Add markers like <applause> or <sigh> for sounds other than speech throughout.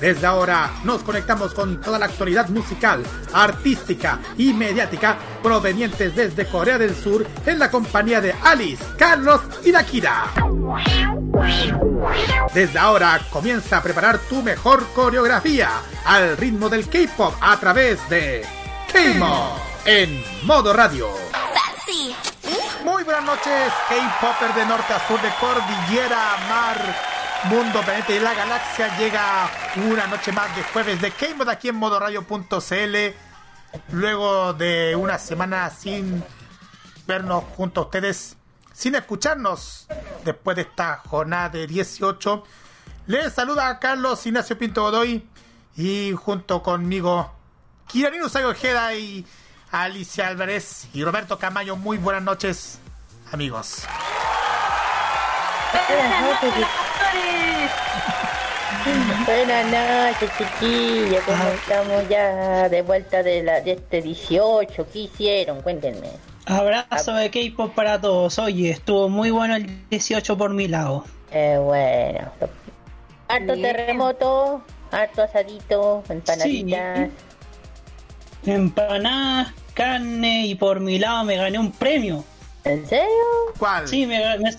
Desde ahora nos conectamos con toda la actualidad musical, artística y mediática provenientes desde Corea del Sur en la compañía de Alice, Carlos y Dakira. Desde ahora comienza a preparar tu mejor coreografía al ritmo del K-pop a través de K-Mod en modo radio. Muy buenas noches, K-Popper de norte a sur, de cordillera, mar, mundo, planeta y la galaxia. Llega una noche más de jueves de K-Mod aquí en modoradio.cl. Luego de una semana sin vernos junto a ustedes, sin escucharnos después de esta jornada de 18. Les saluda a Carlos Ignacio Pinto Godoy y junto conmigo Kiranino Ojeda y Alicia Álvarez y Roberto Camayo. Muy buenas noches, amigos. Buenas noches, Buenas noches, chiquillos. ¿Cómo Ah. estamos ya de vuelta de, la, de este 18? ¿Qué hicieron? Cuéntenme. Abrazo de K-pop para todos. Oye, estuvo muy bueno el 18 por mi lado. Eh, bueno. Harto Bien. terremoto, harto asadito, empanaditas. Empanadas, carne y por mi lado me gané un premio. ¿En serio? ¿Cuál? Sí, me, me-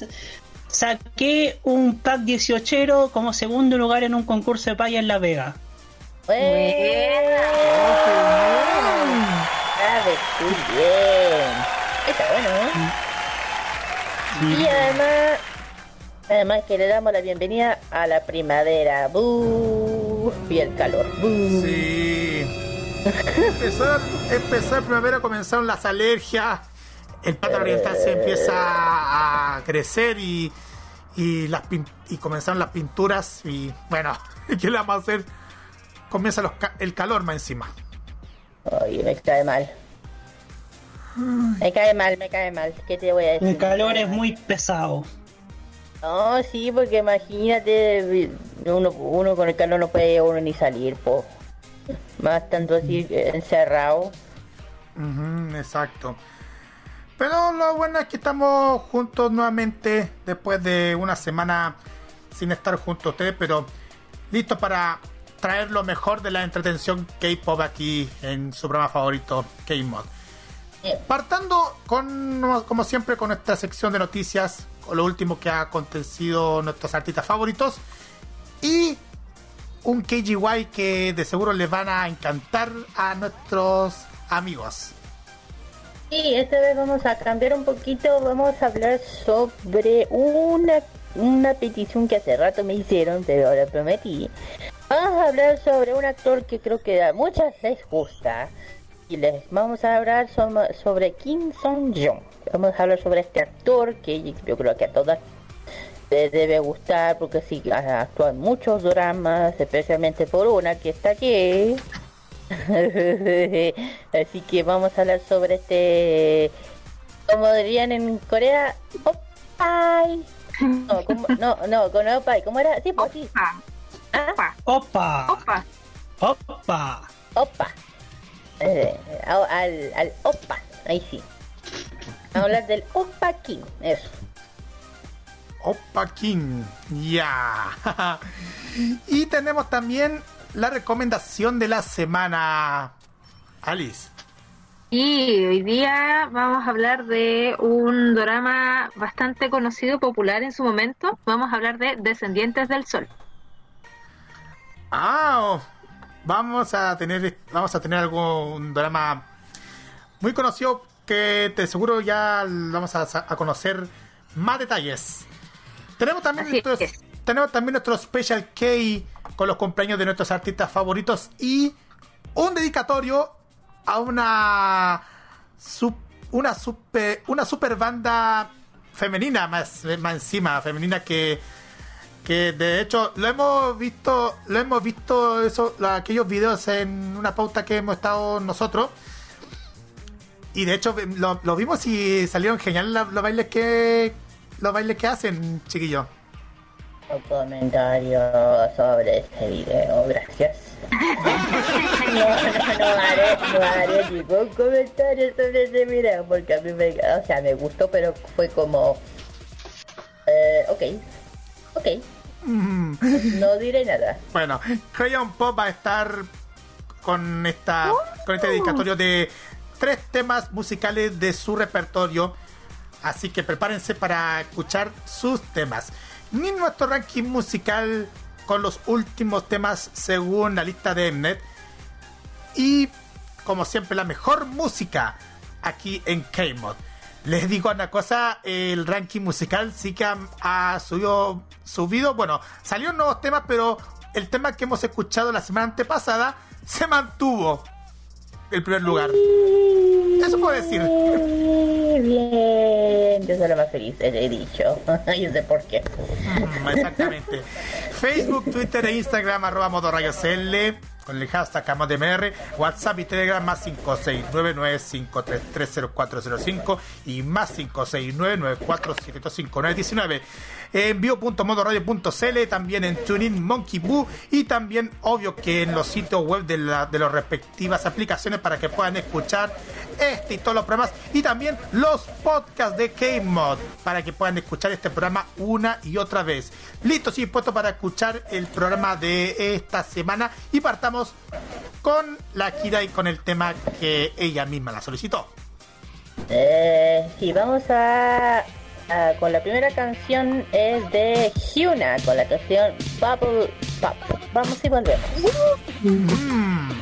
saqué un pack 18 como segundo lugar en un concurso de paya en La Vega. Sabes tú bien. Está bueno, ¿no? Y además, además que le damos la bienvenida a la primavera. ¡Bú! Y el calor. ¡Bú! Sí. Empezó la primavera, comenzaron las alergias. El pato oriental se empieza a crecer y, y, las pin- y comenzaron las pinturas. Y bueno, <laughs> ¿qué le vamos a hacer? Comienza los ca- el calor más encima. Oye, me cae mal. Me cae mal, me cae mal. ¿Qué te voy a decir? El calor es muy pesado. No, sí, porque imagínate, uno, uno con el calor no puede uno ni salir, po. Más tanto así eh, encerrado. Exacto. Pero lo bueno es que estamos juntos nuevamente después de una semana sin estar juntos a ustedes, pero listos para traer lo mejor de la entretención K-pop aquí en su programa favorito, K-Mod. Partando con, como siempre, con nuestra sección de noticias, con lo último que ha acontecido nuestros artistas favoritos y un KGY que de seguro les van a encantar a nuestros amigos. Sí, esta vez vamos a cambiar un poquito, vamos a hablar sobre una, una petición que hace rato me hicieron, pero ahora prometí. Vamos a hablar sobre un actor que creo que a muchas les gusta. Y les vamos a hablar sobre Kim Song-jong. Vamos a hablar sobre este actor que yo creo que a todas les debe gustar porque sí actúa en muchos dramas, especialmente por una que está aquí. <laughs> Así que vamos a hablar sobre este, como dirían en Corea, opai. No, como- no, no, con opai, ¿cómo era? Sí, pues sí. Opa, Ah, ¡Opa! opa. ¡Opa! opa. Eh, al, al, al opa, ahí sí. Vamos a hablar del opa King, eso. Opa King. Ya. <laughs> y tenemos también la recomendación de la semana. Alice. Y hoy día vamos a hablar de un drama bastante conocido, popular en su momento. Vamos a hablar de Descendientes del Sol. Ah, oh, vamos a tener vamos a tener algo un drama muy conocido que de seguro ya vamos a, conocer más detalles. Tenemos también, tenemos también nuestro Special K con los cumpleaños de nuestros artistas favoritos y un dedicatorio a una una super una super banda femenina más, más encima femenina que que de hecho lo hemos visto lo hemos visto eso aquellos videos en una pauta que hemos estado nosotros. Y de hecho lo, vimos y salieron genial los, bailes que los bailes que hacen chiquillos un comentario sobre este video gracias <laughs> no, no, no haré, no haré ningún comentario sobre ese video porque a mí me, o sea, me gustó pero fue como eh, ok ok no diré nada. Bueno, Crayon Pop va a estar con esta con este dedicatorio de tres temas musicales de su repertorio. Así que prepárense para escuchar sus temas. Ni nuestro ranking musical con los últimos temas según la lista de Mnet. Y como siempre la mejor música aquí en K-Mod. Les digo una cosa, el ranking musical sí que ha, subido, subido, bueno, salieron nuevos temas, pero el tema que hemos escuchado la semana antepasada se mantuvo el primer lugar. Eso puedo decir. Bien, yo soy la más feliz, he dicho. <laughs> yo sé por qué. Mm, exactamente. <laughs> Facebook, Twitter e Instagram, arroba modorayos L con el hashtag CamoDMR, WhatsApp y Telegram más 56995330405 y más 56994725919. Envío.modoradio.cl, también en TuneIn, Monkey Boo y también obvio que en los sitios web de, la, de las respectivas aplicaciones para que puedan escuchar este y todos los programas y también los podcasts de K-Mod para que puedan escuchar este programa una y otra vez. Listos y dispuestos para escuchar el programa de esta semana y partamos con la Kira y con el tema que ella misma la solicitó. Eh, sí, vamos a, con la primera canción es de Hyuna con la canción Bubble Pop. Vamos y volvemos. Mm.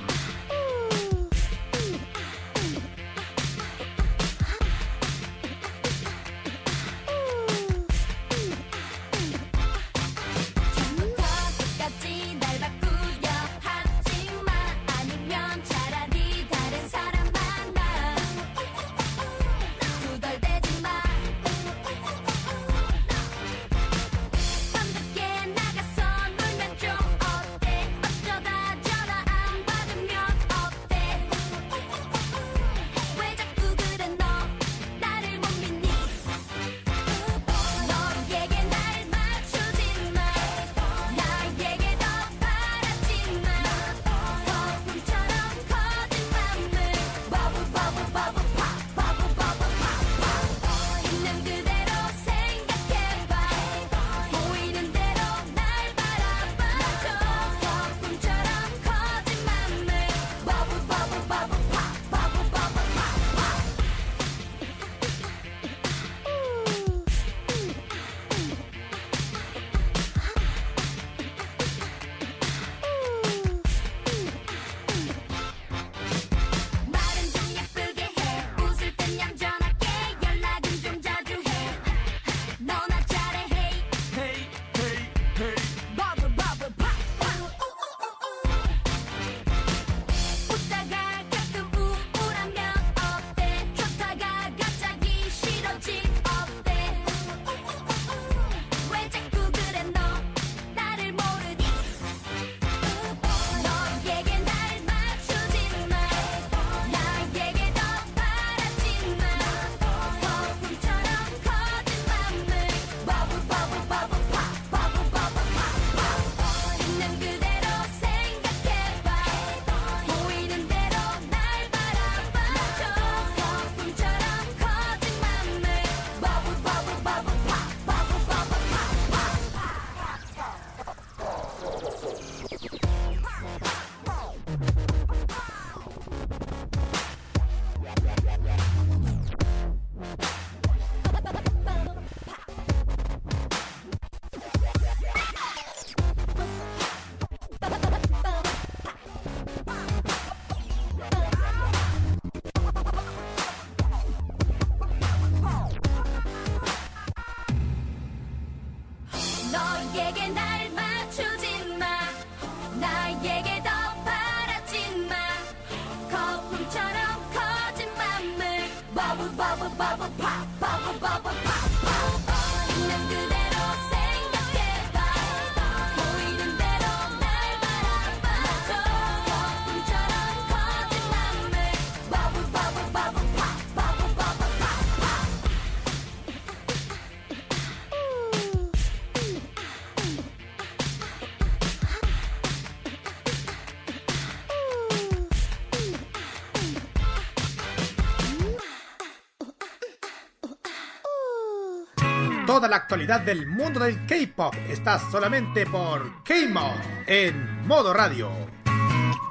La actualidad del mundo del K-pop está solamente por K-Mod en modo radio.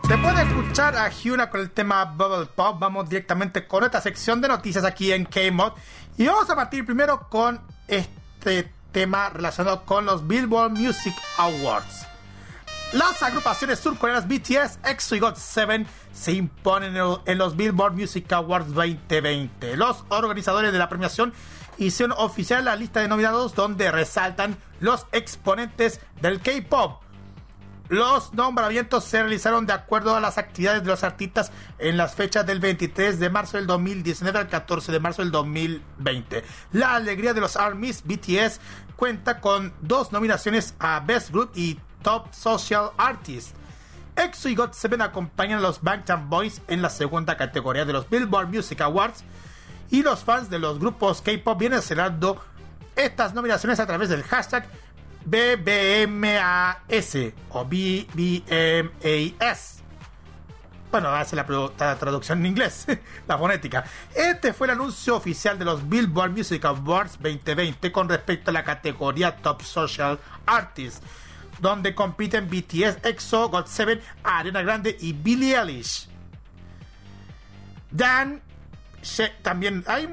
Después de escuchar a Hyuna con el tema Bubble Pop, vamos directamente con esta sección de noticias aquí en K-Mod. Y vamos a partir primero con este tema relacionado con los Billboard Music Awards. Las agrupaciones surcoreanas BTS, EXO y GOT7 se imponen en los Billboard Music Awards 2020. Los organizadores de la premiación hicieron oficial la lista de nominados donde resaltan los exponentes del K-pop. Los nombramientos se realizaron de acuerdo a las actividades de los artistas en las fechas del 23 de marzo del 2019 al 14 de marzo del 2020. La alegría de los ARMYs BTS cuenta con dos nominaciones a Best Group y Top Social Artist. EXO y GOT7 acompañan a los Bangtan Boys en la segunda categoría de los Billboard Music Awards y los fans de los grupos K-pop vienen celebrando estas nominaciones a través del hashtag BBMAS o BBMAS. Bueno, hace la, traducción en inglés, <laughs> la fonética. Este fue el anuncio oficial de los Billboard Music Awards 2020 con respecto a la categoría Top Social Artist, donde compiten BTS, EXO, GOT7, Arena Grande y Billie Eilish. Dan también. Ahí,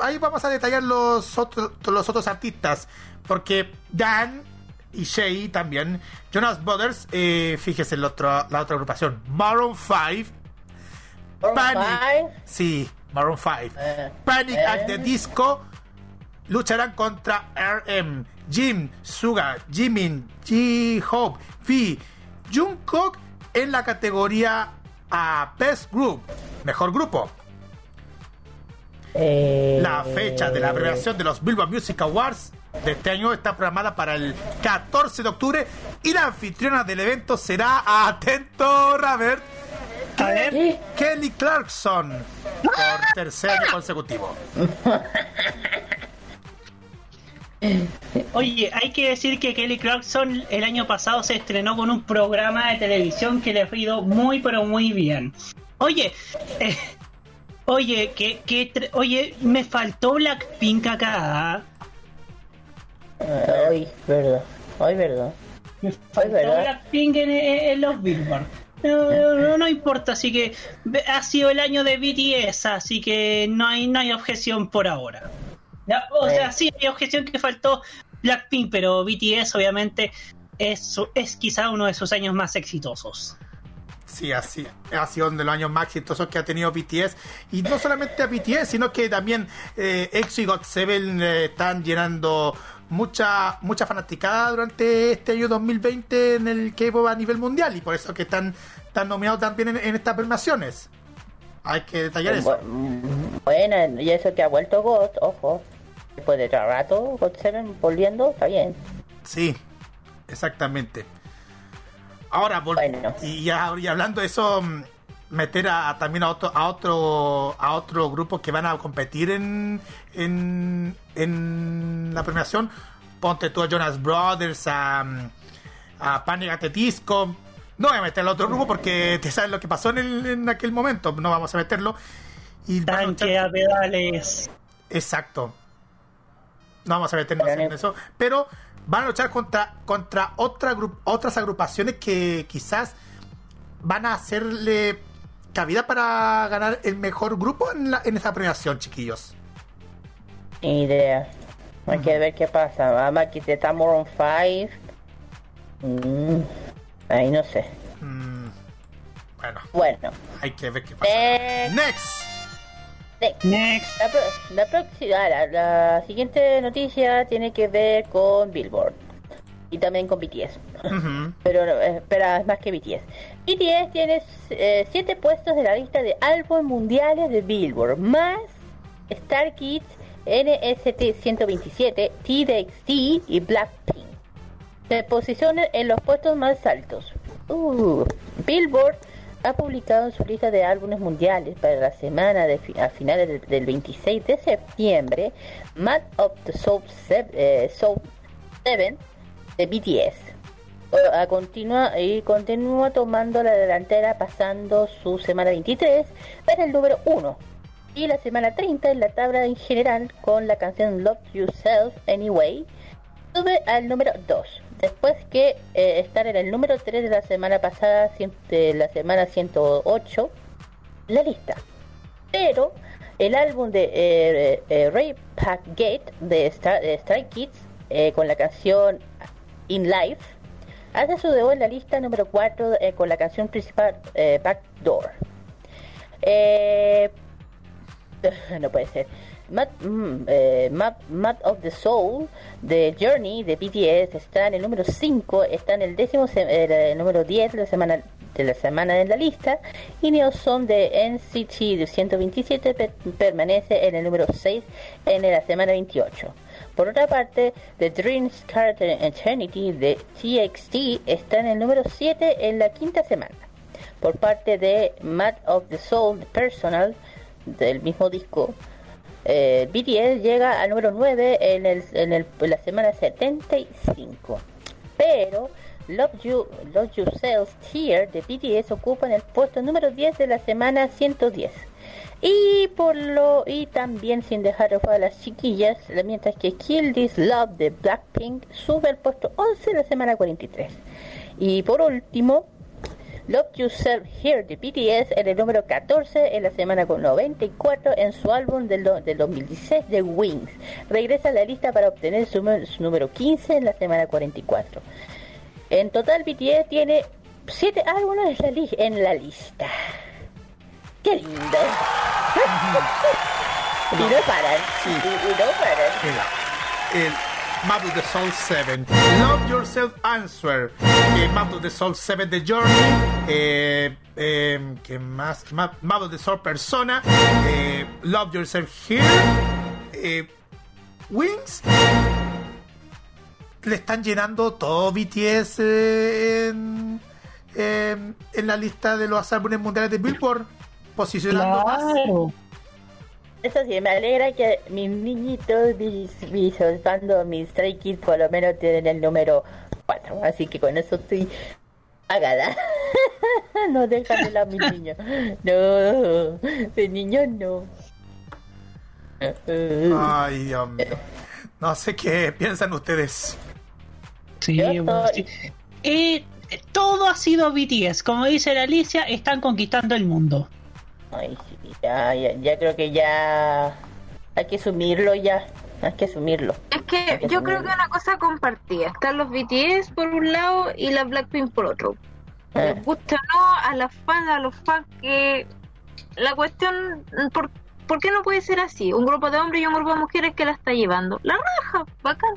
ahí vamos a detallar los otros, los otros artistas, porque Dan y Shay también, Jonas Brothers, eh, fíjese la otra, la otra agrupación, Maroon 5, Panic, sí, Maroon 5, eh, Panic eh. at the Disco. Lucharán contra RM, Jim, Suga, Jimin, J-Hope, V, Jungkook en la categoría a Best Group, mejor grupo. Eh, la fecha de la premiación de los Billboard Music Awards de este año está programada para el 14 de octubre y la anfitriona del evento será, atento, Robert, Kelly Clarkson por tercer año consecutivo. Oye, hay que decir que Kelly Clarkson el año pasado se estrenó con un programa de televisión que le ha ido muy pero muy bien. Oye, eh, Oye, que, que oye, me faltó Blackpink acá. Ay, verdad. Ay, verdad. Me faltó Blackpink en, los Billboard. No, no, importa, así que ha sido el año de BTS, así que no hay, no hay objeción por ahora. O sea, sí hay objeción que faltó Blackpink, pero BTS obviamente es, es quizá uno de sus años más exitosos. Sí, así ha sido uno de los años más exitosos que ha tenido BTS. Y no solamente a BTS, sino que también eh, EXO y GOT7 eh, están llenando mucha mucha fanaticada durante este año 2020 en el K-pop a nivel mundial. Y por eso que están, están nominados también en, estas premiaciones. Hay que detallar eso. Bueno, y eso que ha vuelto GOT, ojo. Después de rato, GOT7 volviendo, está bien. Sí, exactamente. Ahora, y, hablando de eso, mm, meter a, también a otro, a otro a otro grupo que van a competir en, en, en la premiación. Ponte tú a Jonas Brothers, a, mm, a Panic at the Disco. No voy a meter al otro grupo porque te sabes lo que pasó en, en aquel momento. No vamos a meterlo. Y Tanque a pedales. Exacto. No vamos a meternos en eso. Pero van a luchar contra, contra otra otras agrupaciones que quizás van a hacerle cabida para ganar el mejor grupo en, la, en esa premiación, chiquillos. Idea. Hay que ver qué pasa. Vamos aquí está Moron 5. Mm, ahí no sé. Mm, bueno. Bueno. Hay que ver qué pasa. Next. Next. La, próxima, la, siguiente noticia tiene que ver con Billboard. y también con BTS. <laughs> pero, eh, pero es más que BTS. BTS tiene 7 eh, puestos de la lista de álbumes mundiales de Billboard, más Star Kids, NST 127, TXT y Blackpink. Se posicionan en los puestos más altos. Uh, Billboard ha publicado en su lista de álbumes mundiales para la semana de a finales del, 26 de septiembre Mad of the Soul 7, eh, de BTS. A continua, y continúa tomando la delantera pasando su semana 23 en el número 1 y la semana 30 en la tabla en general con la canción Love Yourself Anyway. Sube al número 2 después que eh, estar en el número 3 de la semana pasada de la semana 108 la lista pero el álbum de eh, eh, Ray Pack Gate de Star, Stray Kids con la canción In Life hace su debut en la lista número 4 con la canción principal Backdoor eh, <sighs> no puede ser. Mad, mm, eh, of the Soul de Journey de BTS está en el número 5, está en el décimo el número 10 de la semana de la semana en la lista y Neoson de NCT de 127 permanece en el número 6 en la semana 28. Por otra parte, The Dreams Carter Eternity de TXT está en el número 7 en la quinta semana. Por parte de Mad of the Soul Personal del mismo disco, eh, BTS llega al número 9 en, el, la semana 75. Pero Love You Love Yourself Here de BTS ocupa el puesto número 10 de la semana 110. Y por lo y también sin dejar de fuera las chiquillas, mientras que Kill This Love de Blackpink sube al puesto 11 de la semana 43. Y por último, Love Yourself Here de BTS en el número 14 en la semana con 94 en su álbum del, del 2016 de Wings. Regresa a la lista para obtener su, número 15 en la semana 44. En total BTS tiene 7 álbumes en la, lista. ¡Qué lindo! <laughs> y no paran. Sí. Y, no paran. Map of the Soul 7, Love Yourself Answer, eh, Map of the Soul 7 The Journey, eh, eh, ¿qué más? Map, of the Soul Persona, eh, Love Yourself Here, eh, Wings. Le están llenando todo BTS en, en, la lista de los álbumes mundiales de Billboard, posicionando claro. más. Eso sí, me alegra que mis niñitos, mis, mis mis Stray Kids, por lo menos tienen el número 4. Así que con eso estoy pagada. <laughs> no dejan de a mis niños. No, de niños no. Ay, Dios mío. No sé qué piensan ustedes. Sí, sí. todo ha sido BTS. Como dice la Alicia, están conquistando el mundo. Ay, ya, ya, creo que ya hay que asumirlo ya. Hay que asumirlo. Es que, yo creo que una cosa compartida. Están los BTS por un lado y la Blackpink por otro. Les eh. gusta o no, a las fans, a los fans que... La cuestión, ¿por, ¿por qué no puede ser así? Un grupo de hombres y un grupo de mujeres que la está llevando. La raja, bacán.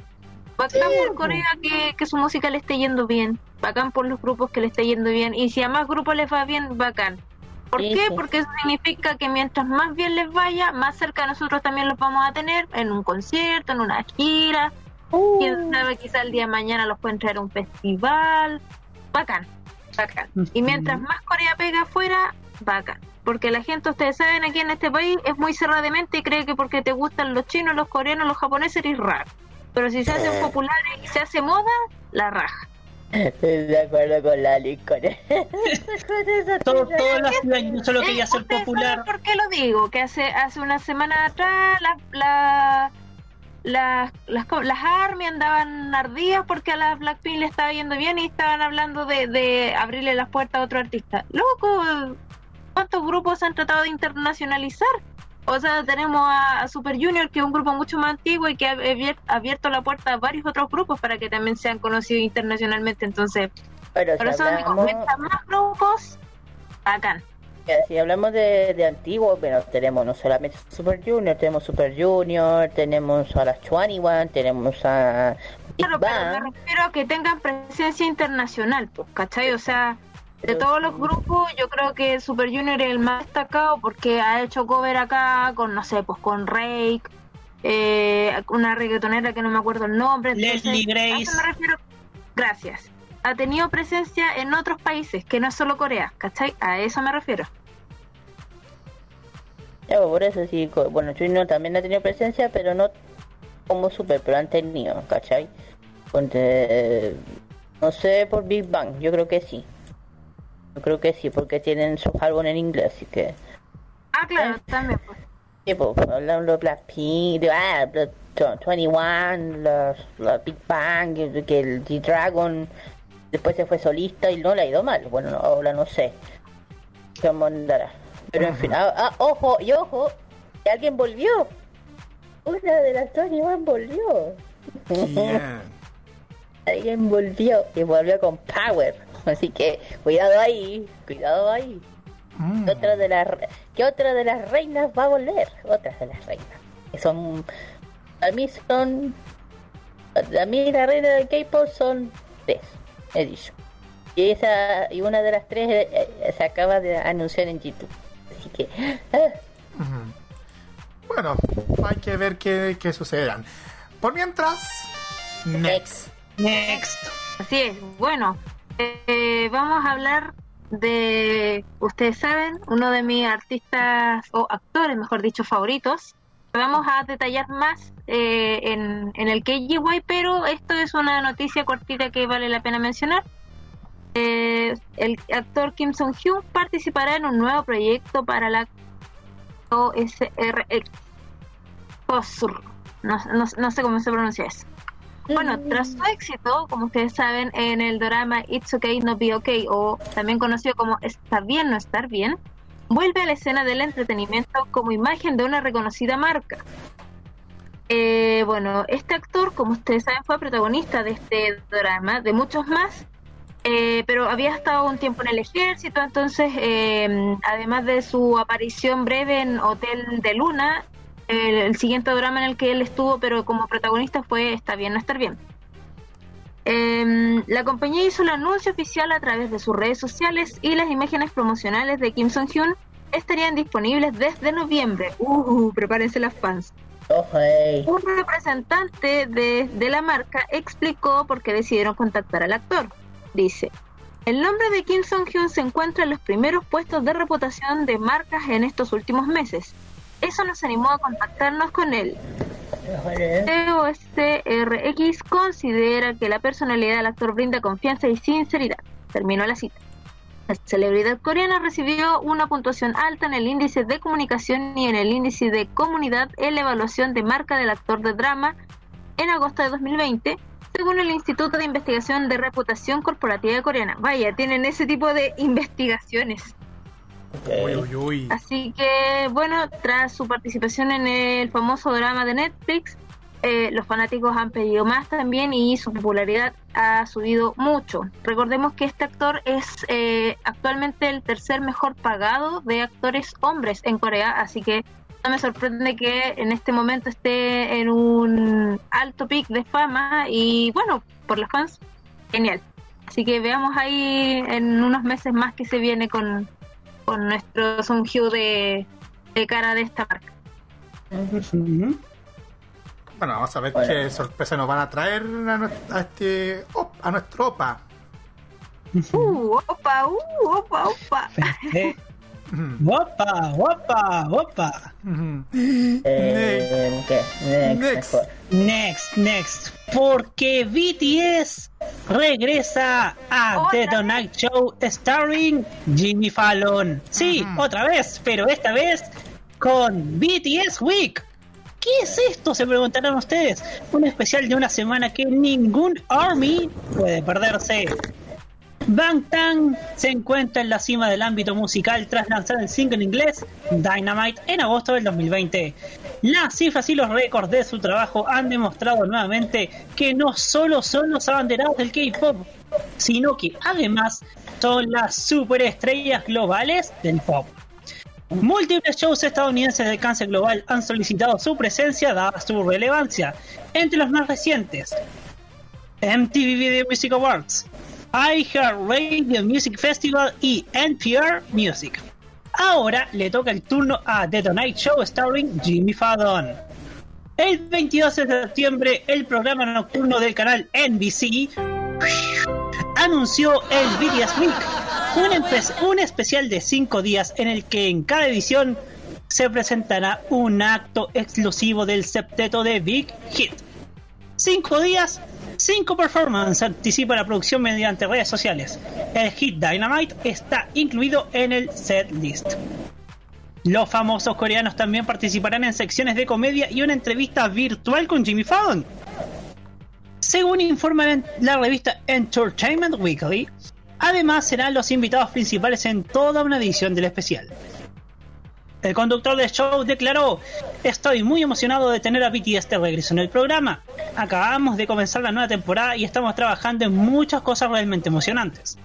Bacán por Corea que, que su música le esté yendo bien. Bacán por los grupos que le esté yendo bien. Y si a más grupos les va bien, bacán. ¿Por qué? Porque eso significa que mientras más bien les vaya, más cerca de nosotros también los vamos a tener en un concierto, en una gira. Uh. Quién sabe, quizá el día de mañana los pueden traer a un festival. Bacán, bacán. Y mientras más Corea pega afuera, bacán. Porque la gente, ustedes saben, aquí en este país es muy cerrada de mente y cree que porque te gustan los chinos, los coreanos, los japoneses eres raro. Pero si se hacen eh. populares y se hace moda, la raja. De acuerdo con la con <laughs> Todo, todas las ciudades solo quería ser popular. ¿Por qué lo digo? Que hace hace una semana atrás la, la, las, las ARMY andaban ardidas porque a las Blackpink le estaba yendo bien y estaban hablando de, de abrirle las puertas a otro artista. Loco, ¿cuántos grupos han tratado de internacionalizar? O sea, tenemos a, Super Junior, que es un grupo mucho más antiguo y que ha abierto, la puerta a varios otros grupos para que también sean conocidos internacionalmente. Entonces, por eso digo, más grupos, bacán. si hablamos de, de antiguos, bueno, tenemos no solamente Super Junior, tenemos Super Junior, tenemos a las 21, tenemos a Claro, pero me refiero a que tengan presencia internacional, pues, ¿cachai? O sea, de todos los grupos, yo creo que Super Junior es el más destacado porque ha hecho cover acá con, no sé, pues con Rake, eh, una reggaetonera que no me acuerdo el nombre. Leslie Grace. me refiero. Gracias. Ha tenido presencia en otros países, que no es solo Corea, ¿cachai? A eso me refiero. Ya, pues, por eso sí, bueno, Junior también ha tenido presencia, pero no como Super, pero han tenido, ¿cachai? No sé por Big Bang, yo creo que sí. Yo creo que sí, porque tienen sus álbumes en inglés, así que... Ah, claro, eh. también. Pues. Sí, pues, hablan los Blackpink, ah, 21, los, los Big Bang, que el G-Dragon después se fue solista y no le ha ido mal. Bueno, ahora no sé cómo andará. Pero en fin, ah, ah, ojo, y ojo, que alguien volvió. Una de las 21 volvió. <laughs> alguien volvió y volvió con Power. Así que cuidado ahí, cuidado ahí. Mm. Otra de las ¿Qué otra de las reinas va a volver? Otras de las reinas. Que son a mí son a mí la reina del K-pop son tres, he dicho. Y esa y una de las tres eh, eh, se acaba de anunciar en YouTube. Así que ah. bueno, hay que ver qué, qué sucederán. Por mientras, next. Next. Así es. Bueno, eh, vamos a hablar de, ustedes saben, uno de mis artistas o actores, mejor dicho, favoritos. Vamos a detallar más eh, en, el KGY, pero esto es una noticia cortita que vale la pena mencionar. Eh, el actor Kim Song-hyun participará en un nuevo proyecto para la OSRX. No, no sé cómo se pronuncia eso. Bueno, tras su éxito, como ustedes saben, en el drama It's Okay No Be Okay, o también conocido como Está bien no estar bien, vuelve a la escena del entretenimiento como imagen de una reconocida marca. Eh, bueno, este actor, como ustedes saben, fue protagonista de este drama, de muchos más, eh, pero había estado un tiempo en el ejército, entonces, eh, además de su aparición breve en Hotel de Luna, el, siguiente drama en el que él estuvo, pero como protagonista fue Está bien, no estar bien. Em, la compañía hizo el anuncio oficial a través de sus redes sociales y las imágenes promocionales de Kim Song-hyun estarían disponibles desde noviembre. Uh, prepárense las fans. Oh, Un representante de, de la marca explicó por qué decidieron contactar al actor. Dice, el nombre de Kim Song-hyun se encuentra en los primeros puestos de reputación de marcas en estos últimos meses eso nos animó a contactarnos con él. EOSRX considera que la personalidad del actor brinda confianza y sinceridad. Terminó la cita. La celebridad coreana recibió una puntuación alta en el índice de comunicación y en el índice de comunidad en la evaluación de marca del actor de drama en agosto de 2020, según el Instituto de Investigación de Reputación Corporativa Coreana. Vaya, tienen ese tipo de investigaciones. Así que, bueno, tras su participación en el famoso drama de Netflix, eh, los fanáticos han pedido más también y su popularidad ha subido mucho. Recordemos que este actor es eh, actualmente el tercer mejor pagado de actores hombres en Corea, así que no me sorprende que en este momento esté en un alto pic de fama y bueno, por los fans, genial. Así que veamos ahí en unos meses más que se viene con, con nuestro Songyu de, de cara de esta marca. Bueno, vamos a ver qué sorpresa nos van a traer a, este a nuestro OPA. Uh, opa, uh, opa, opa. <laughs> Opa, opa, opa. Eh, next. next. Next, Porque BTS regresa a The Tonight Show starring Jimmy Fallon. Sí, otra vez, pero esta vez con BTS Week. ¿Qué es esto? Se preguntarán ustedes. Un especial de una semana que ningún Army puede perderse. Bangtan se encuentra en la cima del ámbito musical tras lanzar el single en inglés Dynamite en agosto del 2020. Las cifras y los récords de su trabajo han demostrado nuevamente que no solo son los abanderados del K-pop, sino que además son las superestrellas globales del pop. Múltiples shows estadounidenses de cáncer global han solicitado su presencia dada su relevancia. Entre los más recientes, MTV Video Music Awards, iHeartRadio Music Festival y NPR Music. Ahora le toca el turno a The Tonight Show starring Jimmy Fallon. El 22 de septiembre, el programa nocturno del canal NBC anunció el BTS Week, un, un especial de 5 días en el que en cada edición se presentará un acto exclusivo del septeto de Big Hit. 5 días, 5 performances anticipa la producción mediante redes sociales. El hit Dynamite está incluido en el set list. Los famosos coreanos también participarán en secciones de comedia y una entrevista virtual con Jimmy Fallon. Según informa la revista Entertainment Weekly, además serán los invitados principales en toda una edición del especial. El conductor del show declaró, estoy muy emocionado de tener a BTS de regreso en el programa. Acabamos de comenzar la nueva temporada y estamos trabajando en muchas cosas realmente emocionantes.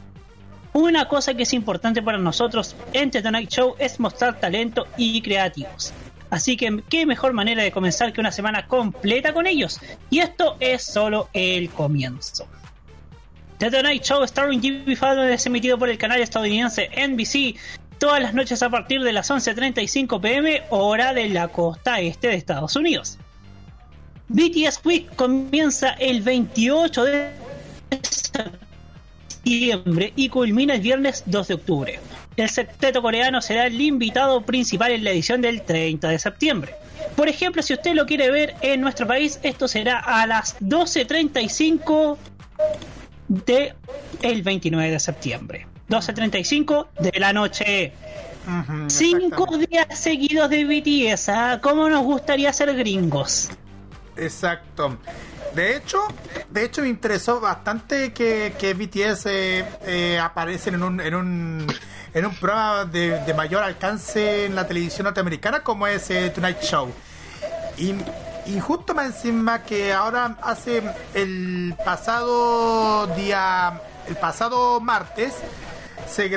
Una cosa que es importante para nosotros en The Tonight Show es mostrar talento y creativos. Así que qué mejor manera de comenzar que una semana completa con ellos. Y esto es solo el comienzo. The Tonight Show starring Jimmy Fallon es emitido por el canal estadounidense NBC todas las noches a partir de las 11.35 pm hora de la costa este de Estados Unidos. BTS Week comienza el 28 de y culmina el viernes 2 de octubre. El septeto coreano será el invitado principal en la edición del 30 de septiembre. Por ejemplo, si usted lo quiere ver en nuestro país, esto será a las 12.35 de el 29 de septiembre. 12.35 de la noche. Cinco días seguidos de BTS, ¿ah? ¿Cómo nos gustaría ser gringos? Exacto. De hecho, de hecho me interesó bastante que, que BTS eh, eh, aparecen en un, en un en un programa de, mayor alcance en la televisión norteamericana como es eh, Tonight Show. Y, y, justo más encima que ahora hace el pasado día, el pasado martes, se,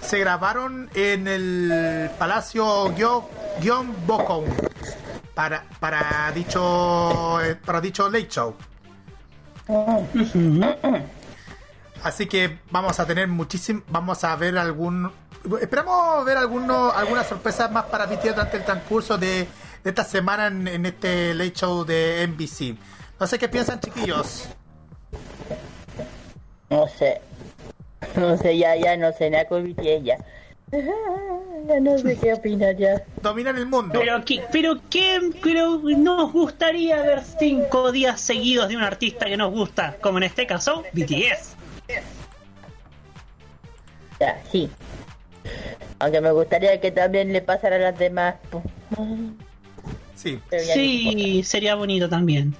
se grabaron en el Palacio Guión Bocón para, para dicho eh, para dicho late show. Así que vamos a tener muchísimo, vamos a ver algún, esperamos ver alguno, algunas sorpresas más para BTS durante el transcurso de, esta semana en, este late show de NBC. No sé qué piensan chiquillos. No sé, <laughs> no sé, ya, ya no sé nada con BTS ya. Ya no sé qué opinar ya. Dominan el mundo. Pero, ¿qué, pero, ¿qué, pero nos gustaría ver cinco días seguidos de un artista que nos gusta, como en este caso, BTS. Ya, sí. Aunque me gustaría que también le pasara a las demás. Sí. Sí, sería bonito también.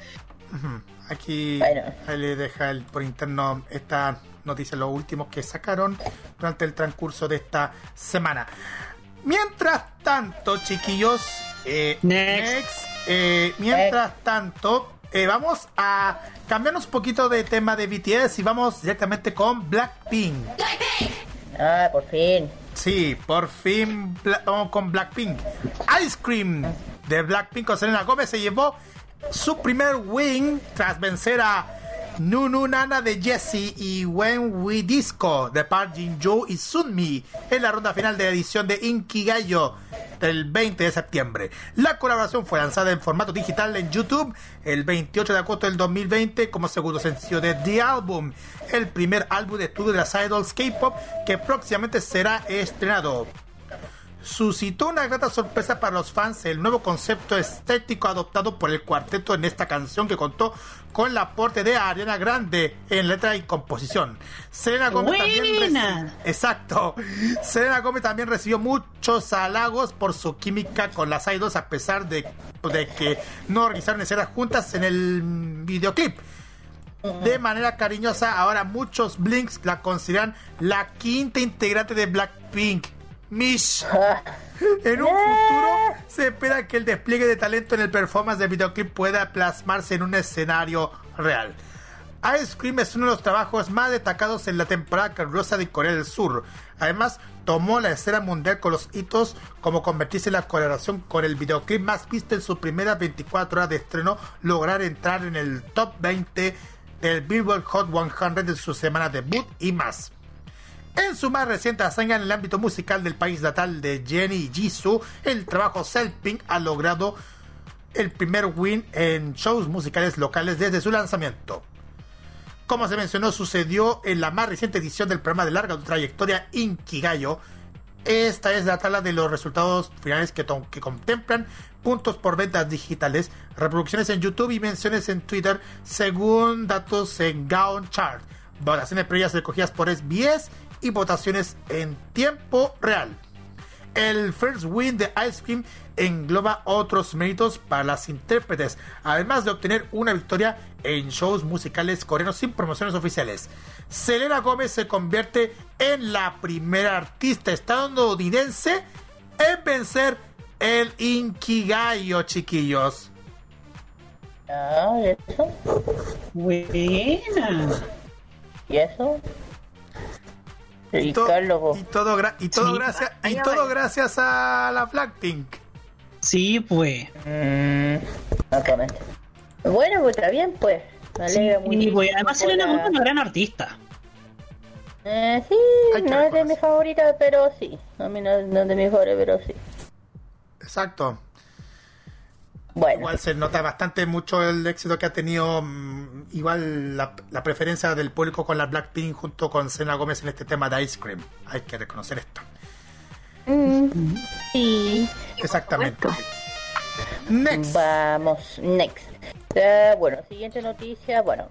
Aquí ahí le deja el, por interno esta noticia, los últimos que sacaron durante el transcurso de esta semana. Mientras tanto, chiquillos, eh, next. Eh, mientras tanto, eh, vamos a cambiarnos un poquito de tema de BTS y vamos directamente con Blackpink. Ah, por fin. Sí, por fin vamos con Blackpink. Ice Cream de Blackpink con Selena Gómez se llevó su primer win tras vencer a Nunu Nana de Jesse y When We Disco de Park Jin Joo y Sunmi en la ronda final de la edición de Inkigayo del 20 de septiembre. La colaboración fue lanzada en formato digital en YouTube el 28 de agosto del 2020 como segundo sencillo de The Album, el primer álbum de estudio de las idols K-pop que próximamente será estrenado suscitó una grata sorpresa para los fans el nuevo concepto estético adoptado por el cuarteto en esta canción que contó con el aporte de Ariana Grande en letra y composición. Selena Gómez también exacto. Selena Gómez también recibió muchos halagos por su química con las idols a pesar de, de que no realizaron escenas juntas en el videoclip. De manera cariñosa, ahora muchos Blinks la consideran la quinta integrante de Blackpink Mish. En un futuro se espera que el despliegue de talento en el performance de videoclip pueda plasmarse en un escenario real. Ice Cream es uno de los trabajos más destacados en la temporada calurosa de Corea del Sur. Además, tomó la escena mundial con los hitos como convertirse en la colaboración con el videoclip más visto en sus primeras 24 horas de estreno, lograr entrar en el top 20 del Billboard Hot 100 de su semana debut y más. En su más reciente hazaña en el ámbito musical del país natal de Jenny Jisoo, el trabajo Self-Pink ha logrado el primer win en shows musicales locales desde su lanzamiento. Como se mencionó, sucedió en la más reciente edición del programa de larga trayectoria Inkigayo. Esta es la tabla de los resultados finales que, que contemplan puntos por ventas digitales, reproducciones en YouTube y menciones en Twitter, según datos en Gaon Chart, votaciones previas recogidas por SBS y votaciones en tiempo real. El First Win de Ice Cream engloba otros méritos para las intérpretes, además de obtener una victoria en shows musicales coreanos sin promociones oficiales. Selena Gómez se convierte en la primera artista estadounidense en vencer el Inkigayo, chiquillos. Ah, ¿eso? Buena. ¿Y eso? Y, todo, y todo, y todo gracias y todo gracias a la Blackpink. Sí, pues. Mm, bueno, pues está bien, pues. Me alegra sí, pues, además Selena Gomez es una gran artista. Eh, sí, no es de mis favoritas, pero sí. A mí no, es de mis favoritas, pero sí. Exacto. Bueno. Igual se nota bastante mucho el éxito que ha tenido, mm, igual la, preferencia del público con la Blackpink junto con Selena Gómez en este tema de Ice Cream. Hay que reconocer esto. Mm, sí. Exactamente. Next. Vamos, next. bueno, siguiente noticia, bueno,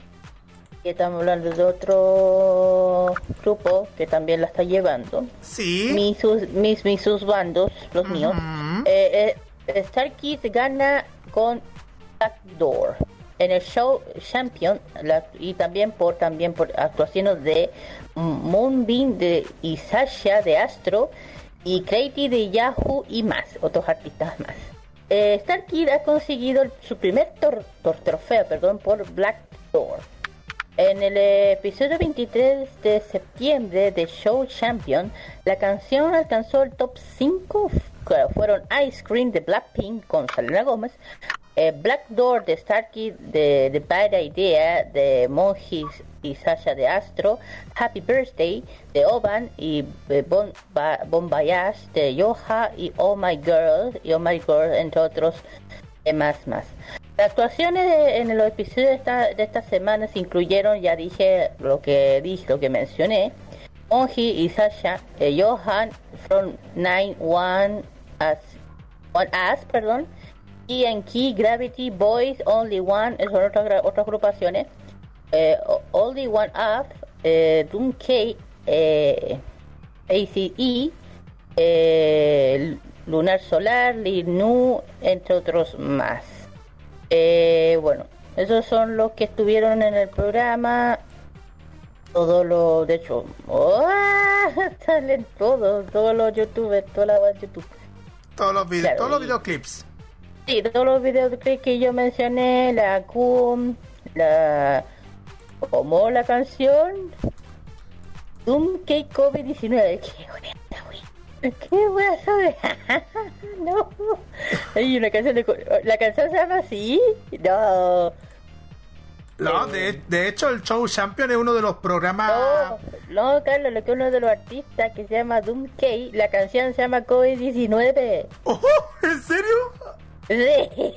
estamos hablando de otro grupo que también la está llevando. Sí. Mis, mis, mis sus bandos, los míos. Eh, eh, Star Kids gana con Backdoor en el show Champion y también por también por actuaciones de Moonbeam de y Sasha de Astro y Crazy de Yahoo y más, otros artistas más. Eh, Star Kid ha conseguido su primer trofeo perdón, por Black Door. En el episodio 23 de septiembre de Show Champion, la canción alcanzó el top 5. Fueron Ice Cream de Blackpink con Selena Gómez, eh, Black Door de Starkey de The Bad Idea de Monjis y Sasha de Astro, Happy Birthday de Oban y eh, Bon, de Yoha y Oh My Girl y Oh My Girl entre otros más más. Las actuaciones en los episodios de esta, de esta semana se incluyeron, ya dije lo que dije, lo que mencioné, Monji y Sasha, eh, Johan from 9 As, One As, perdón, Key Gravity Boys Only One son otras, otras agrupaciones. Eh, Only One Up eh, Doom K eh, ACE eh, Lunar Solar Linu entre otros más. Eh, bueno esos son los que estuvieron en el programa. Todo lo de hecho oh, <laughs> salen todos todos los youtubers toda la youtube todos los videos todos los videoclips Sí, todos los videos que yo mencioné, la cum, la... como la canción, Doom Cake COVID-19. <laughs> Qué. ¿Qué voy a saber? no. Hay una canción de... ¿La canción se llama así? No. No, de, de, hecho el show Champion es uno de los programas... No, no Carlos, lo que uno de los artistas que se llama Doom K, la canción se llama COVID-19. <laughs> Oh, ¿En serio? <laughs>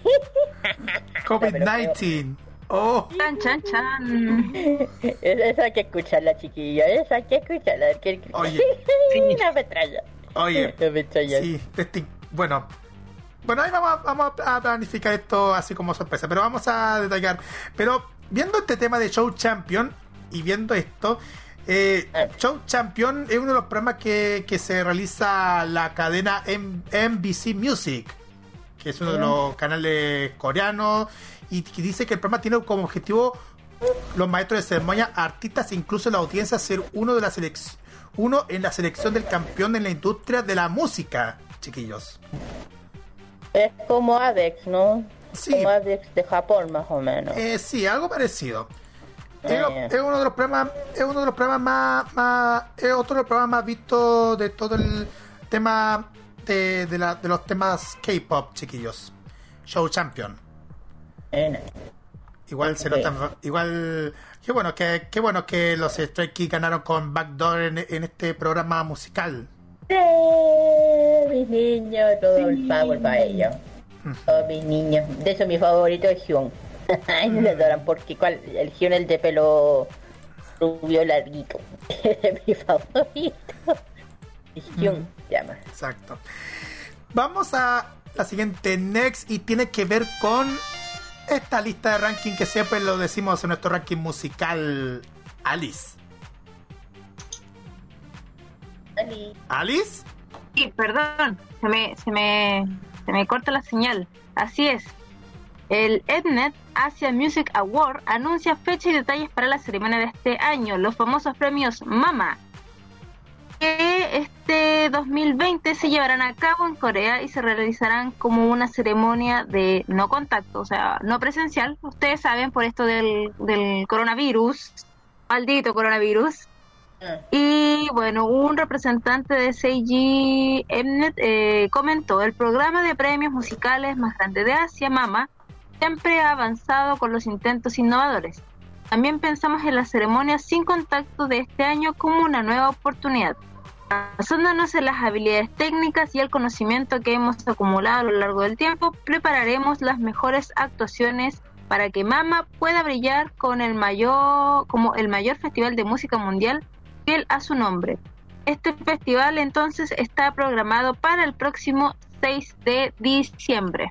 COVID-19. Oh. Chan, chan, chan. <laughs> Esa hay que escucharla, chiquilla. Esa hay que escucharla. Oye. Una metralla. Oye. Sí, bueno. Bueno, ahí vamos a, vamos a planificar esto así como sorpresa, pero vamos a detallar. Pero viendo este tema de Show Champion y viendo esto, eh, ah. Show Champion es uno de los programas que, que se realiza la cadena NBC Music que es uno de los canales coreanos, y que dice que el programa tiene como objetivo los maestros de ceremonia, artistas e incluso la audiencia ser uno de la selección uno en la selección del campeón en la industria de la música, chiquillos. Es como ADEX, ¿no? Sí. Como ADEX de Japón, más o menos. Eh, sí, algo parecido. Es, uno de los programas, es uno de los programas más, más, es otro de los programas más vistos de todo el tema de, de, la, de los temas K-pop, chiquillos. Show Champion. Igual se nota, igual, qué bueno que, qué bueno que los Stray Kids ganaron con Backdoor en, en este programa musical. Sí, mis niños, todo el power para ellos. Todos mis niños. De eso mi favorito es Hyun. <laughs> me adoran porque cuál, el Hyun el de pelo rubio larguito. <laughs> es mi favorito. Hyun se llama. Exacto. Vamos a la siguiente next y tiene que ver con esta lista de ranking que siempre lo decimos en nuestro ranking musical. Alice. Alice. Sí, perdón, se me, se me, se me corta la señal. Así es. El Ednet Asia Music Award anuncia fecha y detalles para la ceremonia de este año, los famosos premios MAMA, que este 2020 se llevarán a cabo en Corea y se realizarán como una ceremonia de no contacto, o sea, no presencial. Ustedes saben por esto del, del coronavirus, maldito coronavirus. Y bueno, un representante de Seiji Mnet eh, comentó, el programa de premios musicales más grande de Asia, MAMA, siempre ha avanzado con los intentos innovadores. También pensamos en la ceremonia sin contacto de este año como una nueva oportunidad. Basándonos en las habilidades técnicas y el conocimiento que hemos acumulado a lo largo del tiempo, prepararemos las mejores actuaciones para que Mama pueda brillar con el mayor, como el mayor festival de música mundial a su nombre. Este festival entonces está programado para el próximo 6 de diciembre.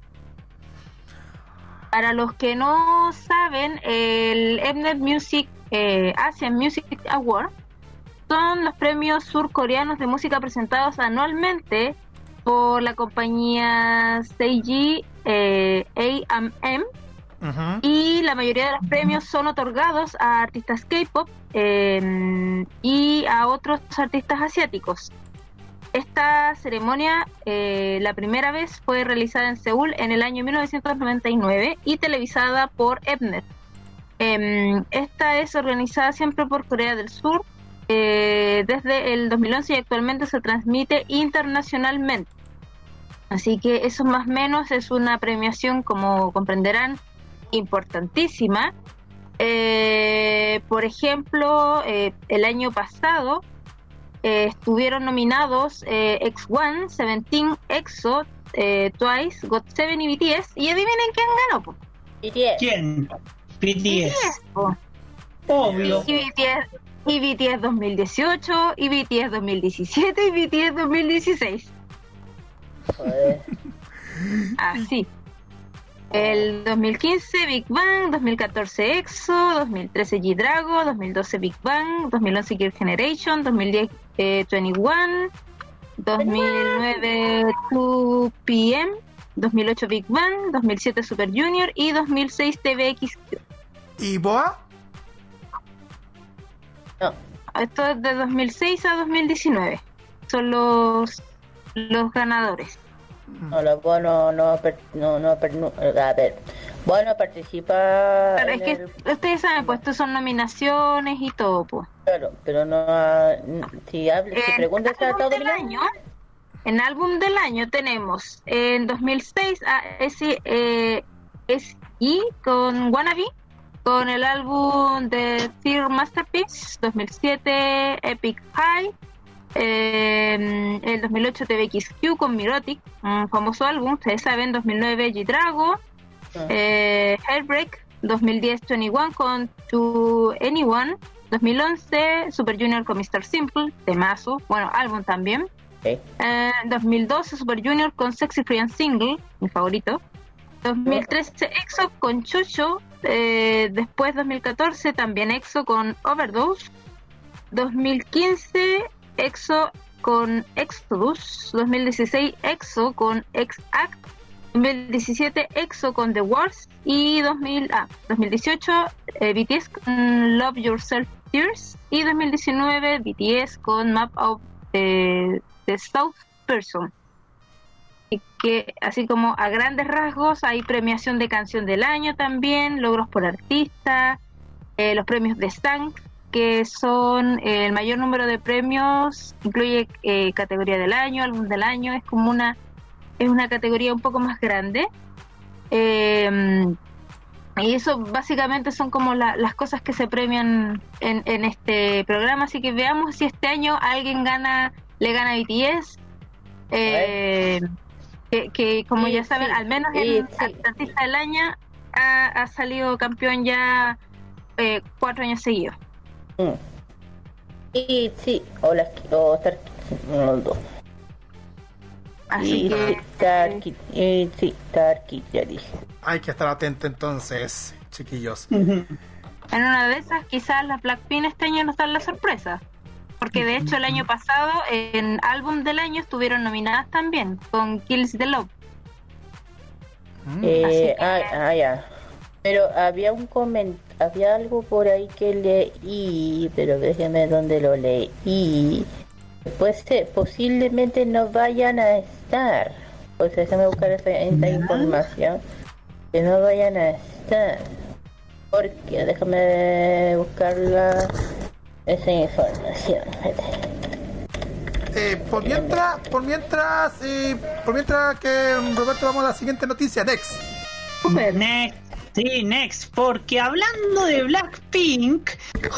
Para los que no saben, el Mnet Music eh, Asian Music Award son los premios surcoreanos de música presentados anualmente por la compañía Seiji eh, A&M y la mayoría de los premios son otorgados a artistas K-pop eh, y a otros artistas asiáticos. Esta ceremonia, eh, la primera vez, fue realizada en Seúl en el año 1999 y televisada por Ebnet. Em, esta es organizada siempre por Corea del Sur eh, desde el 2011 y actualmente se transmite internacionalmente. Así que eso más o menos es una premiación, como comprenderán, importantísima. Eh, por ejemplo, el año pasado eh, estuvieron nominados eh, X1, Seventeen, EXO, eh, Twice, GOT7 y BTS. Y adivinen quién ganó. Po? BTS. ¿Quién? BTS. Obvio. Y BTS, y BTS 2018, y BTS 2017, y BTS 2016. Así. El 2015 Big Bang, 2014 EXO, 2013 G-Drago, 2012 Big Bang, 2011 Gear Generation, 2010 eh, 21, 2009 2PM, 2008 Big Bang, 2007 Super Junior y 2006 TVX. ¿Y Boa? No. Esto es de 2006 a 2019. Son los, los ganadores. Los bonos no, no, no, no, a ver, bueno, participa. Pero es que ustedes saben, pues estos son nominaciones y todo, pues. Pero, pero no. Si, hable, si preguntas a todo el año. En álbum del año tenemos en 2006 a S, eh, SI con Wannabe, con el álbum de Fear Masterpiece, 2007 Epic High, eh, el 2008 TVXQ con Mirotic, un famoso álbum, ustedes saben, 2009 G-Drago, eh, Hairbreak, 2010 21 con To Anyone, 2011 Super Junior con Mr. Simple, temazo, bueno, álbum también. Eh, 2012 Super Junior con Sexy Free and Single, mi favorito. 2013 EXO con Chucho, eh, después 2014 también EXO con Overdose. 2015 EXO con Exodus. 2016 EXO con X Act. 2017 EXO con The Wars y 2000, ah, 2018 eh, BTS con Love Yourself Tears y 2019 BTS con Map of the, South Person. Y que así como a grandes rasgos hay premiación de canción del año también, logros por artista, eh, los premios de Stank, que son eh, el mayor número de premios, incluye eh, categoría del año, álbum del año, es como una, es una categoría un poco más grande. y eso básicamente son como las cosas que se premian en, en, este programa, así que veamos si este año alguien gana, le gana a BTS. que, como ya saben, al menos el artista del año ha, salido campeón ya eh, cuatro años seguidos. Mm. Y sí, o las o no, dos. Así que. Tarkit, y, sí, Tarkit, ya dije. Hay que estar atento entonces, chiquillos. en una de esas, quizás las Blackpink este año nos dan la sorpresa. Porque de hecho el año pasado en álbum del año estuvieron nominadas también con Kills the Love. Eh, ah, ah, ya. Pero había un comentario, había algo por ahí que leí, pero déjeme dónde lo leí. Pues eh, posiblemente no vayan a estar. Pues déjame buscar esa, esta información. Que no vayan a estar. Porque déjame buscarla esa información. Eh, por mientras, por mientras, eh, por mientras que Roberto vamos a la siguiente noticia, Next. Next. Sí, next, porque hablando de Blackpink,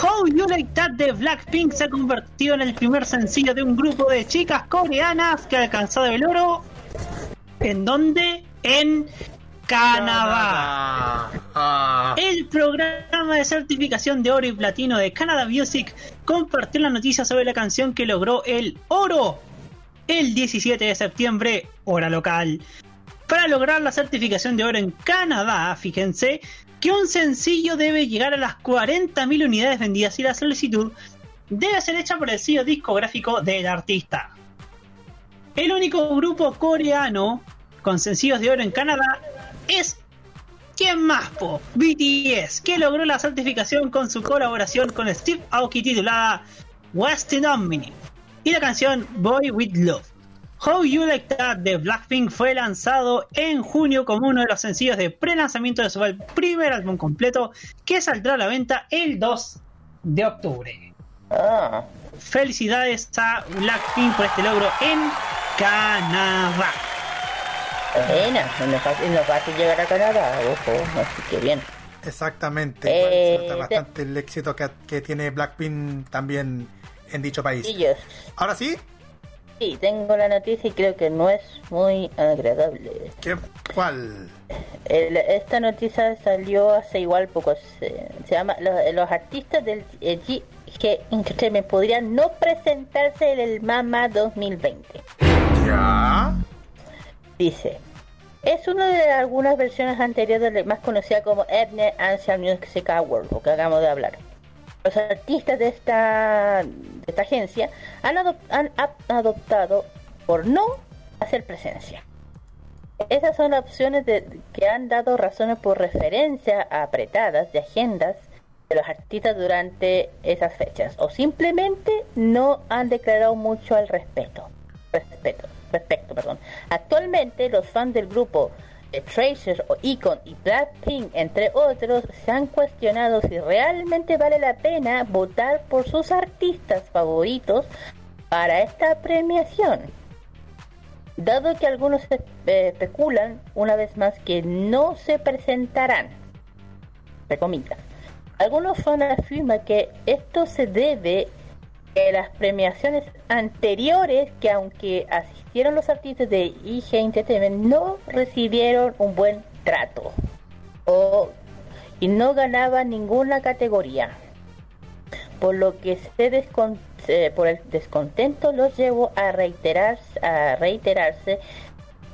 How You Like That de Blackpink se ha convertido en el primer sencillo de un grupo de chicas coreanas que ha alcanzado el oro. ¿En dónde? En Canadá. Ah. El programa de certificación de oro y platino de Canada Music compartió la noticia sobre la canción que logró el oro el 17 de septiembre, hora local. Para lograr la certificación de oro en Canadá, fíjense que un sencillo debe llegar a las 40.000 unidades vendidas y la solicitud debe ser hecha por el sello discográfico del artista. El único grupo coreano con sencillos de oro en Canadá es ¿Quién más, po? BTS, que logró la certificación con su colaboración con Steve Aoki titulada Westin On Me y la canción Boy With Love. How You Like That de Blackpink fue lanzado en junio como uno de los sencillos de pre-lanzamiento de su primer álbum completo que saldrá a la venta el 2 de octubre. Ah. Felicidades a Blackpink por este logro en Canadá. Buena, no es fácil, no fácil llegar a Canadá, ojo, así que bien. Exactamente, eh, bastante el éxito que, que, tiene Blackpink también en dicho país. Ahora sí. Sí, tengo la noticia y creo que no es muy agradable. ¿Qué? ¿Cuál? esta noticia salió hace igual poco. Se, llama los, artistas del G que me podrían no presentarse en el Mama 2020. ¿Ya? Dice, es una de algunas versiones anteriores más conocida como Ethne Ancient Music Award, lo que acabamos de hablar. Los artistas de esta, de esta agencia han, han adoptado por no hacer presencia. Esas son las opciones de, que han dado razones por referencia apretadas de agendas de los artistas durante esas fechas o simplemente no han declarado mucho al respecto. Respeto respecto. Perdón. Actualmente los fans del grupo The Tracers o Icon y Blackpink, entre otros, se han cuestionado si realmente vale la pena votar por sus artistas favoritos para esta premiación. Dado que algunos especulan una vez más que no se presentarán, comillas, algunos fans afirman que esto se debe a las premiaciones anteriores que aunque los artistas de IG Entertainment no recibieron un buen trato y no ganaban ninguna categoría. Por lo que se por el descontento los llevó a, reiterar, a reiterarse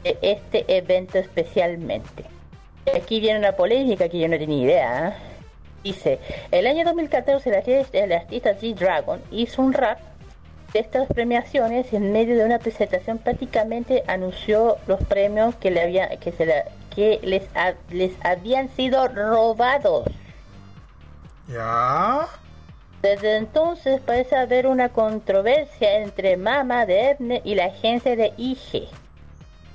este evento especialmente. Aquí viene una polémica que yo no tenía idea. ¿eh? Dice, el año 2014 el artista G-Dragon hizo un rap estas premiaciones en medio de una presentación prácticamente anunció los premios que le había que se que les les habían sido robados. Ya. Desde entonces parece haber una controversia entre Mama de Edne y la agencia de IG.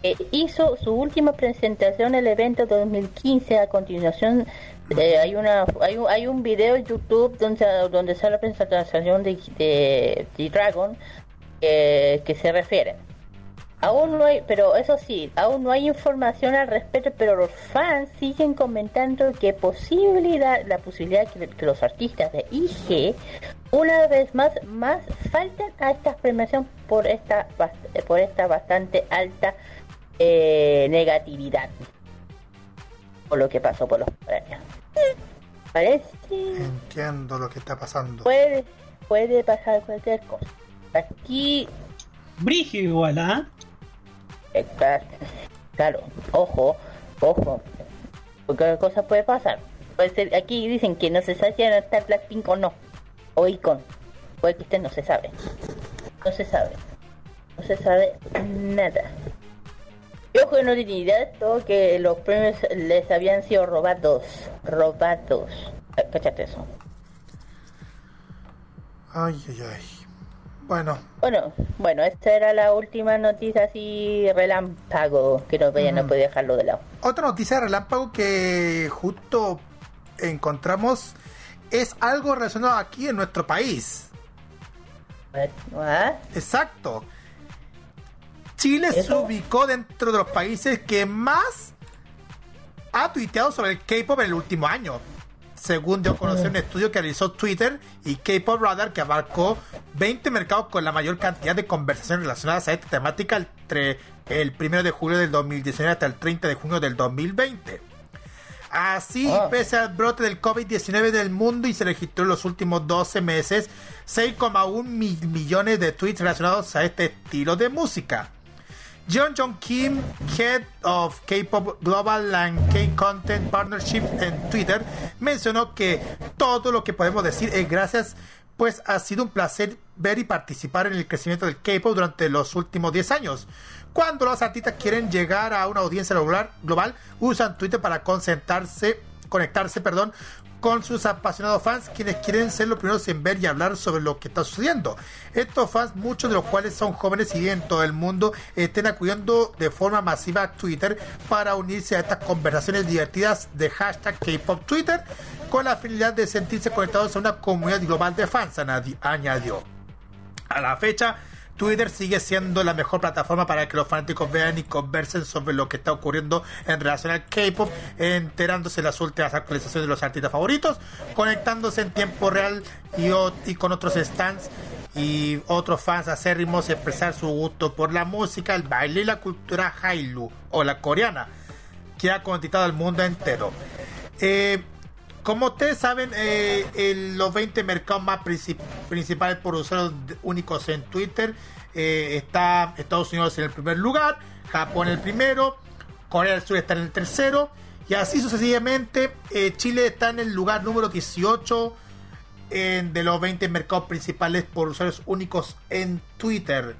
Que hizo su última presentación en el evento 2015 a continuación Eh, hay una hay un, hay un video en YouTube donde donde sale la presentación de, de, Dragon que se refiere. Aún no hay, pero eso sí, aún no hay información al respecto, pero los fans siguen comentando que posibilidad, la posibilidad que, que los artistas de IG una vez más más falten a esta premiación por esta por esta bastante alta eh, negatividad por lo que pasó por los premios. Parece. Entiendo lo que está pasando. Puede, puede pasar cualquier cosa. Aquí. Brigio igual, ¿ah? Claro, ojo, ojo. Porque cosa puede pasar. Puede ser, aquí dicen que no se sabe si está Blackpink o no. O Icon. Puede que usted no se sabe. No se sabe. No se sabe nada. Yo de todo que los premios les habían sido robados. Robados. Cáchate eso. Ay, ay, ay. Bueno. Bueno, bueno, esta era la última noticia así relámpago, que no, no podía dejarlo de lado. Otra noticia relámpago que justo encontramos es algo relacionado aquí en nuestro país. Exacto. Chile se ubicó dentro de los países que más ha tuiteado sobre el K-pop en el último año. Según dio a conocer un estudio que realizó Twitter y K-Pop Radar, que abarcó 20 mercados con la mayor cantidad de conversaciones relacionadas a esta temática entre el 1 de julio del 2019 hasta el 30 de junio del 2020. Así, ah. pese al brote del COVID-19 del mundo y se registró en los últimos 12 meses 6,1 millones de tweets relacionados a este estilo de música. John John Kim, Head of K-Pop Global and K-Content Partnership en Twitter, mencionó que todo lo que podemos decir es gracias, pues ha sido un placer ver y participar en el crecimiento del K-Pop durante los últimos 10 años. Cuando los artistas quieren llegar a una audiencia global, global usan Twitter para concentrarse, conectarse, perdón, con sus apasionados fans, quienes quieren ser los primeros en ver y hablar sobre lo que está sucediendo. Estos fans, muchos de los cuales son jóvenes y en todo el mundo, estén acudiendo de forma masiva a Twitter para unirse a estas conversaciones divertidas de hashtag K-Pop Twitter, con la finalidad de sentirse conectados a una comunidad global de fans, añadió. A la fecha, Twitter sigue siendo la mejor plataforma para que los fanáticos vean y conversen sobre lo que está ocurriendo en relación al K-pop, enterándose de las últimas actualizaciones de los artistas favoritos, conectándose en tiempo real y, con otros stands y otros fans acérrimos expresar su gusto por la música, el baile y la cultura Hailu o la coreana, que ha conquistado al mundo entero. Eh, como ustedes saben, eh, los 20 mercados más principales por usuarios únicos en Twitter eh, está Estados Unidos en el primer lugar, Japón en el primero, Corea del Sur está en el tercero y así sucesivamente. Eh, Chile está en el lugar número 18 de los 20 mercados principales por usuarios únicos en Twitter.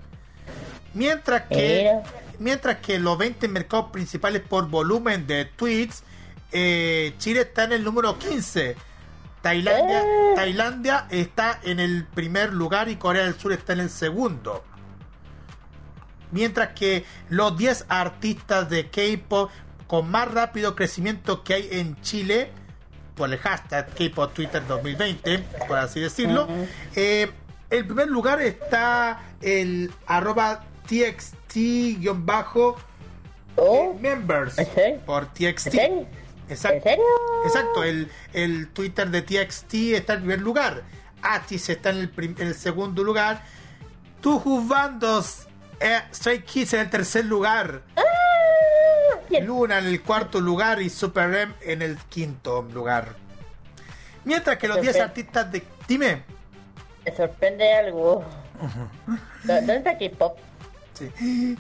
Mientras que, mientras que los 20 mercados principales por volumen de tweets eh, Chile está en el número 15. Tailandia, eh. Tailandia está en el primer lugar y Corea del Sur está en el segundo. Mientras que los 10 artistas de K-pop con más rápido crecimiento que hay en Chile, por el hashtag K-pop Twitter 2020, por así decirlo, eh, el primer lugar está el arroba txt-members oh. por TXT. Exacto. ¿En serio? Exacto, el, el Twitter de TXT está en primer lugar. Atis está en el, en el segundo lugar. Tuju Bandos, eh, Stray Kids en el tercer lugar. Ah, Luna en el cuarto lugar y Super M en el quinto lugar. Mientras que los 10 artistas de. Dime. Me sorprende algo. ¿Dónde está K-pop? Sí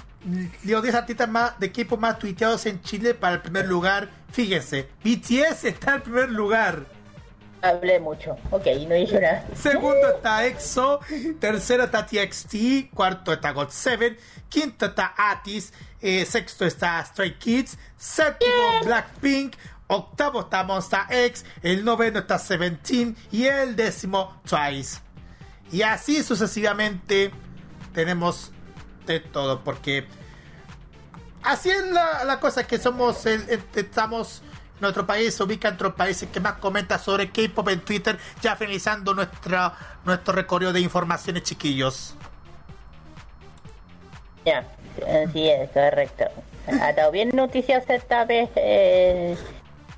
los 10 artistas más, de equipo más tuiteados en Chile para el primer lugar. Fíjense, BTS está en el primer lugar. Hablé mucho, ok, no hice nada. Segundo está EXO, tercero está TXT, cuarto está God7, quinto está Atis, eh, sexto está Stray Kids, séptimo Blackpink, octavo está Monsta X, el noveno está Seventeen y el décimo Twice. Y así sucesivamente tenemos de todo, porque así es la, cosa que somos, estamos nuestro país se ubica entre los países que más comenta sobre K-pop en Twitter, ya finalizando nuestra, nuestro recorrido de informaciones, chiquillos. Ya, así es, correcto. Ha dado bien noticias esta vez eh,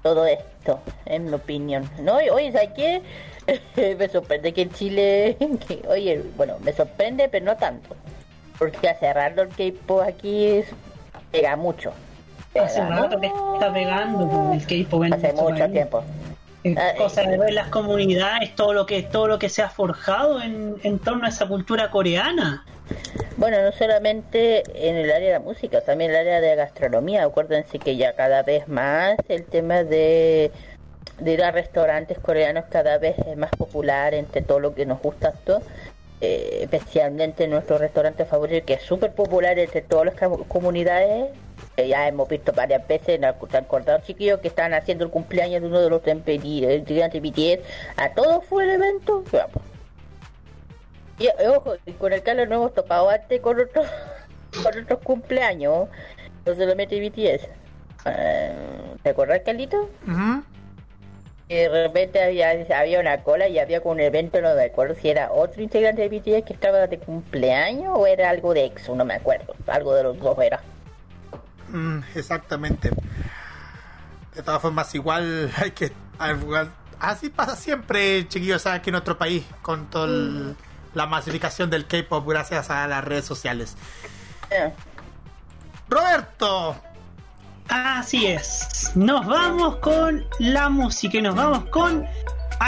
todo esto, en mi opinión. ¿No? Oye, ¿sabes qué? <laughs> me sorprende que en Chile, <laughs> oye, bueno, me sorprende, pero no tanto. Porque hace rato el K-pop aquí pega mucho. hace rato que está pegando el K-pop Hace mucho tiempo. Ah, cosa de ver las comunidades, todo lo que todo lo que se ha forjado en, en torno a esa cultura coreana. Bueno, no solamente en el área de la música, también en el área de la gastronomía. Acuérdense que ya cada vez más el tema de, de ir a restaurantes coreanos cada vez es más popular entre todo lo que nos gusta esto. Eh, especialmente nuestro restaurante favorito, que es súper popular entre todas las comunidades. ya hemos visto varias veces, en han cortado chiquillos que están haciendo el cumpleaños de uno de los integrantes de BTS. A todos fue el evento. Y ojo, con el Carlos no hemos topado antes con otros, <laughs> con otros cumpleaños, no solamente BTS. Eh, ¿Te acuerdas, Carlito? Y de repente había, había una cola y había con un evento, no me acuerdo si era otro integrante de BTS que estaba de cumpleaños o era algo de EXO, no me acuerdo. Algo de los dos era. Mm, exactamente. De todas formas, igual <laughs> hay que. Así pasa siempre, chiquillos, aquí en nuestro país, con todo el la masificación del K-pop gracias a las redes sociales. Roberto. Así es. Nos vamos con la música y nos vamos con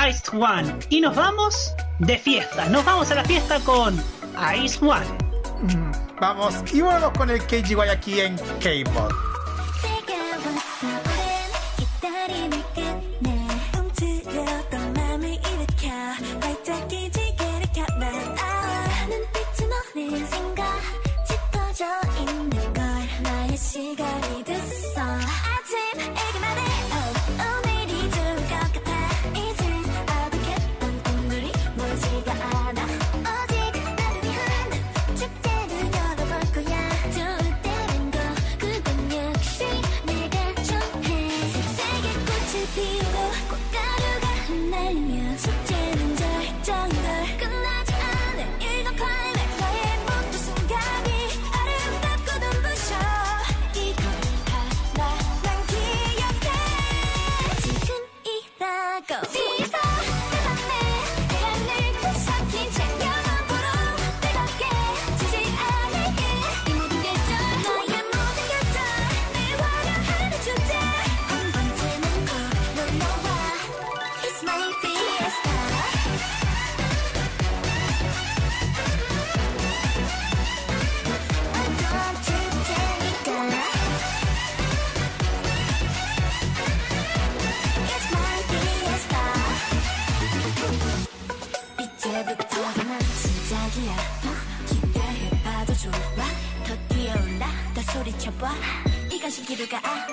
Ice One. Y nos vamos de fiesta. Nos vamos a la fiesta con Ice One. Vamos y volvemos con el KGY aquí en K-pop. しきるかあ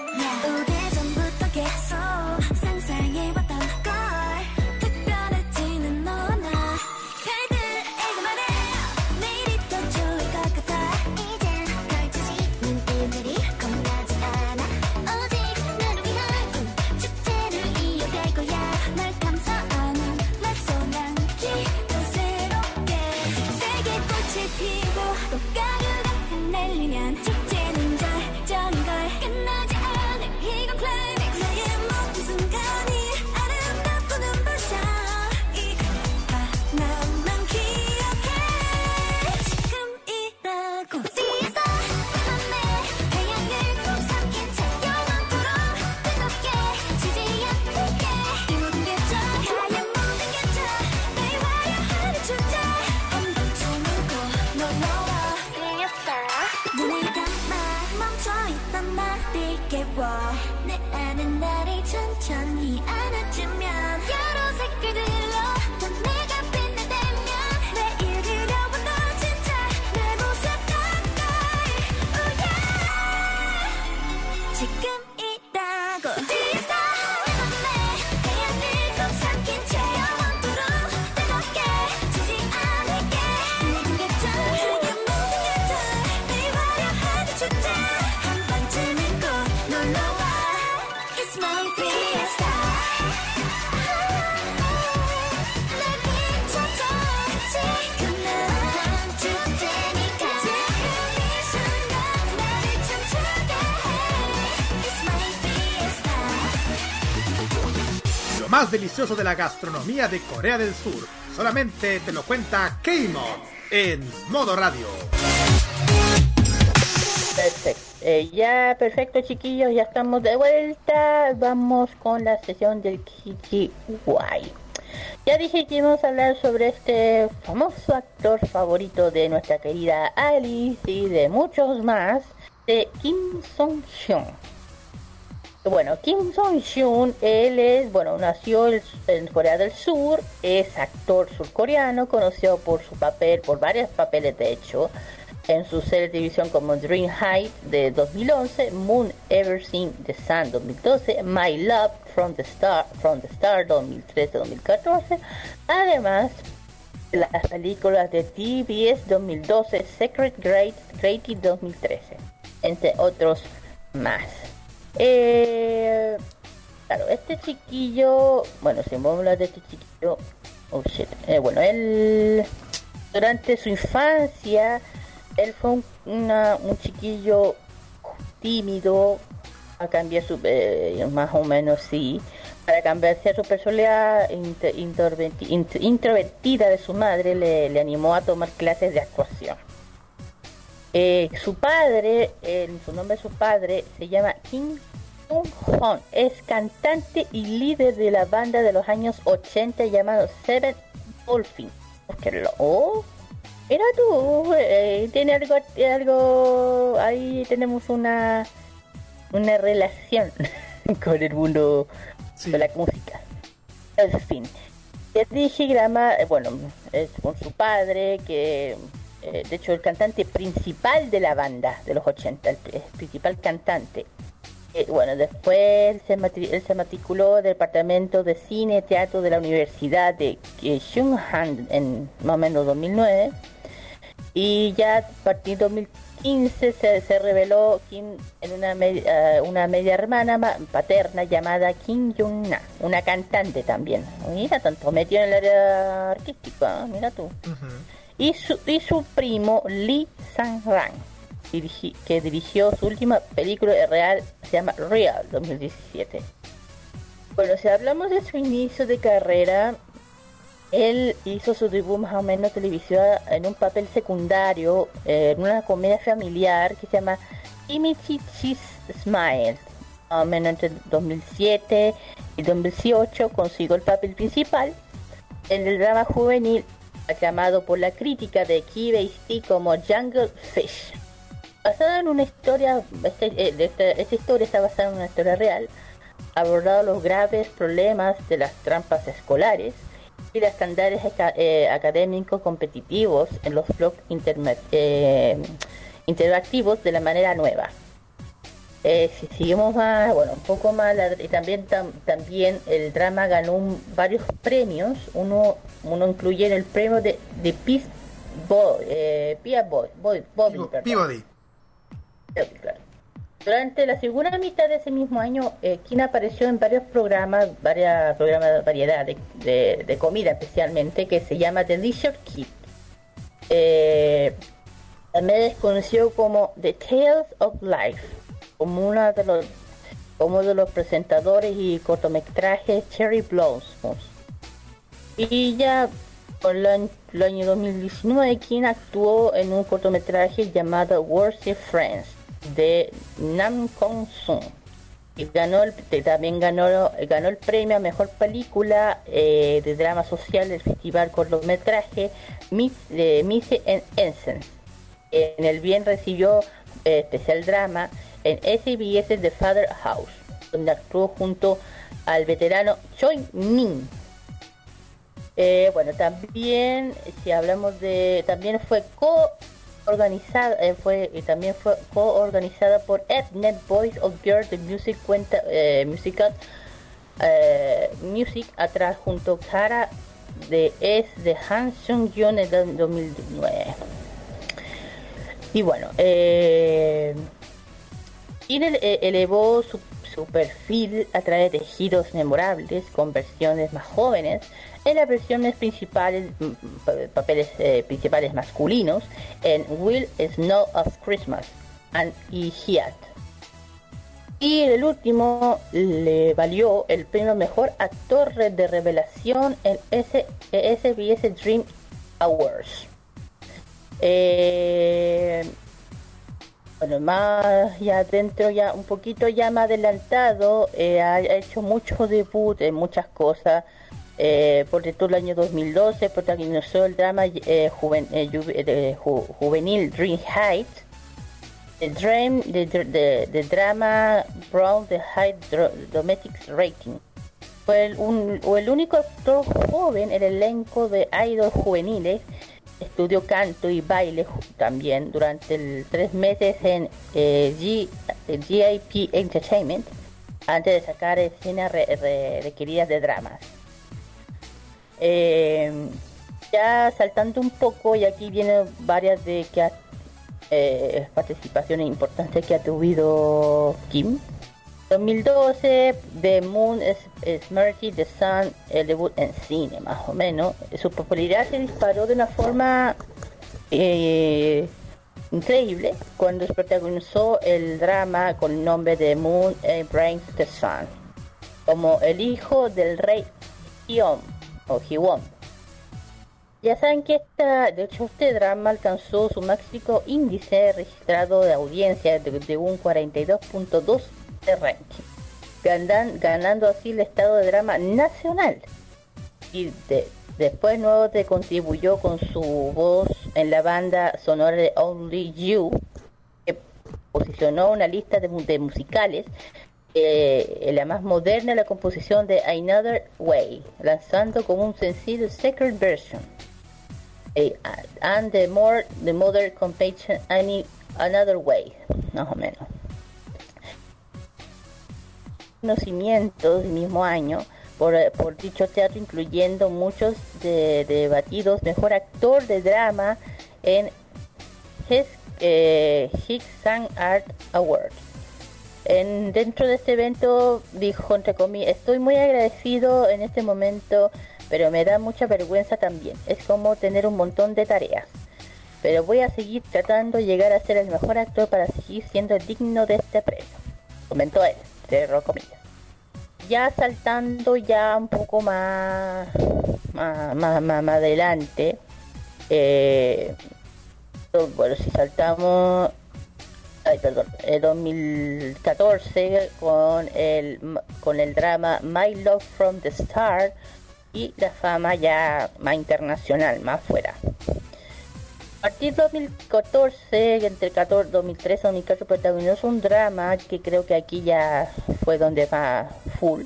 delicioso de la gastronomía de Corea del Sur. Solamente te lo cuenta K-Mod en modo radio. Perfecto. Eh, ya, perfecto, chiquillos, ya estamos de vuelta. Vamos con la sesión del Guay. Ya dije que íbamos a hablar sobre este famoso actor favorito de nuestra querida Alice y de muchos más, de Kim Song-hyun. Bueno, Kim Song-hyun, él es, bueno, nació en Corea del Sur, es actor surcoreano, conocido por su papel, por varios papeles de hecho, en su serie de televisión como Dream High de 2011, Moon Everything the Sun 2012, My Love from the Star from the Star 2013-2014, además las películas de TBS 2012, Secret Great Grady 2013, entre otros más. Eh, claro, este chiquillo, bueno, a hablar de este chiquillo, oh eh, bueno, él durante su infancia, él fue un, un chiquillo tímido, a cambiar su, eh, más o menos sí, para cambiarse a su personalidad introvertida de su madre, le, le animó a tomar clases de actuación. Eh, su padre, su nombre de su padre, se llama Kim Sung-hon. Es cantante y líder de la banda de los años 80 llamado Seven Dolphin. Oh, mira tú, eh, tiene algo, algo, ahí tenemos una, una relación <laughs> con el mundo de la música. En fin, grama, eh, bueno, es con su padre que eh, de hecho el cantante principal de la banda de los 80, el, principal cantante. Eh, bueno, después se él se matriculó del departamento de cine y teatro de la Universidad de Kyunghan en más o menos 2009 y ya a partir de 2015 se, se reveló Kim en una, media, una media hermana paterna llamada Kim Jung-na, una cantante también. Mira, tanto metió en el área artística, mira tú y su, y su primo Lee Sang-ran, que dirigió su última película real, se llama Real 2017. Bueno, si hablamos de su inicio de carrera, él hizo su debut más o menos televisiva en un papel secundario en una comedia familiar que se llama Imichi Cheese Smile. Más o menos entre 2007 y 2018 consiguió el papel principal en el drama juvenil llamado por la crítica de Key como Jungle Fish. Basada en una historia, este, eh, esta, historia está basada en una historia real, abordado los graves problemas de las trampas escolares y los estándares eh, académicos competitivos en los blogs eh, interactivos de la manera nueva. Eh, si seguimos más, bueno, un poco más, y también también el drama ganó varios premios. Uno uno incluye el premio de, de Peace Boy, eh, Boy, Boy, Durante la segunda mitad de ese mismo año, eh, apareció en varios programas, varias programas de variedad de, de, comida especialmente, que se llama The Leisure Kid. Eh, también es conocido como The Tales of Life como uno de los como de los presentadores y cortometrajes Cherry Blossoms. Y ya por el año, 2019, quien actuó en un cortometraje llamado Worthy Friends de Nam Kong Sung. Y ganó el, también ganó, ganó el premio a mejor película eh, de drama social del festival cortometraje Miss, de Miss Essence. En el bien recibió eh, especial drama en SBS The Father House, donde actuó junto al veterano Choi Min. Eh, bueno, también, si hablamos de, también fue co-organizada, eh, fue, y también fue co-organizada por Ethnet Boys of Girls The Music cuenta, eh, musical, Music, atrás junto a Cara de es de Han Sung Yeon en 2009. Y bueno, eh, elevó su, perfil a través de giros memorables con versiones más jóvenes en las versiones principales, mm, mm, papeles eh, principales masculinos en Will Snow of Christmas and Hiat. Y el último le valió el premio Mejor Actor de Revelación en SBS Dream Awards. Eh, bueno, más ya dentro, ya un poquito ya más adelantado, eh, ha hecho muchos debut en muchas cosas. Eh, por todo el año 2012 protagonizó el drama eh, eh juvenil Dream Heights, el dream, de, drama Brown the High Domestic Rating. Fue el, el único actor joven en el elenco de idols juveniles. Estudió canto y baile también durante tres meses en eh, G, GIP Entertainment antes de sacar escenas requeridas de dramas. Eh, ya saltando un poco, y aquí vienen varias de que eh, participaciones importantes que ha tenido Kim. 2012, The Moon is, Mercy, The Sun, el debut en cine, más o menos. Su popularidad se disparó de una forma eh, increíble cuando protagonizó el drama con el nombre de Moon and Brains the Sun, como el hijo del rey Hyom o Ya saben que esta, de hecho este drama alcanzó su máximo índice registrado de audiencia de, un 42.2 de ranking, ganando así el estado de drama nacional. Y después nuevo te contribuyó con su voz en la banda sonora de Only You, que posicionó una lista de, de musicales eh, la más moderna la composición de Another Way, lanzando como un sencillo second version. Eh, and the more the mother compassion another way, más o menos. Conocimientos del mismo año por, dicho teatro, incluyendo muchos de, debatidos mejor actor de drama en His, eh, Art Awards en, dentro de este evento dijo entre comillas, estoy muy agradecido en este momento, pero me da mucha vergüenza también. Es como tener un montón de tareas. Pero voy a seguir tratando de llegar a ser el mejor actor para seguir siendo digno de este premio. Comentó él, comillas. Ya saltando ya un poco más, más, más, más, adelante, eh, bueno, si saltamos ay, perdón, el 2014 con el, con el drama My Love from the Start y la fama ya más internacional, más fuera. A partir de 2014, entre 14, 2013 y 2014 protagonizó un drama que creo que aquí ya fue donde va full.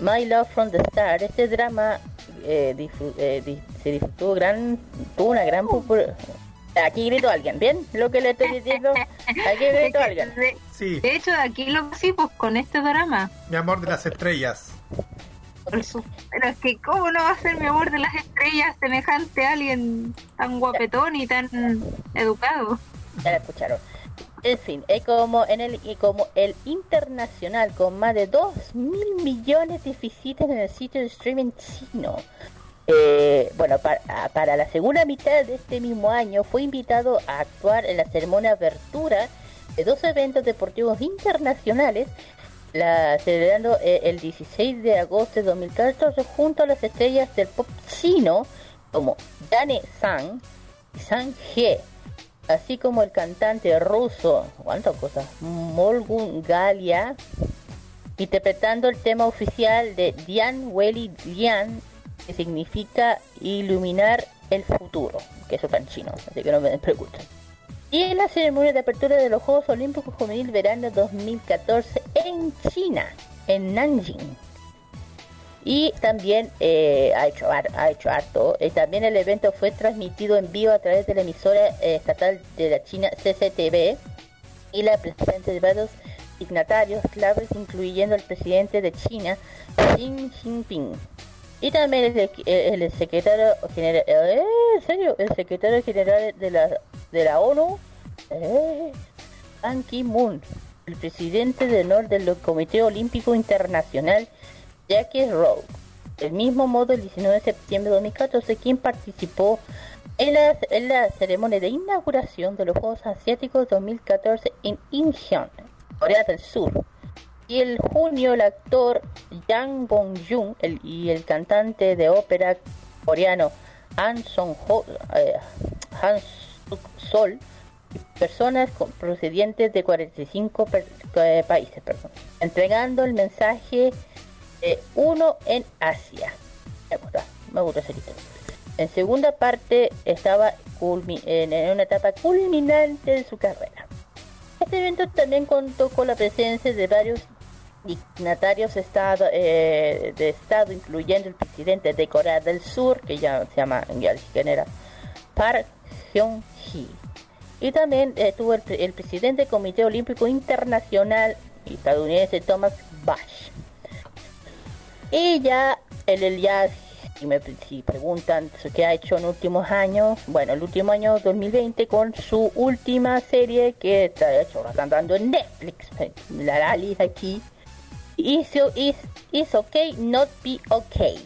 My Love from the Start, este drama eh, eh, se disfrutó gran, tuvo una gran popularidad Aquí grito alguien, ¿bien? Lo que le estoy diciendo, aquí <laughs> grito alguien. Sí. De hecho, aquí lo sí, pues con este drama. Mi amor de las estrellas. Pero es que, ¿cómo no va a ser mi amor de las estrellas semejante a alguien tan guapetón y tan educado? Ya la escucharon. En fin, es como en el y como el internacional con más de 2 mil millones de visitas en el sitio de streaming chino eh, bueno, para, la segunda mitad de este mismo año fue invitado a actuar en la ceremonia apertura de dos eventos deportivos internacionales, la, celebrando eh, el 16 de agosto de 2014 junto a las estrellas del pop chino como Dane Sang y Sang He, así como el cantante ruso, ¿cuántas cosas? Molgun Galia, interpretando el tema oficial de Dian Weli Lian que significa iluminar el futuro, que eso está en chino, así que no me pregunten. Y en la ceremonia de apertura de los Juegos Olímpicos Juvenil Verano 2014 en China, en Nanjing. Y también eh, ha, hecho, ha hecho harto. Eh, también el evento fue transmitido en vivo a través de la emisora eh, estatal de la China CCTV y la presencia de varios dignatarios claves, incluyendo el presidente de China, Xi Jinping. Y también el, secretario general, eh, ¿en serio? El secretario general de la, de la ONU, eh, Ki-moon, el presidente de honor del Comité Olímpico Internacional, Jackie Rowe. Del mismo modo, el 19 de septiembre de 2014, quien participó en la, en la ceremonia de inauguración de los Juegos Asiáticos 2014 en Incheon, Corea del Sur Y el junio el actor Yang Bong-joon y el cantante de ópera coreano Han Song-ho, eh, Han Sol, personas procedientes de 45 eh, países, perdón, entregando el mensaje de uno en Asia. Me gusta, me gusta ese título. En segunda parte estaba en una etapa culminante de su carrera. Este evento también contó con la presencia de varios dignatarios estado, eh, de Estado, incluyendo el presidente de Corea del Sur, que ya se llama, ya Park Hyung-hee. Y también estuvo el, el, presidente del Comité Olímpico Internacional estadounidense Thomas Bach. Y ya el, el ya si me si preguntan qué ha hecho en últimos años, bueno, el último año 2020 con su última serie que está hecho, dando en Netflix, la Lali aquí, hizo is, is okay, not be okay.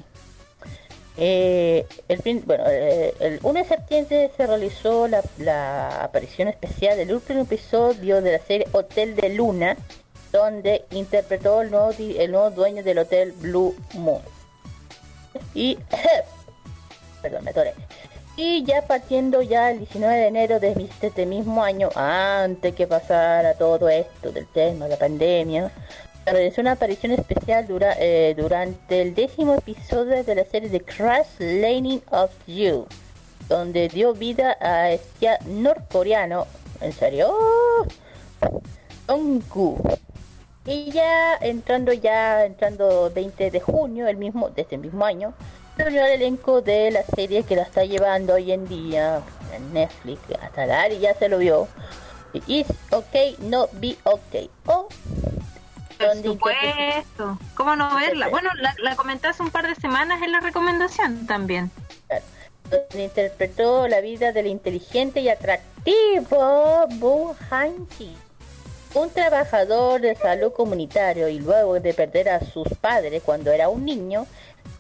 Eh, el, bueno, eh, el 1 de septiembre se realizó la, aparición especial del último episodio de la serie Hotel de Luna, donde interpretó el nuevo, el nuevo dueño del hotel Blue Moon. Y, <coughs> perdón, me toré. Y ya partiendo ya el 19 de enero de este mismo año, antes que pasara todo esto del tema, de la pandemia, realizó una aparición especial eh, durante el décimo episodio de la serie de Crash Landing of You, donde dio vida a este norcoreano, ¿en serio? Gu y ya entrando ya, entrando 20 de junio, el mismo, de este mismo año, se unió al elenco de la serie que la está llevando hoy en día en Netflix, hasta la Ari ya se lo vio. Is okay, no be okay. Oh, Por supuesto. ¿Cómo no verla? Bueno, la, la comenté hace un par de semanas en la recomendación también. Donde interpretó la vida del inteligente y atractivo Bu Han-ki un trabajador de salud comunitario y luego de perder a sus padres cuando era un niño,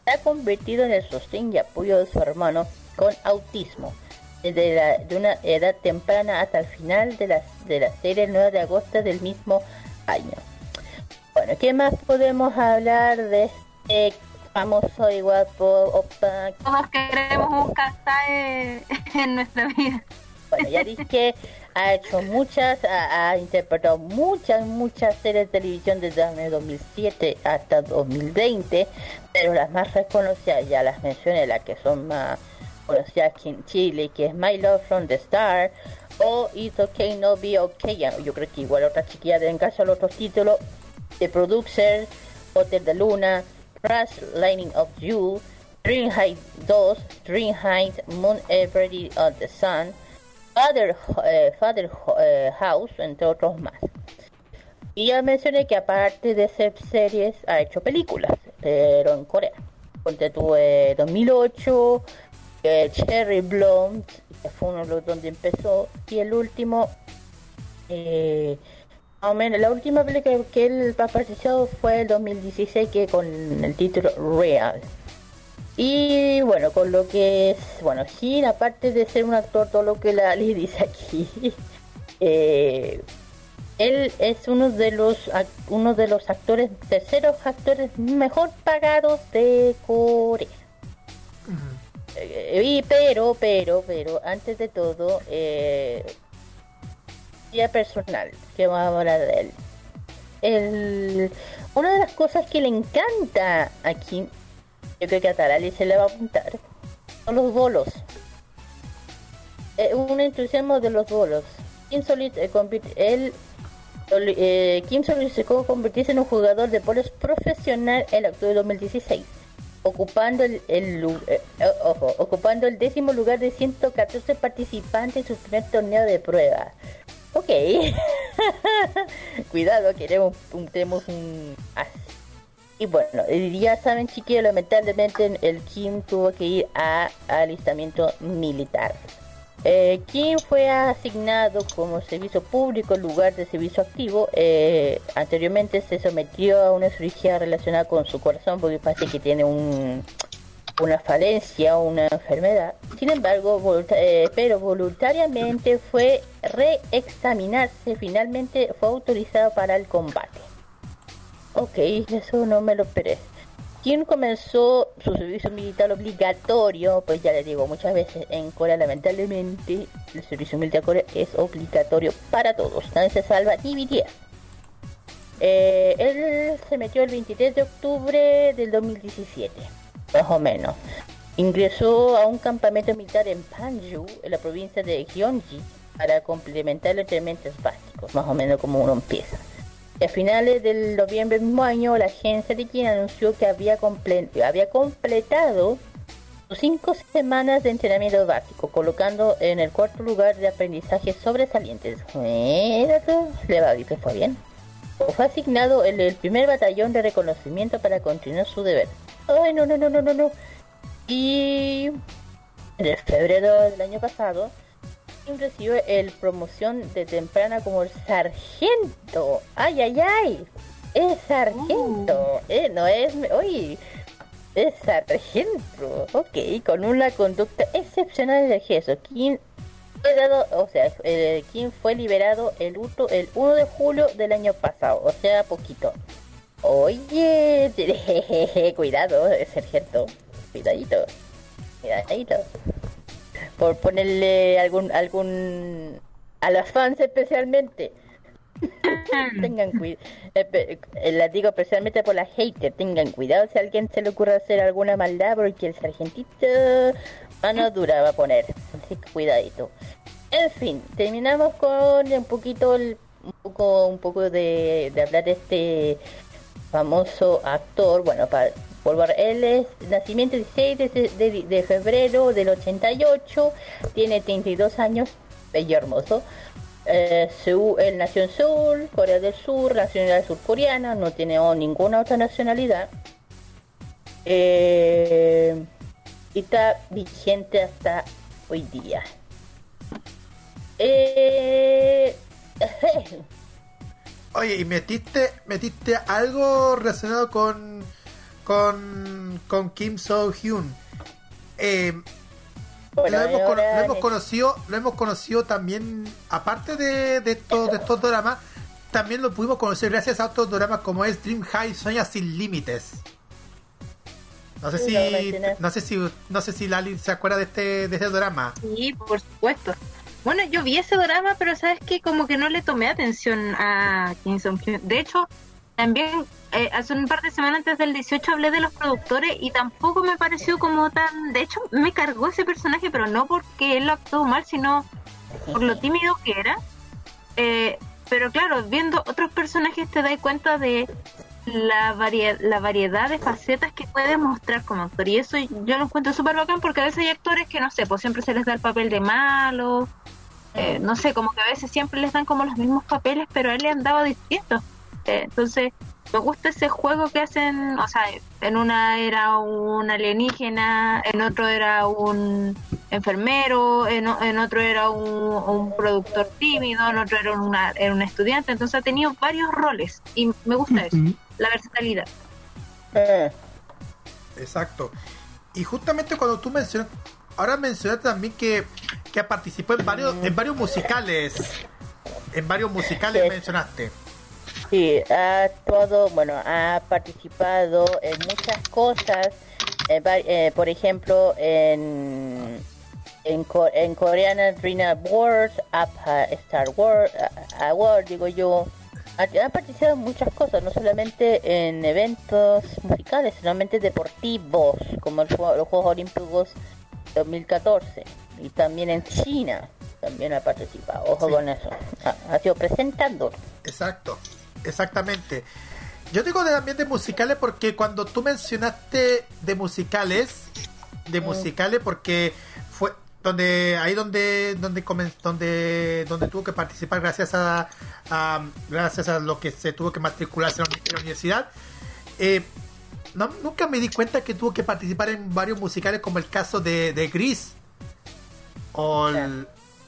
se ha convertido en el sostén y apoyo de su hermano con autismo. Desde de una edad temprana hasta el final de la, de la serie el 9 de agosto del mismo año. Bueno, ¿qué más podemos hablar de este famoso y guapo opa? Todos queremos un castae <laughs> en nuestra vida. Bueno, ya dije ha hecho muchas, ha, interpretado muchas, muchas series de televisión desde el 2007 hasta 2020, pero las más reconocidas, ya las mencioné, las que son más conocidas aquí en Chile, que es My Love from the Star, o It's Okay No Be Okay, yo creo que igual otra chiquilla deben los otros títulos, The Producer, Hotel de Luna, Crash Lightning of You, Dream High 2, Dream High, Moon Every of the Sun, Father, eh, eh, House, entre otros más. Y ya mencioné que aparte de ser series, ha hecho películas, pero en Corea. Donde tuve 2008, Cherry Blonde, que fue uno de los donde empezó, y el último, eh, menos, la última película que él participó fue el 2016, que con el título Real. Y bueno, con lo que es, bueno, Jin, aparte de ser un actor, todo lo que la <laughs> le dice aquí, eh, él es uno de los uno de los actores, terceros actores mejor pagados de Corea. Eh, y pero, pero, pero, antes de todo, eh, personal, que vamos a hablar de él. El, una de las cosas que le encanta aquí yo creo que a Tarali se le va a apuntar, son los bolos. Eh, un entusiasmo de los bolos. Kim Solid eh, él, eh, Kim solicitó convertirse en un jugador de bolos profesional en octubre de 2016, ocupando el, el eh, ojo, ocupando el décimo lugar de 114 participantes en su primer torneo de prueba. Ok, <laughs> cuidado, queremos tenemos un y bueno, ya saben chiquillos, lamentablemente el Kim tuvo que ir a alistamiento militar. Eh, Kim fue asignado como servicio público en lugar de servicio activo. Eh, anteriormente se sometió a una cirugía relacionada con su corazón porque parece que tiene un, una falencia o una enfermedad. Sin embargo, eh, pero voluntariamente fue reexaminarse. Finalmente fue autorizado para el combate. Ok, eso no me lo esperé. ¿Quién comenzó su servicio militar obligatorio? Pues ya le digo muchas veces, en Corea lamentablemente el servicio militar es obligatorio para todos, nadie se salva BTS. Eh, él se metió el 23 de octubre del 2017, más o menos. Ingresó a un campamento militar en Panju, en la provincia de Gyeonggi, para complementar los entrenamientos básicos, más o menos como uno empieza. a finales del noviembre del mismo año, la agencia de quien anunció que había, completado cinco semanas de entrenamiento básico, colocando en el cuarto lugar de aprendizaje sobresalientes. Mira le va a fue bien. Fue asignado el primer batallón de reconocimiento para continuar su deber. Ay, no, no, no, no, no, no. Y en febrero del año pasado, recibe el promoción de temprana como el sargento. ¡Ay, ay, ay! Es sargento. Oh. Eh, no es... Oye, es sargento. Ok, con una conducta excepcional de gesto. ¿Quién fue dado, o sea, eh, ¿quién fue liberado el, el 1 de julio del año pasado? O sea, poquito. Oye, <laughs> cuidado, sargento. Cuidadito. Cuidadito. Por ponerle algún algún a los fans especialmente. <laughs> Tengan cuidado eh, eh, la digo especialmente por la hater. Tengan cuidado si a alguien se le ocurre hacer alguna maldad porque el sargentito mano dura va a poner. Así que cuidadito. En fin terminamos con un poquito un poco un poco de, de hablar de este famoso actor bueno para él es nacimiento 16 de, febrero del 88, tiene 32 años, bello hermoso. Eh, él nació en Seúl, Corea del Sur, nacionalidad surcoreana, no tiene ninguna otra nacionalidad. Eh, y está vigente hasta hoy día. Eh, <laughs> Oye, ¿y metiste, metiste algo relacionado con con, con Kim So Hyun. Eh, lo, hemos, conocido, lo hemos conocido también, aparte de, de, estos, de estos dramas, también lo pudimos conocer gracias a otros dramas como es Dream High Sueña sin límites. No sé si no sé si no sé si Lali se acuerda de este de ese drama. Sí, por supuesto. Bueno, yo vi ese drama, pero sabes que como que no le tomé atención a Kim So Hyun. De hecho, también eh, hace un par de semanas antes del 18 hablé de los productores y tampoco me pareció como tan... De hecho, me cargó ese personaje, pero no porque él lo actuó mal, sino por lo tímido que era. Eh, pero claro, viendo otros personajes te das cuenta de la, la variedad de facetas que puede mostrar como actor. Y eso yo lo encuentro súper bacán porque a veces hay actores que, no sé, pues siempre se les da el papel de malo. Eh, no sé, como que a veces siempre les dan como los mismos papeles, pero a él le han dado distintos. entonces, me gusta ese juego que hacen, o sea, en una era un alienígena, en otro era un enfermero, en, otro era un, productor tímido, en otro era, una, era un estudiante, entonces ha tenido varios roles y me gusta eso, la versatilidad. Eh. Exacto. Y justamente cuando tú mencionas, ahora mencionaste también que, que participó en varios, en varios musicales, en varios musicales mencionaste. Sí, ha actuado, bueno, ha participado en muchas cosas. Eh, por ejemplo, en, en, en coreana Dream Awards, Star Wars, Award, digo yo. Ha, participado en muchas cosas, no solamente en eventos musicales, sino deportivos, como los Juegos Olímpicos 2014. Y también en China, también ha participado. Ojo con eso. Ha, ha sido presentando. Exacto. Exactamente. Yo digo de ambientes musicales porque cuando tú mencionaste de musicales, de mm. musicales porque fue donde ahí donde donde donde donde tuvo que participar gracias a, gracias a lo que se tuvo que matricularse en la, universidad. Eh, no, nunca me di cuenta que tuvo que participar en varios musicales como el caso de, de Gris o,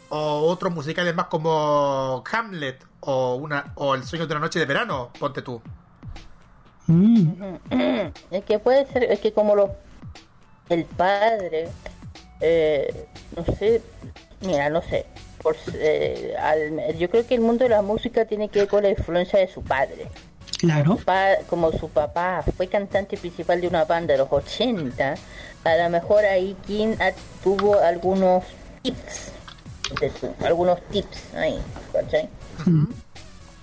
o otros musicales más como Hamlet o una o el sueño de una noche de verano, ponte tú. Mm. Es que puede ser, es que como lo el padre, eh, no sé, mira, no sé, por, eh, yo creo que el mundo de la música tiene que ver con la influencia de su padre. Claro. Como su papá fue cantante principal de una banda de los 80, a lo mejor ahí Kim tuvo algunos tips. algunos tips ahí, ¿cachai?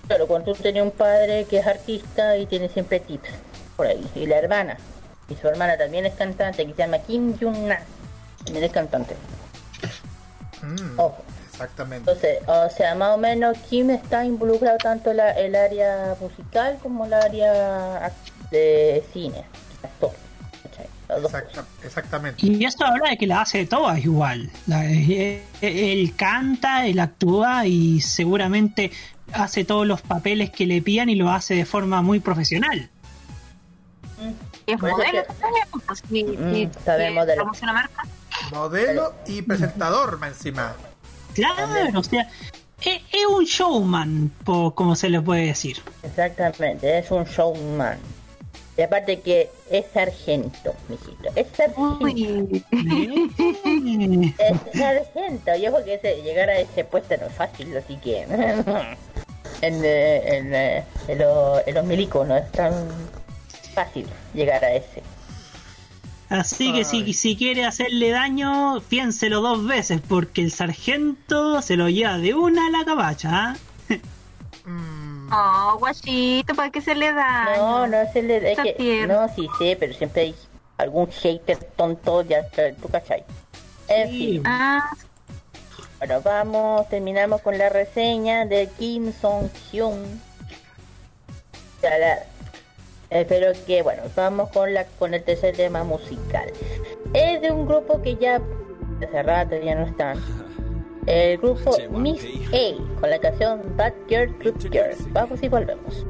Claro, cuando tú tenías un padre que es artista y tiene siempre tips por ahí. Y la hermana, y su hermana también es cantante, que se llama Kim Jung-na, es cantante. Mm, exactamente. Entonces, o sea, más o menos Kim está involucrado tanto en el área musical como el área de cine, actor. exactamente. Y esto habla de que la hace todas igual. Eh, eh, él canta, él actúa y seguramente hace todos los papeles que le pían y lo hace de forma muy profesional. Es modelo también, sabemos marca. Modelo y presentador encima. Claro, o sea, es, un showman, como se le puede decir. Exactamente, es un showman. Y aparte que es sargento, mijito. Es sargento. es sargento. Y ojo que ese, llegar a ese puesto no es fácil, así que... <laughs> en, en, en, los milicos no es tan fácil llegar a ese. Así que si, si quiere hacerle daño, piénselo dos veces, porque el sargento se lo lleva de una a la cabacha. Mm. Oh, guachito, ¿para qué se le da? No, no se le da. no, sí sé, pero siempre hay algún hater tonto, ya tú cachai. En fin. Ah. Bueno, vamos, terminamos con la reseña de Kim Song Hyun. Espero que, bueno, vamos con la con el tercer tema musical. Es de un grupo que ya hace rato ya no están. El grupo Miss A con la canción Bad Girl Good Girl. Vamos y volvemos.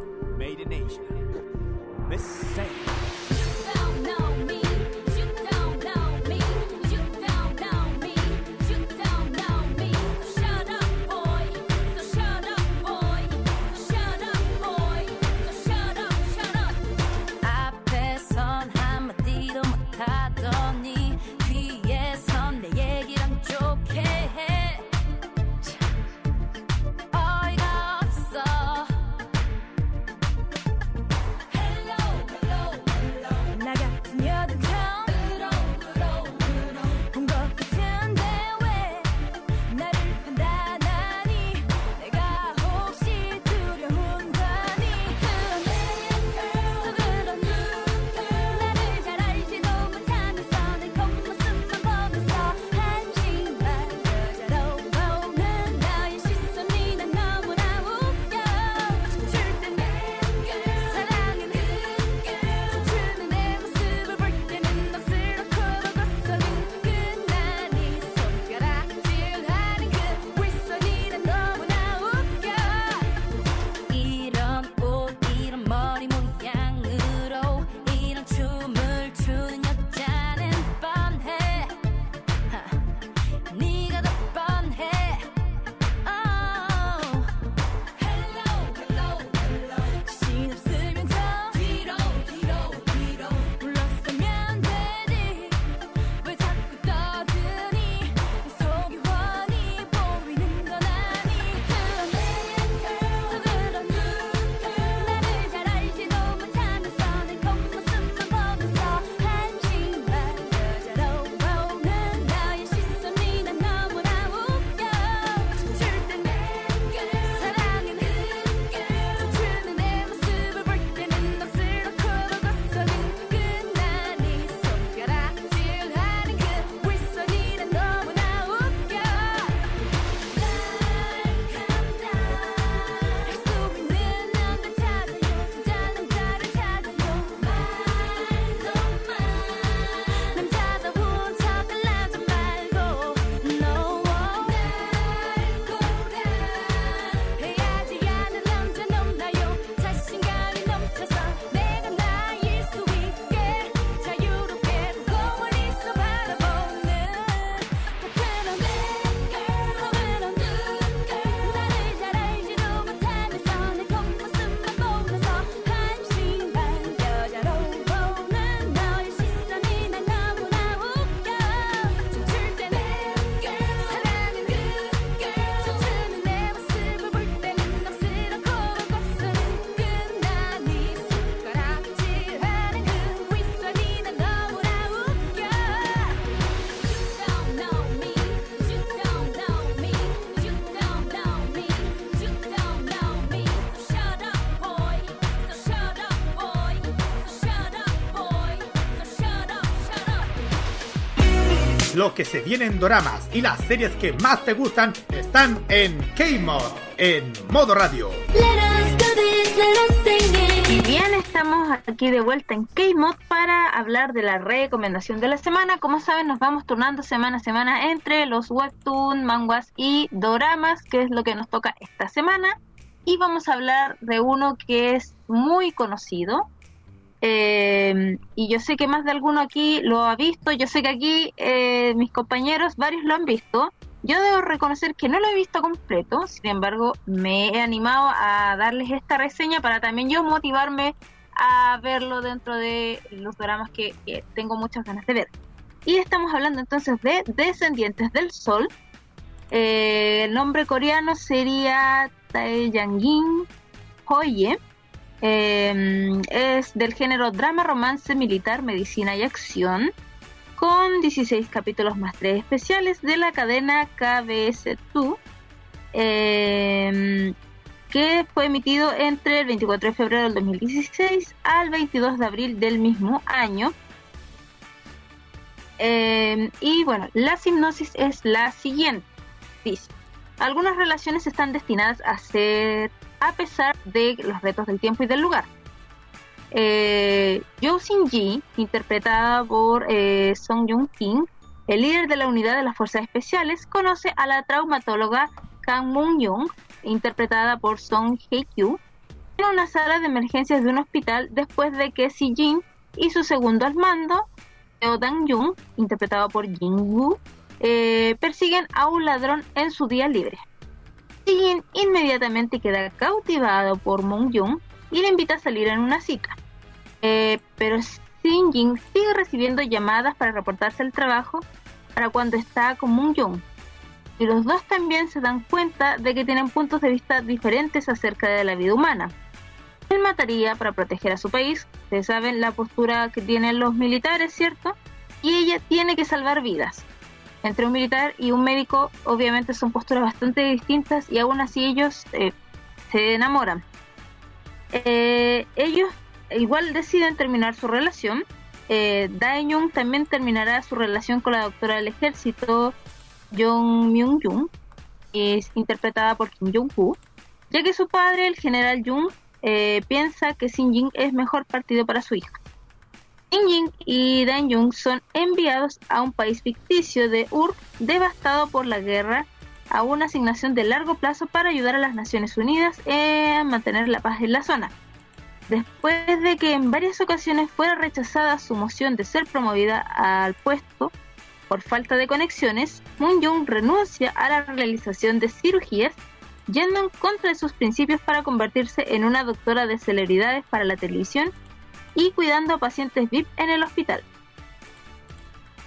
Que se viene en doramas y las series que más te gustan están en K-Mod, en modo radio. Y bien, estamos aquí de vuelta en K-Mod para hablar de la recomendación de la semana. Como saben, nos vamos turnando semana a semana entre los webtoon, manguas y doramas, que es lo que nos toca esta semana. Y vamos a hablar de uno que es muy conocido, eh, y yo sé que más de alguno aquí lo ha visto, yo sé que aquí eh, mis compañeros, varios lo han visto. Yo debo reconocer que no lo he visto completo, sin embargo me he animado a darles esta reseña para también yo motivarme a verlo dentro de los dramas que, tengo muchas ganas de ver. Y estamos hablando entonces de Descendientes del Sol. Eh, el nombre coreano sería Taeyangin Hoye. Em, es del género drama, romance, militar, medicina y acción, con 16 capítulos más 3 especiales de la cadena KBS2, em, que fue emitido entre el 24 de febrero del 2016 al 22 de abril del mismo año. Em, y bueno, la sinopsis es la siguiente. Dice, algunas relaciones están destinadas a ser a pesar de los retos del tiempo y del lugar. Eh, Yo Sin-ji, interpretada por eh, Song Jung-kim, el líder de la unidad de las fuerzas especiales, conoce a la traumatóloga Kang Moon-young, interpretada por Song Hye-kyu, en una sala de emergencias de un hospital después de que Si-jin y su segundo al mando, Seo Dang-jung, interpretado por Jin-woo, eh, persiguen a un ladrón en su día libre. Jin inmediatamente queda cautivado por Moon Jung y le invita a salir en una cita. Eh, pero Sin Jin sigue recibiendo llamadas para reportarse al trabajo para cuando está con Moon Jung. Y los dos también se dan cuenta de que tienen puntos de vista diferentes acerca de la vida humana. Él mataría para proteger a su país, ustedes saben la postura que tienen los militares, ¿cierto? Y ella tiene que salvar vidas entre un militar y un médico obviamente son posturas bastante distintas y aún así ellos eh, se enamoran. Eh, ellos igual deciden terminar su relación. Eh, Dae-Jung también terminará su relación con la doctora del ejército Jong Myung-jung, es interpretada por Kim Jong-woo, ya que su padre, el general Jung, eh, piensa que Sin Jin es mejor partido para su hija. Jin y Dan Jung son enviados a un país ficticio de Ur devastado por la guerra a una asignación de largo plazo para ayudar a las Naciones Unidas a mantener la paz en la zona. Después de que en varias ocasiones fuera rechazada su moción de ser promovida al puesto por falta de conexiones, Moon Jung renuncia a la realización de cirugías yendo en contra de sus principios para convertirse en una doctora de celebridades para la televisión y cuidando a pacientes VIP en el hospital.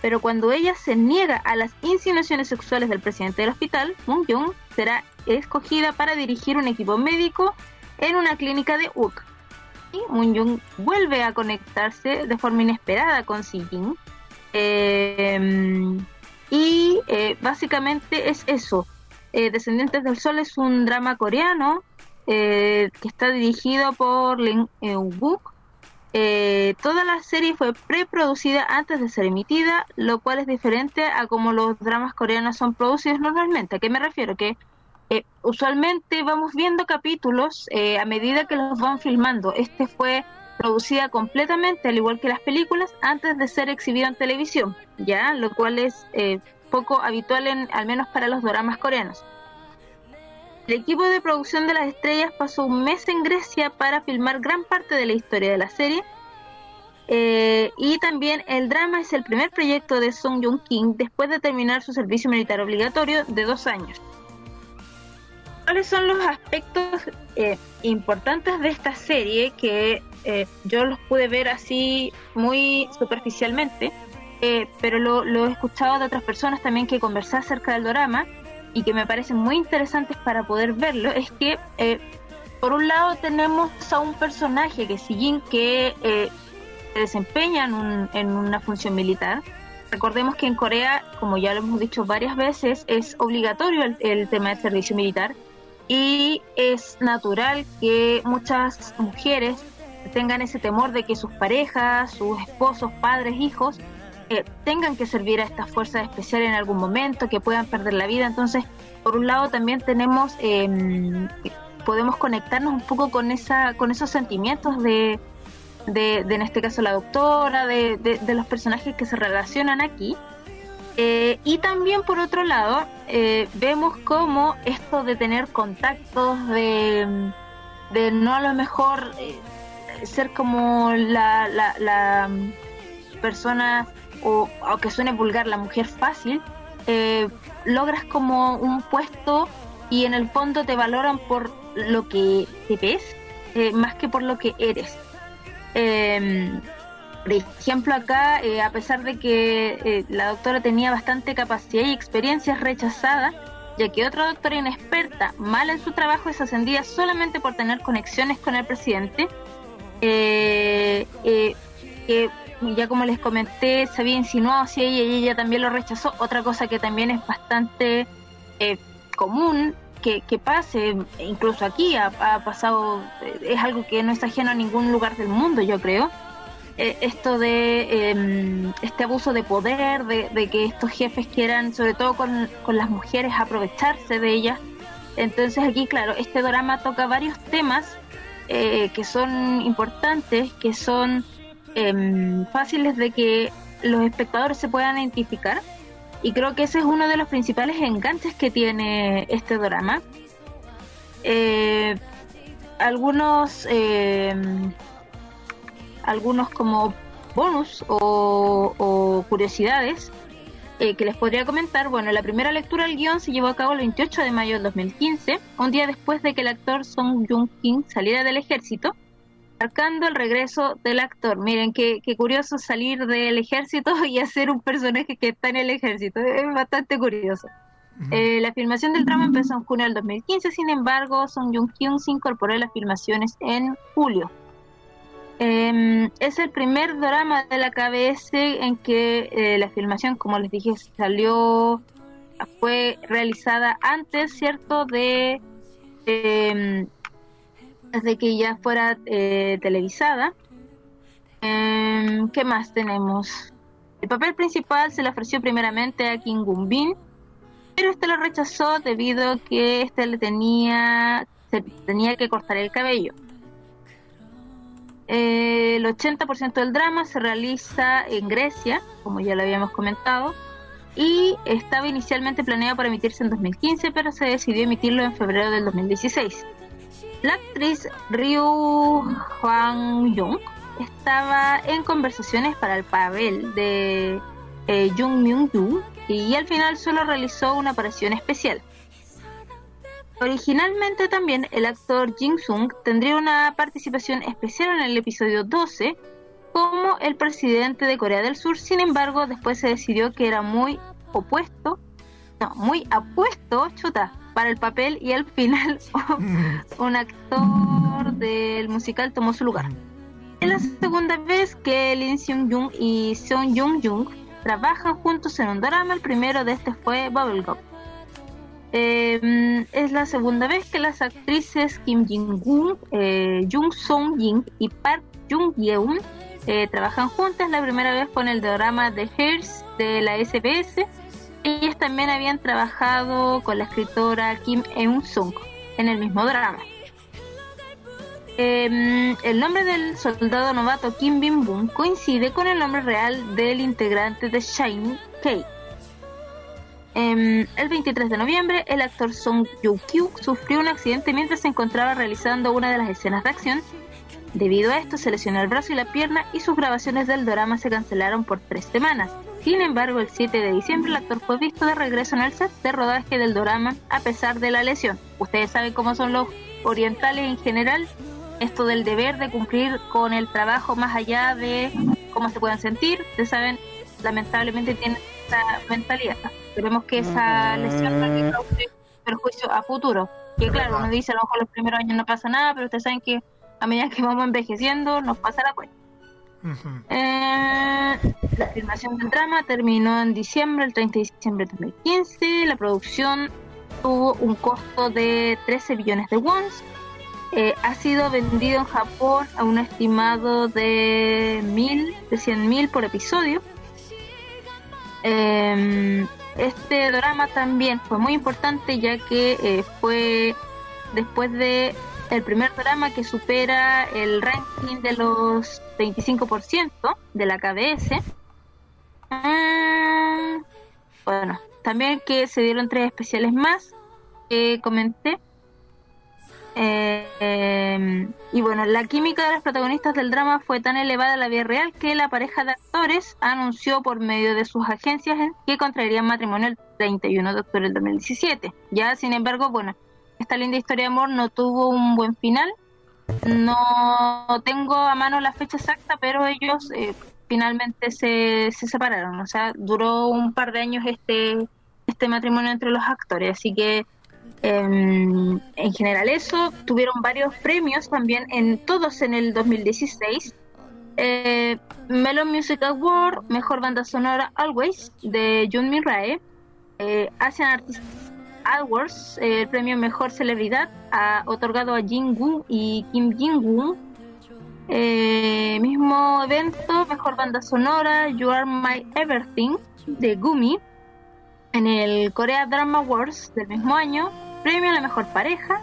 Pero cuando ella se niega a las insinuaciones sexuales del presidente del hospital, Moon Jung será escogida para dirigir un equipo médico en una clínica de Uk. Y Moon Jung vuelve a conectarse de forma inesperada con Si Jin. Em, y eh, básicamente es eso. Eh, Descendientes del Sol es un drama coreano eh, que está dirigido por Lin Eun-wook eh, toda la serie fue preproducida antes de ser emitida, lo cual es diferente a como los dramas coreanos son producidos normalmente. ¿A qué me refiero? Que eh, usualmente vamos viendo capítulos eh, a medida que los van filmando. Este fue producida completamente, al igual que las películas, antes de ser exhibido en televisión, ya, lo cual es poco habitual en, al menos para los dramas coreanos. El equipo de producción de Las Estrellas pasó un mes en Grecia para filmar gran parte de la historia de la serie. Eh, y también el drama es el primer proyecto de Song Joong Kim después de terminar su servicio militar obligatorio de dos años. ¿Cuáles son los aspectos eh, importantes de esta serie que eh, yo los pude ver así muy superficialmente? pero lo, lo, he escuchado de otras personas también que conversé acerca del drama y que me parecen muy interesantes para poder verlo es que eh, por un lado tenemos a un personaje que Jin que eh, se desempeña en, una función militar. Recordemos que en Corea, como ya lo hemos dicho varias veces, es obligatorio el, tema del servicio militar y es natural que muchas mujeres tengan ese temor de que sus parejas, sus esposos, padres, hijos eh, tengan que servir a estas fuerzas especiales en algún momento, que puedan perder la vida. Entonces, por un lado también tenemos, em, podemos conectarnos un poco con esa, con esos sentimientos de, de, en este caso la doctora, de, de, los personajes que se relacionan aquí. Eh, y también por otro lado, eh, vemos cómo esto de tener contactos, de, de no a lo mejor ser como la, la, la persona o aunque suene vulgar, la mujer fácil, eh, logras como un puesto y en el fondo te valoran por lo que te ves, eh, más que por lo que eres. Em, por ejemplo, acá, eh, a pesar de que la doctora tenía bastante capacidad y experiencia, rechazada, ya que otra doctora inexperta, mala en su trabajo, es ascendida solamente por tener conexiones con el presidente, que ya como les comenté, se había insinuado hacia ella y ella también lo rechazó. Otra cosa que también es bastante eh, común que, pase, incluso aquí ha, pasado, eh, es algo que no es ajeno a ningún lugar del mundo, yo creo. Eh, esto de em, este abuso de poder, de, que estos jefes quieran, sobre todo con, con las mujeres, aprovecharse de ellas. Entonces aquí, claro, este drama toca varios temas que son importantes, que son Em, fáciles de que los espectadores se puedan identificar y creo que ese es uno de los principales enganches que tiene este drama. Eh, algunos em, algunos como bonus o, curiosidades eh, que les podría comentar. Bueno, la primera lectura del guion se llevó a cabo el 28 de mayo del 2015, un día después de que el actor Song Joong-kim saliera del ejército marcando el regreso del actor. Miren, qué, curioso salir del ejército <laughs> y hacer un personaje que está en el ejército. Es bastante curioso. Eh, la filmación del drama empezó en junio del 2015, sin embargo, Song Joong-kyun se incorporó a las filmaciones en julio. Em, es el primer drama de la KBS en que eh, la filmación, como les dije, salió, fue realizada antes, ¿cierto?, de em, de que ya fuera eh, televisada. Em, ¿Qué más tenemos? El papel principal se le ofreció primeramente a Kim Gun pero este lo rechazó debido a que este le tenía, se tenía que cortar el cabello. el 80% del drama se realiza en Grecia, como ya lo habíamos comentado, y estaba inicialmente planeado para emitirse en 2015, pero se decidió emitirlo en febrero del 2016. La actriz Ryu Hwang-jung estaba en conversaciones para el papel de eh, Jung Myung-yoo y al final solo realizó una aparición especial. Originalmente también el actor Jin Sung tendría una participación especial en el episodio 12 como el presidente de Corea del Sur, sin embargo después se decidió que era muy opuesto, no, muy apuesto, chuta, para el papel y al final <laughs> un actor del musical tomó su lugar. Es la segunda vez que Lin Seung Jung y Seung Jung Jung trabajan juntos en un drama. El primero de este fue Bubblegum. Eh, es la segunda vez que las actrices Kim Jin-gun, eh, Jung Song Jin y Park Jung Yeon eh, trabajan juntas. La primera vez fue en el drama The Hairs de la SBS ellas también habían trabajado con la escritora Kim Eun-sung en el mismo drama. Em, el nombre del soldado novato Kim Bin-boon coincide con el nombre real del integrante de Shiny K. Em, el 23 de noviembre, el actor Song Yoo-kyu sufrió un accidente mientras se encontraba realizando una de las escenas de acción. Debido a esto, se lesionó el brazo y la pierna y sus grabaciones del drama se cancelaron por tres semanas. Sin embargo, el 7 de diciembre el actor fue visto de regreso en el set de rodaje del drama a pesar de la lesión. Ustedes saben cómo son los orientales en general, esto del deber de cumplir con el trabajo más allá de cómo se puedan sentir. Ustedes saben, lamentablemente tienen esta mentalidad. Esperemos que esa lesión no cause perjuicio a futuro. Que claro, uno dice a lo mejor los primeros años no pasa nada, pero ustedes saben que a medida que vamos envejeciendo nos pasa la cuenta. Eh, la filmación del drama terminó en diciembre, el 30 de diciembre de 2015. La producción tuvo un costo de 13 billones de wons. Eh, ha sido vendido en Japón a un estimado de mil, de 100 mil por episodio. Em, este drama también fue muy importante ya que eh, fue después de el primer drama que supera el ranking de los 25% de la KBS. Ah, bueno, también que se dieron tres especiales más que comenté. Eh, y bueno, la química de los protagonistas del drama fue tan elevada en la vida real que la pareja de actores anunció por medio de sus agencias que contraerían matrimonio el 31 de octubre del 2017. Ya, sin embargo, bueno, esta linda historia de amor no tuvo un buen final. No tengo a mano la fecha exacta, pero ellos eh, finalmente se, se separaron. O sea, duró un par de años este, este matrimonio entre los actores. Así que Em, en general eso, tuvieron varios premios también, en todos en el 2016. Eh, Melon Music Award, Mejor Banda Sonora Always, de Jun Rae. Eh, Asian Artist Awards, eh, el premio Mejor Celebridad, ha otorgado a Jin Gu y Kim Jin Gu. Eh, mismo evento, Mejor Banda Sonora, You Are My Everything, de Gumi. En el Korea Drama Awards del mismo año, Premio a la mejor pareja,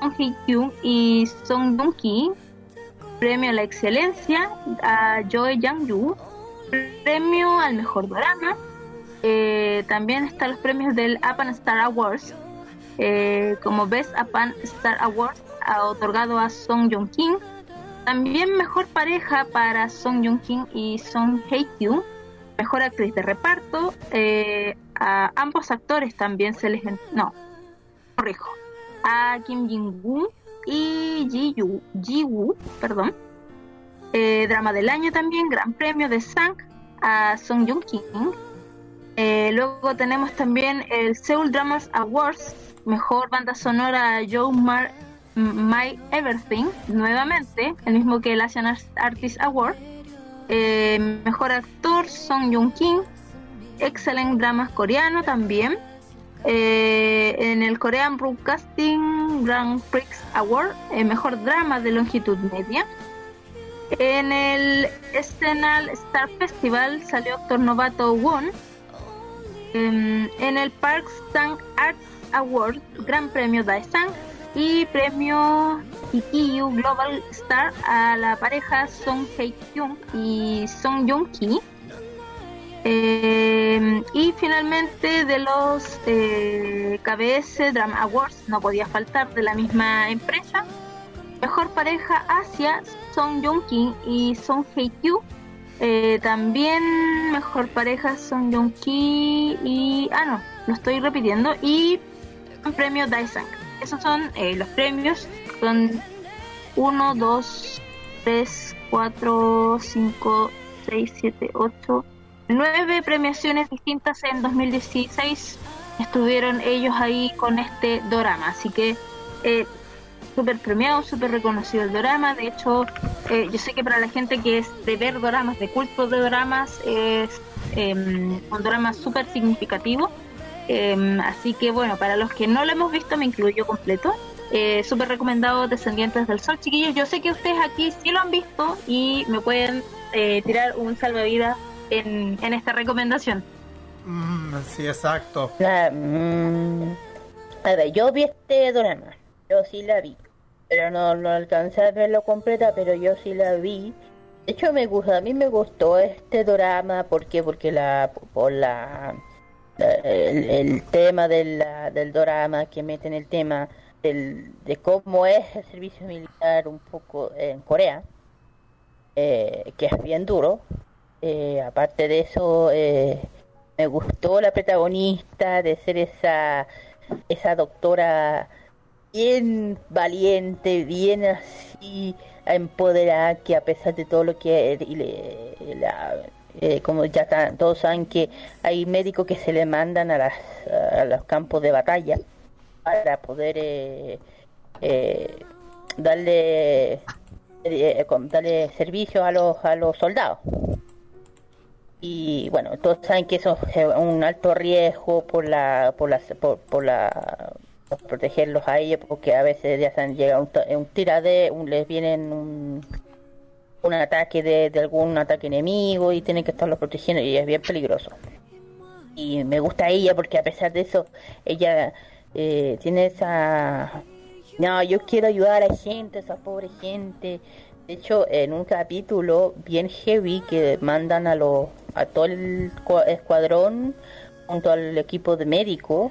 Song Hye Kyung y Song Dong Ki. Premio a la excelencia a Joe Jang Yu. Premio al mejor drama. Eh, también están los premios del Apan Star Awards. Eh, como Best Apan Star Awards otorgado a Song Joong Kim. También mejor pareja para Song Joong Kim y Song Hye Kyung. Mejor actriz de reparto. Eh, a ambos actores también se les... No, corrijo, a Kim Jin-woo y Ji, Woo, perdón. Eh, drama del año también, Gran Premio de Sang a Song Joong Kim. Eh, luego tenemos también el Seoul Dramas Awards, mejor banda sonora Joe Mar My Everything, nuevamente, el mismo que el Asian Artist Award. Eh, mejor actor Song Joong Kim, Excellent Dramas coreano también. Eh, en el Korean Broadcasting Grand Prix Award, el mejor drama de longitud media. En el Escenal Star Festival salió actor novato Won. En, el Park Sang Arts Award, Gran Premio Daesang y Premio Kikiyu Global Star a la pareja Song Hye Kyung y Song Jong Ki. Eh, y finalmente de los eh, KBS Drama Awards, no podía faltar de la misma empresa. Mejor pareja Asia, Song Joong Kim y Song Hye Kyu. Eh, también mejor pareja Song Joong Ki y. Ah, no, lo estoy repitiendo. Y un premio Daesang. Esos son eh, los premios. Son 1, 2, 3, 4, 5, 6, 7, 8 nueve premiaciones distintas en 2016 estuvieron ellos ahí con este drama, así que eh, súper premiado, súper reconocido el drama, de hecho eh, yo sé que para la gente que es de ver dramas, de culto de dramas, es em, un drama súper significativo, em, así que bueno, para los que no lo hemos visto me incluyo completo. Eh, súper recomendado Descendientes del Sol, chiquillos. Yo sé que ustedes aquí sí lo han visto y me pueden eh, tirar un salvavidas en, en esta recomendación. Mm, sí, exacto. Mm, a ver, yo vi este drama, yo sí la vi, pero no, no alcancé a verlo completa, pero yo sí la vi. De hecho, me gusta, a mí me gustó este drama, ¿por qué? Porque la, por la, el, tema del, del drama que meten el tema del, de cómo es el servicio militar un poco en Corea, eh, que es bien duro, eh, aparte de eso, eh, me gustó la protagonista de ser esa, esa doctora bien valiente, bien así empoderada, que a pesar de todo lo que eh, como ya todos saben que hay médicos que se le mandan a, las, a los campos de batalla para poder darle darle servicio a los a los soldados. Y bueno todos saben que eso es un alto riesgo por la por la por, la protegerlos a ellos porque a veces ya se llega un, un tirade un, les vienen un, un ataque de, algún ataque enemigo y tienen que estarlos protegiendo y es bien peligroso Y me gusta ella porque a pesar de eso, ella eh, tiene esa... No, yo quiero ayudar a gente, esa pobre gente. De hecho, en un capítulo bien heavy que mandan a, lo, a todo el escuadrón junto al equipo de médico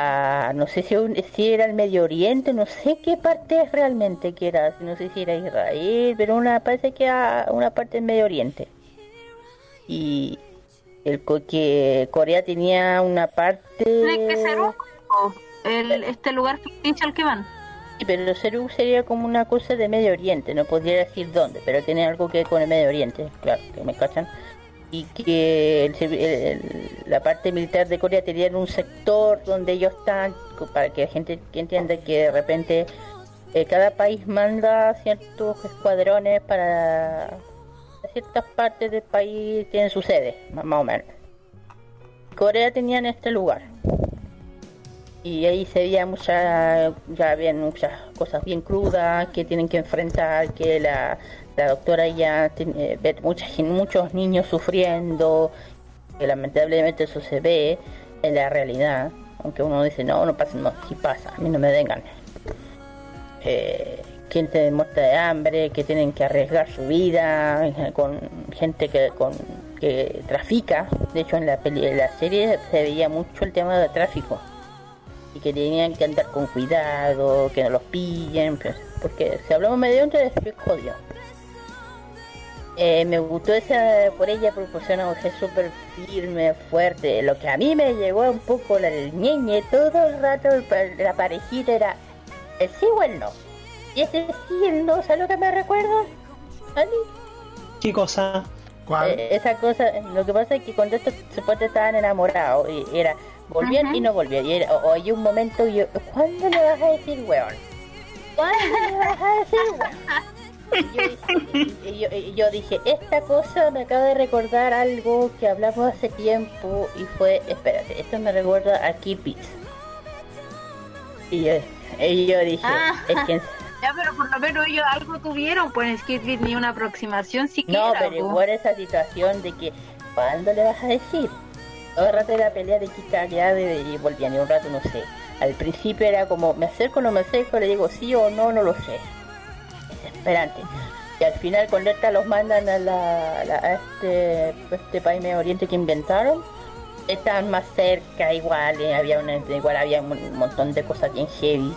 a, no sé si, si era el Medio Oriente, no sé qué parte es realmente que era, no sé si era Israel, pero una parece que era una parte del Medio Oriente. Y el que Corea tenía una parte ¿Tiene que ser el, este lugar ficticio al que van. Sí, pero Seru sería como una cosa de Medio Oriente, no podría decir dónde, pero tiene algo que ver con el Medio Oriente, claro, que me cachan y que la parte militar de Corea tenía un sector donde ellos están, para que la gente entienda que de repente eh, cada país manda ciertos escuadrones para ciertas partes del país, tienen su sede, más o menos. Corea tenía en este lugar. Y ahí se veía mucha, ya habían muchas cosas bien crudas que tienen que enfrentar, que la la doctora ya tiene, ve muchos niños sufriendo, que lamentablemente eso se ve en la realidad, aunque uno dice, no, no pasa, no, si pasa, a mí no me vengan. Eh, gente muerta de hambre, que tienen que arriesgar su vida, eh, con gente que, con, que trafica, de hecho en la, peli, en la serie se veía mucho el tema del tráfico, y que tenían que andar con cuidado, que no los pillen, pues, porque si hablamos medio entre es jodido. Eh, me gustó esa por ella proporciona una mujer súper firme, fuerte. Lo que a mí me llegó un poco la ñeñe, todo el rato la parejita era el sí o el no. Y ese sí, el no, ¿sabes lo que me recuerda? ¿Ali? ¿Qué cosa? ¿Cuál? Eh, esa cosa, lo que pasa es que cuando estos supuestamente estaban enamorados, y era, volvían y no volvían. Y era, o, hay un momento y yo, ¿cuándo le vas a decir weón? ¿Cuándo le vas a decir weón? <laughs> Y yo, dije, esta cosa me acaba de recordar algo que hablamos hace tiempo y fue, espérate, esto me recuerda a Keep Y yo, dije, ah. es que... <laughs> Ya, pero por lo menos ellos algo tuvieron, pues Keep ni una aproximación siquiera. No, pero igual esa situación de que, ¿cuándo le vas a decir? Todo el rato era pelea de chica ya de, y volvían y un rato no sé. Al principio era como, me acerco o no me acerco, le digo sí o no, no lo sé desesperante. Y al final cuando esta los mandan a, la, a este, este país medio oriente que inventaron, estaban más cerca igual, eh, había una, igual había un montón de cosas bien heavy.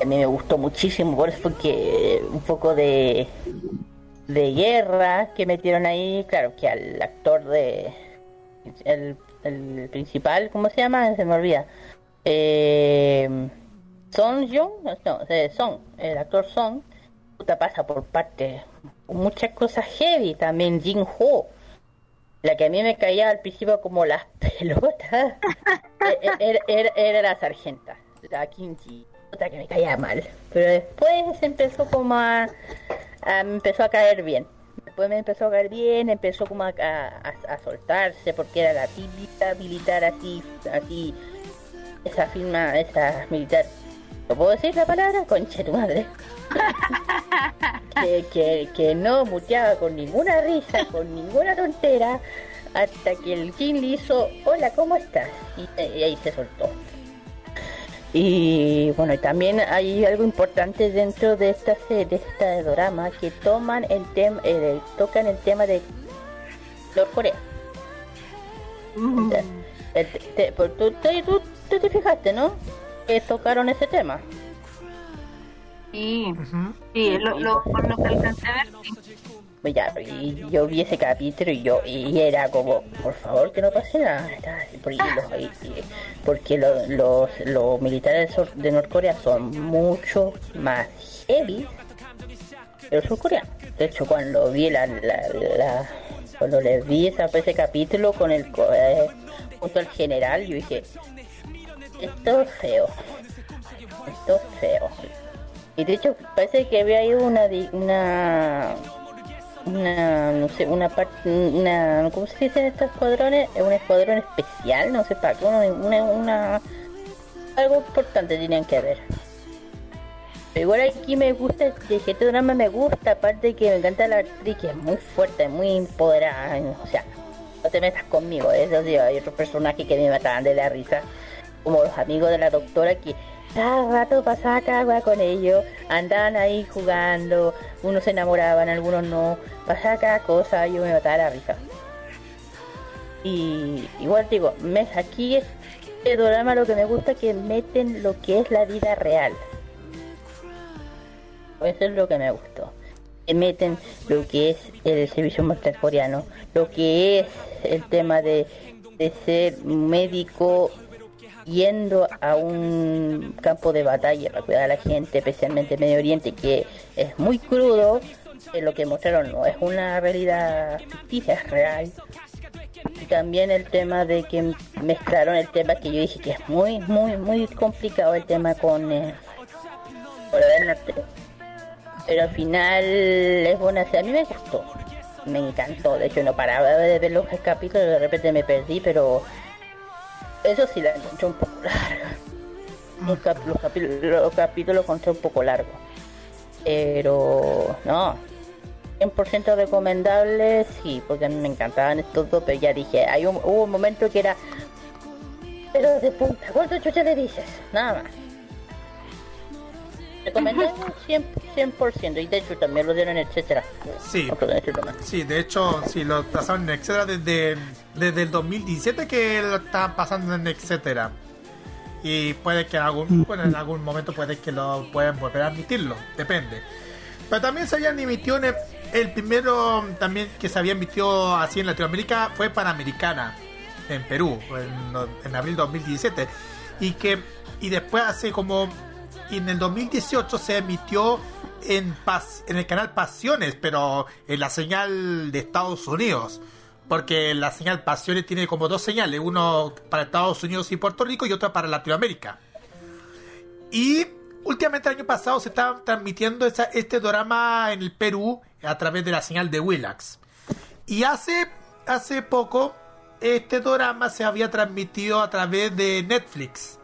A mí me gustó muchísimo, por eso que un poco de, de guerra que metieron ahí, claro, que al actor de el, principal, ¿cómo se llama? Se me olvida. Eh, Son Jung, no, eh, Son, el actor Son, pasa por parte muchas cosas heavy también Jin Ho la que a mí me caía al principio como las <laughs> pelotas e-, e-, era, era, la sargenta la Kinji otra que me caía mal pero después empezó como a, empezó a caer bien después me empezó a caer bien empezó como a, a, soltarse porque era la típica militar así así esa firma esa militar ¿Lo puedo decir la palabra? Conche tu madre. <laughs> que, que, no muteaba con ninguna risa, con ninguna tontera, hasta que el King le hizo, hola, ¿cómo estás? Y, ahí se soltó. Y bueno, también hay algo importante dentro de esta serie, de esta drama, que toman el tema, eh, tocan el tema de Norcorea. Mm. tú, tú te fijaste, ¿no? Que tocaron ese tema. Sí, sí, lo, lo, por lo que alcancé a ver, pues Ya, y yo vi ese capítulo y yo y era como, por favor que no pase nada, porque los, porque los, los, militares de Norcorea son mucho más heavy que los surcoreanos. De hecho, cuando vi la, la, cuando les vi esa, ese capítulo con el eh, junto al general, yo dije, esto es feo, esto es feo y de hecho parece que había ido una una no sé una parte una cómo se dice en estos escuadrones un escuadrón especial no sé para qué una, una, algo importante tenían que haber. Pero igual aquí me gusta este drama me gusta aparte que me encanta la actriz que es muy fuerte muy empoderada o sea no te metas conmigo, eso sí, hay otros personajes que me mataban de la risa, como los amigos de la doctora que cada rato pasaba cada con ellos, andaban ahí jugando, unos se enamoraban, algunos no, pasaba cada cosa, yo me mataba la risa. Y igual digo, me, aquí es el drama lo que me gusta que meten lo que es la vida real. Eso es lo que me gustó. Que meten lo que es el servicio mortal coreano, lo que es el tema de, de ser médico yendo a un campo de batalla para cuidar a la gente, especialmente en Medio Oriente, que es muy crudo, lo que mostraron no es una realidad ficticia, es real. Y también el tema de que mezclaron el tema que yo dije que es muy, muy, muy complicado el tema con eh, Norte. Pero al final es buena, a mí me gustó, me encantó, de hecho no paraba de ver los capítulos, de repente me perdí, pero eso sí la encontré un poco larga. Los, capítulos, los capítulos encontré un poco largo. Pero no, 100% recomendable, sí, porque a mí me encantaban estos dos, pero ya dije, hay un, hubo un momento que era, pero de punta, ¿cuánto chucha le dices? Nada más. Recomendable 100%, y de hecho también lo dieron en etcétera. Sí, sí, de hecho, sí, lo pasaron en etcétera desde, desde el 2017 que lo están pasando en etcétera. Y puede que en algún, bueno, en algún momento puede que lo puedan volver a admitirlo, depende. Pero también se habían emitido en el, primero también que se había emitido así en Latinoamérica fue Panamericana en Perú en, en abril de 2017 y que y después hace como y en el 2018 se emitió en, el canal Pasiones, pero en la señal de Estados Unidos. Porque la señal Pasiones tiene como dos señales, uno para Estados Unidos y Puerto Rico y otra para Latinoamérica. Y últimamente el año pasado se estaba transmitiendo este drama en el Perú a través de la señal de Willax. Y hace, hace poco este drama se había transmitido a través de Netflix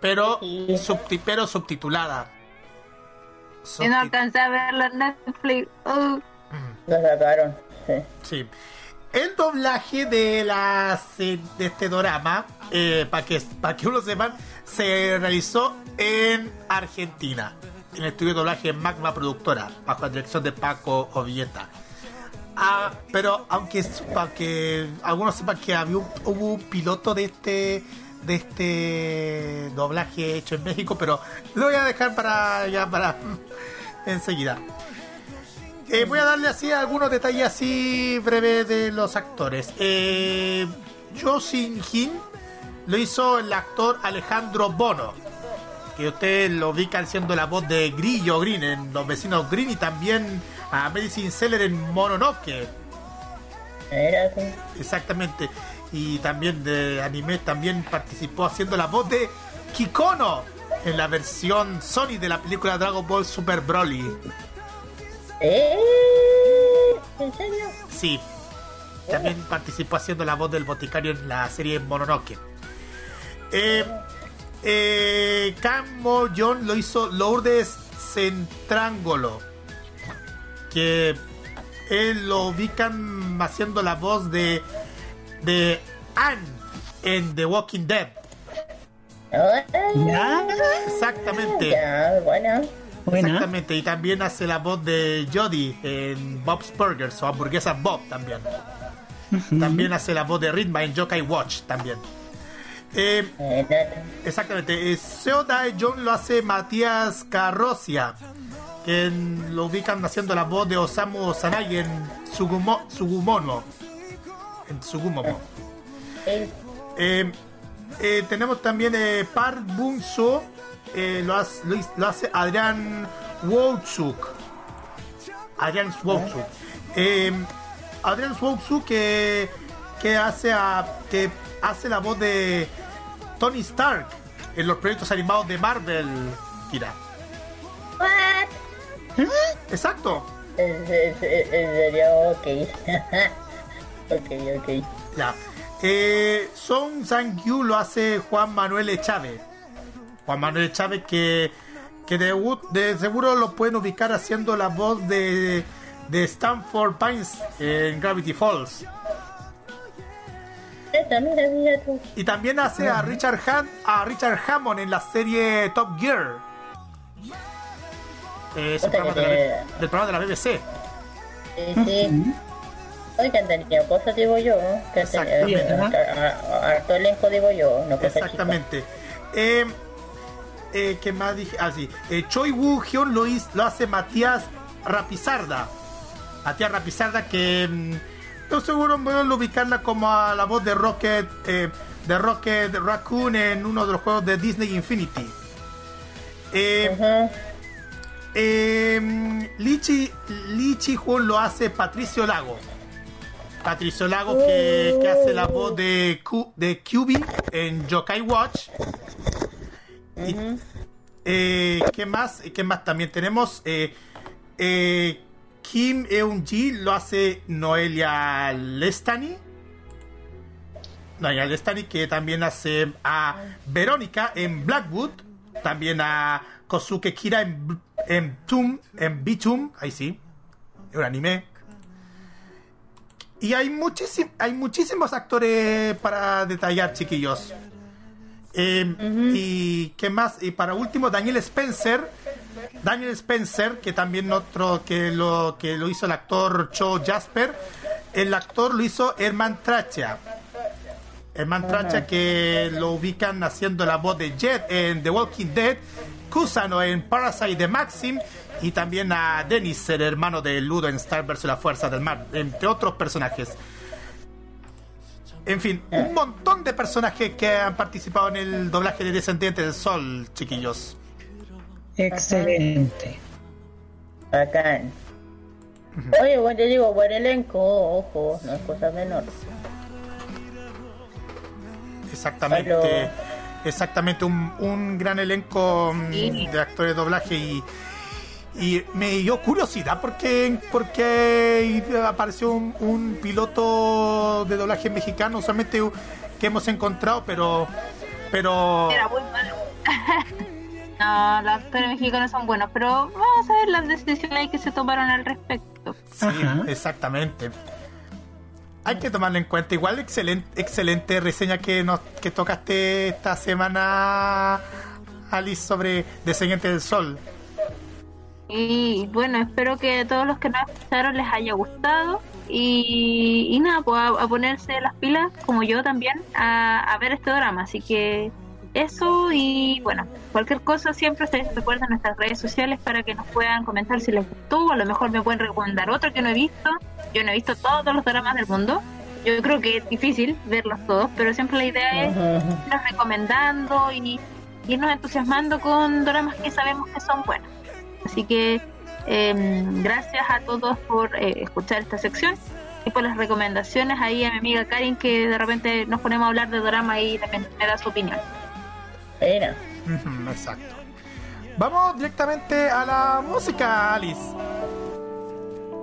pero, pero subtitulada. y no alcancé a verla en Netflix. Uh. sacaron, sí. El doblaje de, la, de este drama, eh, para que, para que uno sepan, se realizó en Argentina, en el estudio de doblaje Magma Productora, bajo la dirección de Paco Ovieta. Ah, pero aunque para que algunos sepan que había hubo un piloto de este de este doblaje hecho en México, pero lo voy a dejar para ya para enseguida. Eh, voy a darle así algunos detalles así breves de los actores. Eh, Jo Sin Jin lo hizo el actor Alejandro Bono, que ustedes lo ubican siendo la voz de Grillo Green en Los Vecinos Green y también a Medicine Seller en Mononoke. Exactamente y también de anime también participó haciendo la voz de Kikono en la versión Sony de la película Dragon Ball Super Broly. ¿Eh? ¿En serio? Sí. También participó haciendo la voz del boticario en la serie Mononoke. Eh, eh, Camo John lo hizo Lourdes Centrángolo. Que él lo ubican haciendo la voz de de Anne en The Walking Dead. Exactamente. Exactamente. Y también hace la voz de Jody en Bob's Burgers o hamburguesa Bob también. También hace la voz de Ritma en Yokai Watch también. Eh, exactamente. Eh, Seodae John lo hace Matías Carrocia. Que lo ubican haciendo la voz de Osamu Sanagi en Sugumo, Sugumono en Sugumomo. Eh, eh, tenemos también eh, Park Bung So, eh, lo, hace, lo, hace Adrián Wojcik. Adrián Wojcik. Adrián Wojcik que, que, hace a, que hace la voz de Tony Stark en los proyectos animados de Marvel, Kira. Exacto. En serio, ok. <laughs> Ok, ok. Ya. Eh, Song Sang-yu lo hace Juan Manuel Chávez. Juan Manuel Chávez que, que de, de, seguro lo pueden ubicar haciendo la voz de, de Stanford Pines en Gravity Falls. Y también hace a Richard, a Richard Hammond en la serie Top Gear. Es el programa del programa de la BBC. Sí, sí. Hoy cantaría cosas, digo yo. Harto elenco, digo yo. No Exactamente. Eh, eh, ¿Qué más dije? Ah, sí. Eh, Choi Woo Hyun lo, lo hace Matías Rapizarda. Matías Rapizarda que mm, yo seguro voy a ubicarla como a la voz de Rocket eh, de Rocket Raccoon en uno de los juegos de Disney Infinity. Eh, eh, Lichi, Lichi lo hace Patricio Lago. Patricio Lago que, hace la voz de, de QB en Yokai Watch. Eh, ¿Qué más? ¿Qué más? También tenemos eh, eh, Kim Eun-ji lo hace Noelia Lestani. Noelia Lestani que también hace a Verónica en Blackwood. También a Kosuke Kira en, en Tum, en Bitum. Ahí sí. Un anime. Y hay, hay muchísimos actores para detallar, chiquillos. Eh, y qué más, y para último, Daniel Spencer. Daniel Spencer, que también otro que lo que lo hizo el actor Joe Jasper. El actor lo hizo Herman Tracha. Herman Tracha que lo ubican haciendo la voz de Jet en The Walking Dead, Kusano en Parasite de Maxim y también a Dennis, el hermano de Ludo en Star vs. la Fuerza del Mar, entre otros personajes. En fin, un montón de personajes que han participado en el doblaje de Descendiente del Sol, chiquillos. Excelente. Bacán. Oye, bueno, te digo, buen elenco, ojo, no es cosa menor. Exactamente. Exactamente, un, un gran elenco mm, de actores de doblaje y y me dio curiosidad porque, porque apareció un, piloto de doblaje mexicano, solamente que hemos encontrado, pero. pero Era muy malo. <laughs> no, los actores mexicanos son buenos, pero vamos a ver las decisiones que se tomaron al respecto. Sí, exactamente. Hay que tomarlo en cuenta. Igual, excelente, excelente reseña que nos que tocaste esta semana, Alice, sobre Descendiente del Sol. Y bueno, espero que a todos los que nos escucharon les haya gustado. Y, nada, pues a, ponerse las pilas, como yo también, a, ver este drama. Así que eso y bueno, cualquier cosa siempre se recuerden nuestras redes sociales para que nos puedan comentar si les gustó. A lo mejor me pueden recomendar otro que no he visto. Yo no he visto todos los dramas del mundo. Yo creo que es difícil verlos todos, pero siempre la idea es irnos recomendando y irnos entusiasmando con dramas que sabemos que son buenos. Así que em, gracias a todos por eh, escuchar esta sección y por las recomendaciones ahí a mi amiga Karin que de repente nos ponemos a hablar de drama y también me da su opinión. Era. Exacto. Vamos directamente a la música, Alice.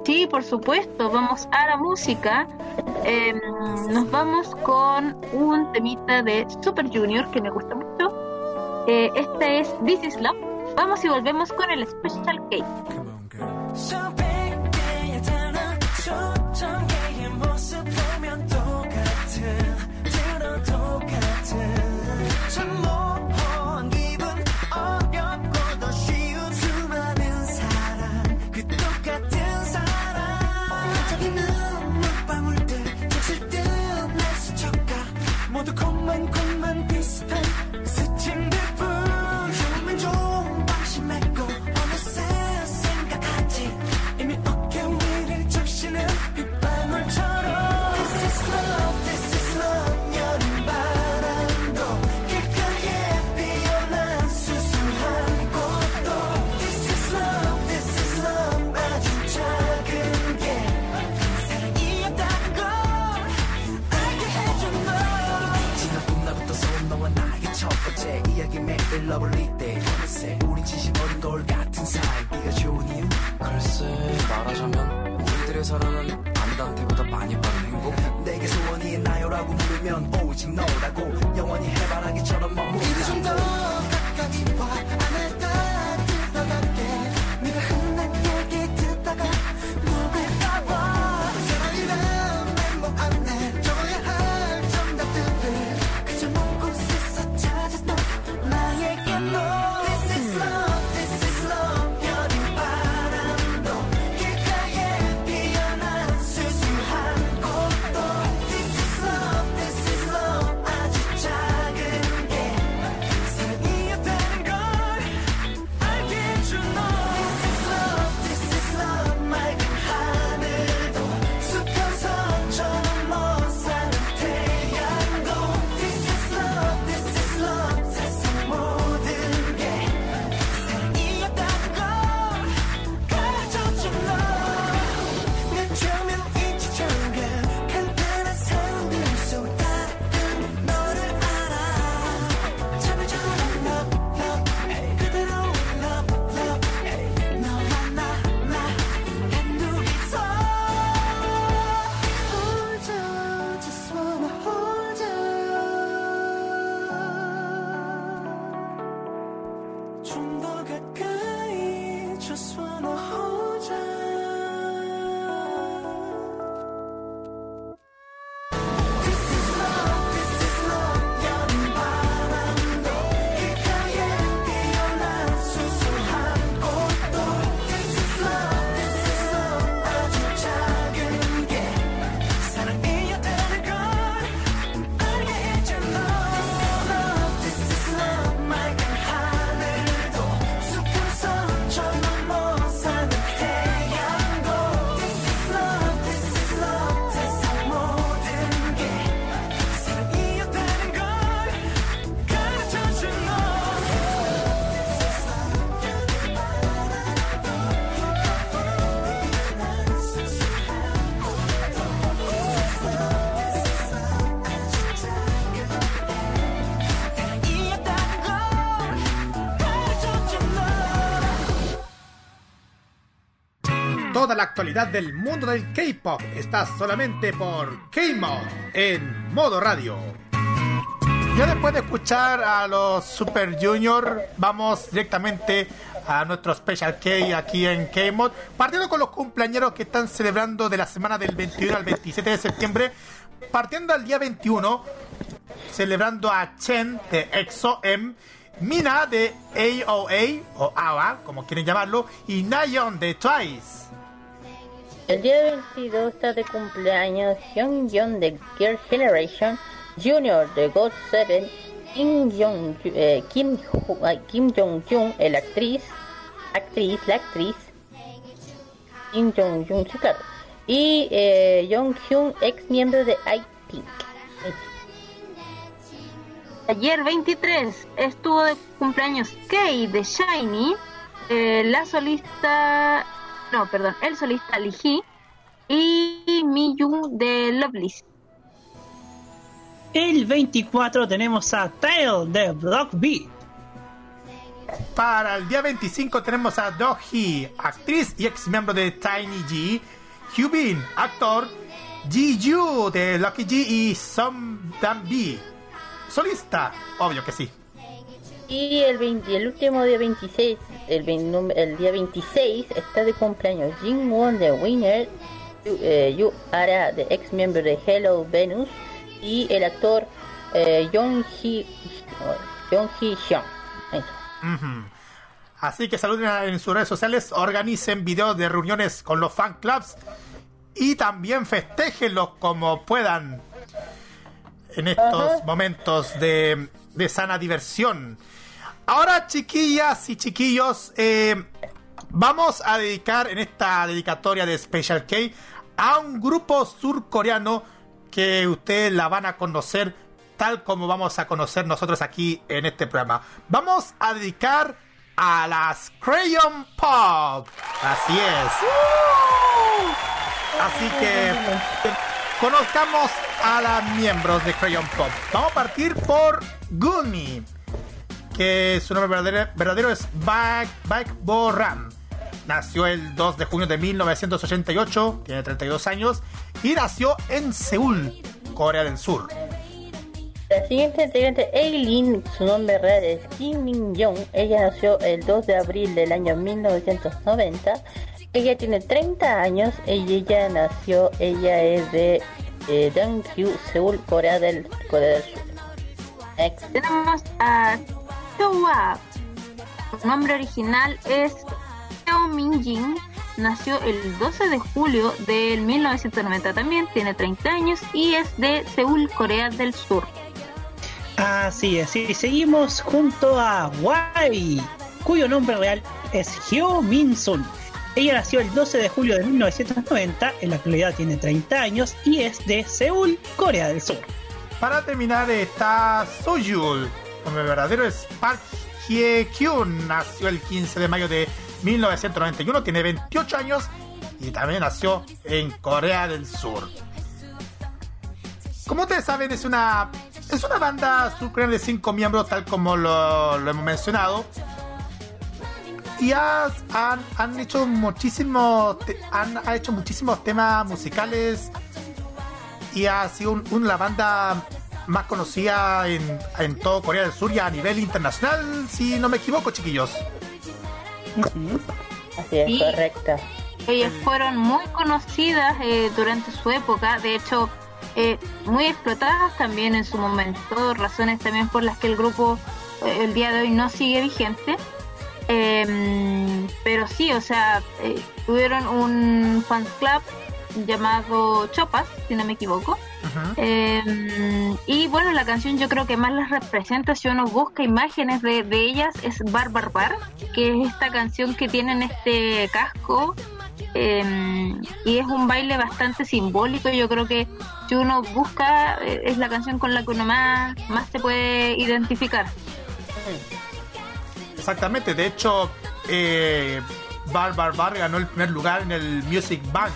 Sí, por supuesto, vamos a la música. Em, nos vamos con un temita de Super Junior que me gusta mucho. Eh, este es This Is Love Vamos y volvemos con el Special Cake. 러블리 때 어느새 우리 진심 어린 걸 같은 사이. 네가 좋은 이유? 글쎄 말하자면 우리들의 사랑은 안단테보다 많이 빠른 행복. 내게 소원이 나요라고 물으면 오직 너라고 영원히 해바라기처럼 머무르다. 이리 좀더 가까이 와. 안을까 la actualidad del mundo del K-pop está solamente por K-Mod en modo radio. Ya después de escuchar a los Super Junior, vamos directamente a nuestro Special K aquí en K-Mod, partiendo con los cumpleaños que están celebrando de la semana del 21 al 27 de septiembre, partiendo al día 21, celebrando a Chen de EXO-M, Mina de AOA o AWA, como quieren llamarlo, y Nayeon de Twice. El día 22 está de cumpleaños Hyun Jong de Girl Generation, Junior de God 7, Kim Jong eh, Kim, Jung, la actriz, actriz, la actriz, Kim Jong Jung, sí, y eh, Jong Hyun, ex miembro de I-Pink. Ayer 23 estuvo de cumpleaños Kay de Shiny, eh, la solista no, perdón, el solista Lee y Miyun de Loveless. El 24 tenemos a Tail de Block B. Para el día 25 tenemos a Dohee, actriz y ex miembro de Tiny G, Hyubin, actor, Ji Yu de Lucky G y Som Dan B, solista, obvio que sí. Y el, el último día 26, el, el, día 26 está de cumpleaños Jin Won de Winner, Yu, eh, Ara de ex miembro de Hello Venus. Y el actor eh, Jong Hee Jong Hee Así que saluden en sus redes sociales, organicen videos de reuniones con los fan clubs y también festejenlos como puedan. En estos momentos de, de sana diversión. Ahora, chiquillas y chiquillos, eh, vamos a dedicar en esta dedicatoria de Special K a un grupo surcoreano que ustedes la van a conocer tal como vamos a conocer nosotros aquí en este programa. Vamos a dedicar a las Crayon Pop. Así es. Así que conozcamos a las miembros de Crayon Pop. Vamos a partir por Gumi que su nombre verdadero, es Baek, Baek Bo Ram. Nació el 2 de junio de 1988, tiene 32 años y nació en Seúl, Corea del Sur. La siguiente integrante, Eileen, su nombre real es Kim Min Young. Ella nació el 2 de abril del año 1990. Ella tiene 30 años y ella nació, ella es de eh, Seúl, Corea del, Corea del Sur. Tenemos a su nombre original es Seo Min-jin. Nació el 12 de julio del 1990 también, tiene 30 años y es de Seúl, Corea del Sur. Así es, y seguimos junto a Wai, cuyo nombre real es Hyo Min Sun. Ella nació el 12 de julio de 1990, en la actualidad tiene 30 años y es de Seúl, Corea del Sur. Para terminar está Soyul, nombre verdadero es Park Hye-kyun. Nació el 15 de mayo de 1991, tiene 28 años y también nació en Corea del Sur. Como ustedes saben, es una, es una banda surcoreana de 5 miembros, tal como lo, hemos mencionado. Y han, han, hecho muchísimos han, hecho muchísimos temas musicales y ha sido una banda más conocida en, en todo Corea del Sur y a nivel internacional, si no me equivoco, chiquillos. Así es, correcto. Ellas fueron muy conocidas eh, durante su época, de hecho, eh, muy explotadas también en su momento, razones también por las que el grupo eh, el día de hoy no sigue vigente. Em, pero sí, o sea, tuvieron un fans club llamado Chopas, si no me equivoco. Em, y bueno, la canción yo creo que más las representa si uno busca imágenes de, de ellas es Bar Bar Bar, que es esta canción que tienen este casco Em, y es un baile bastante simbólico. Yo creo que si uno busca, eh, es la canción con la que uno más, más se puede identificar. Exactamente, de hecho, eh, Bar Bar Bar ganó el primer lugar en el Music Bank.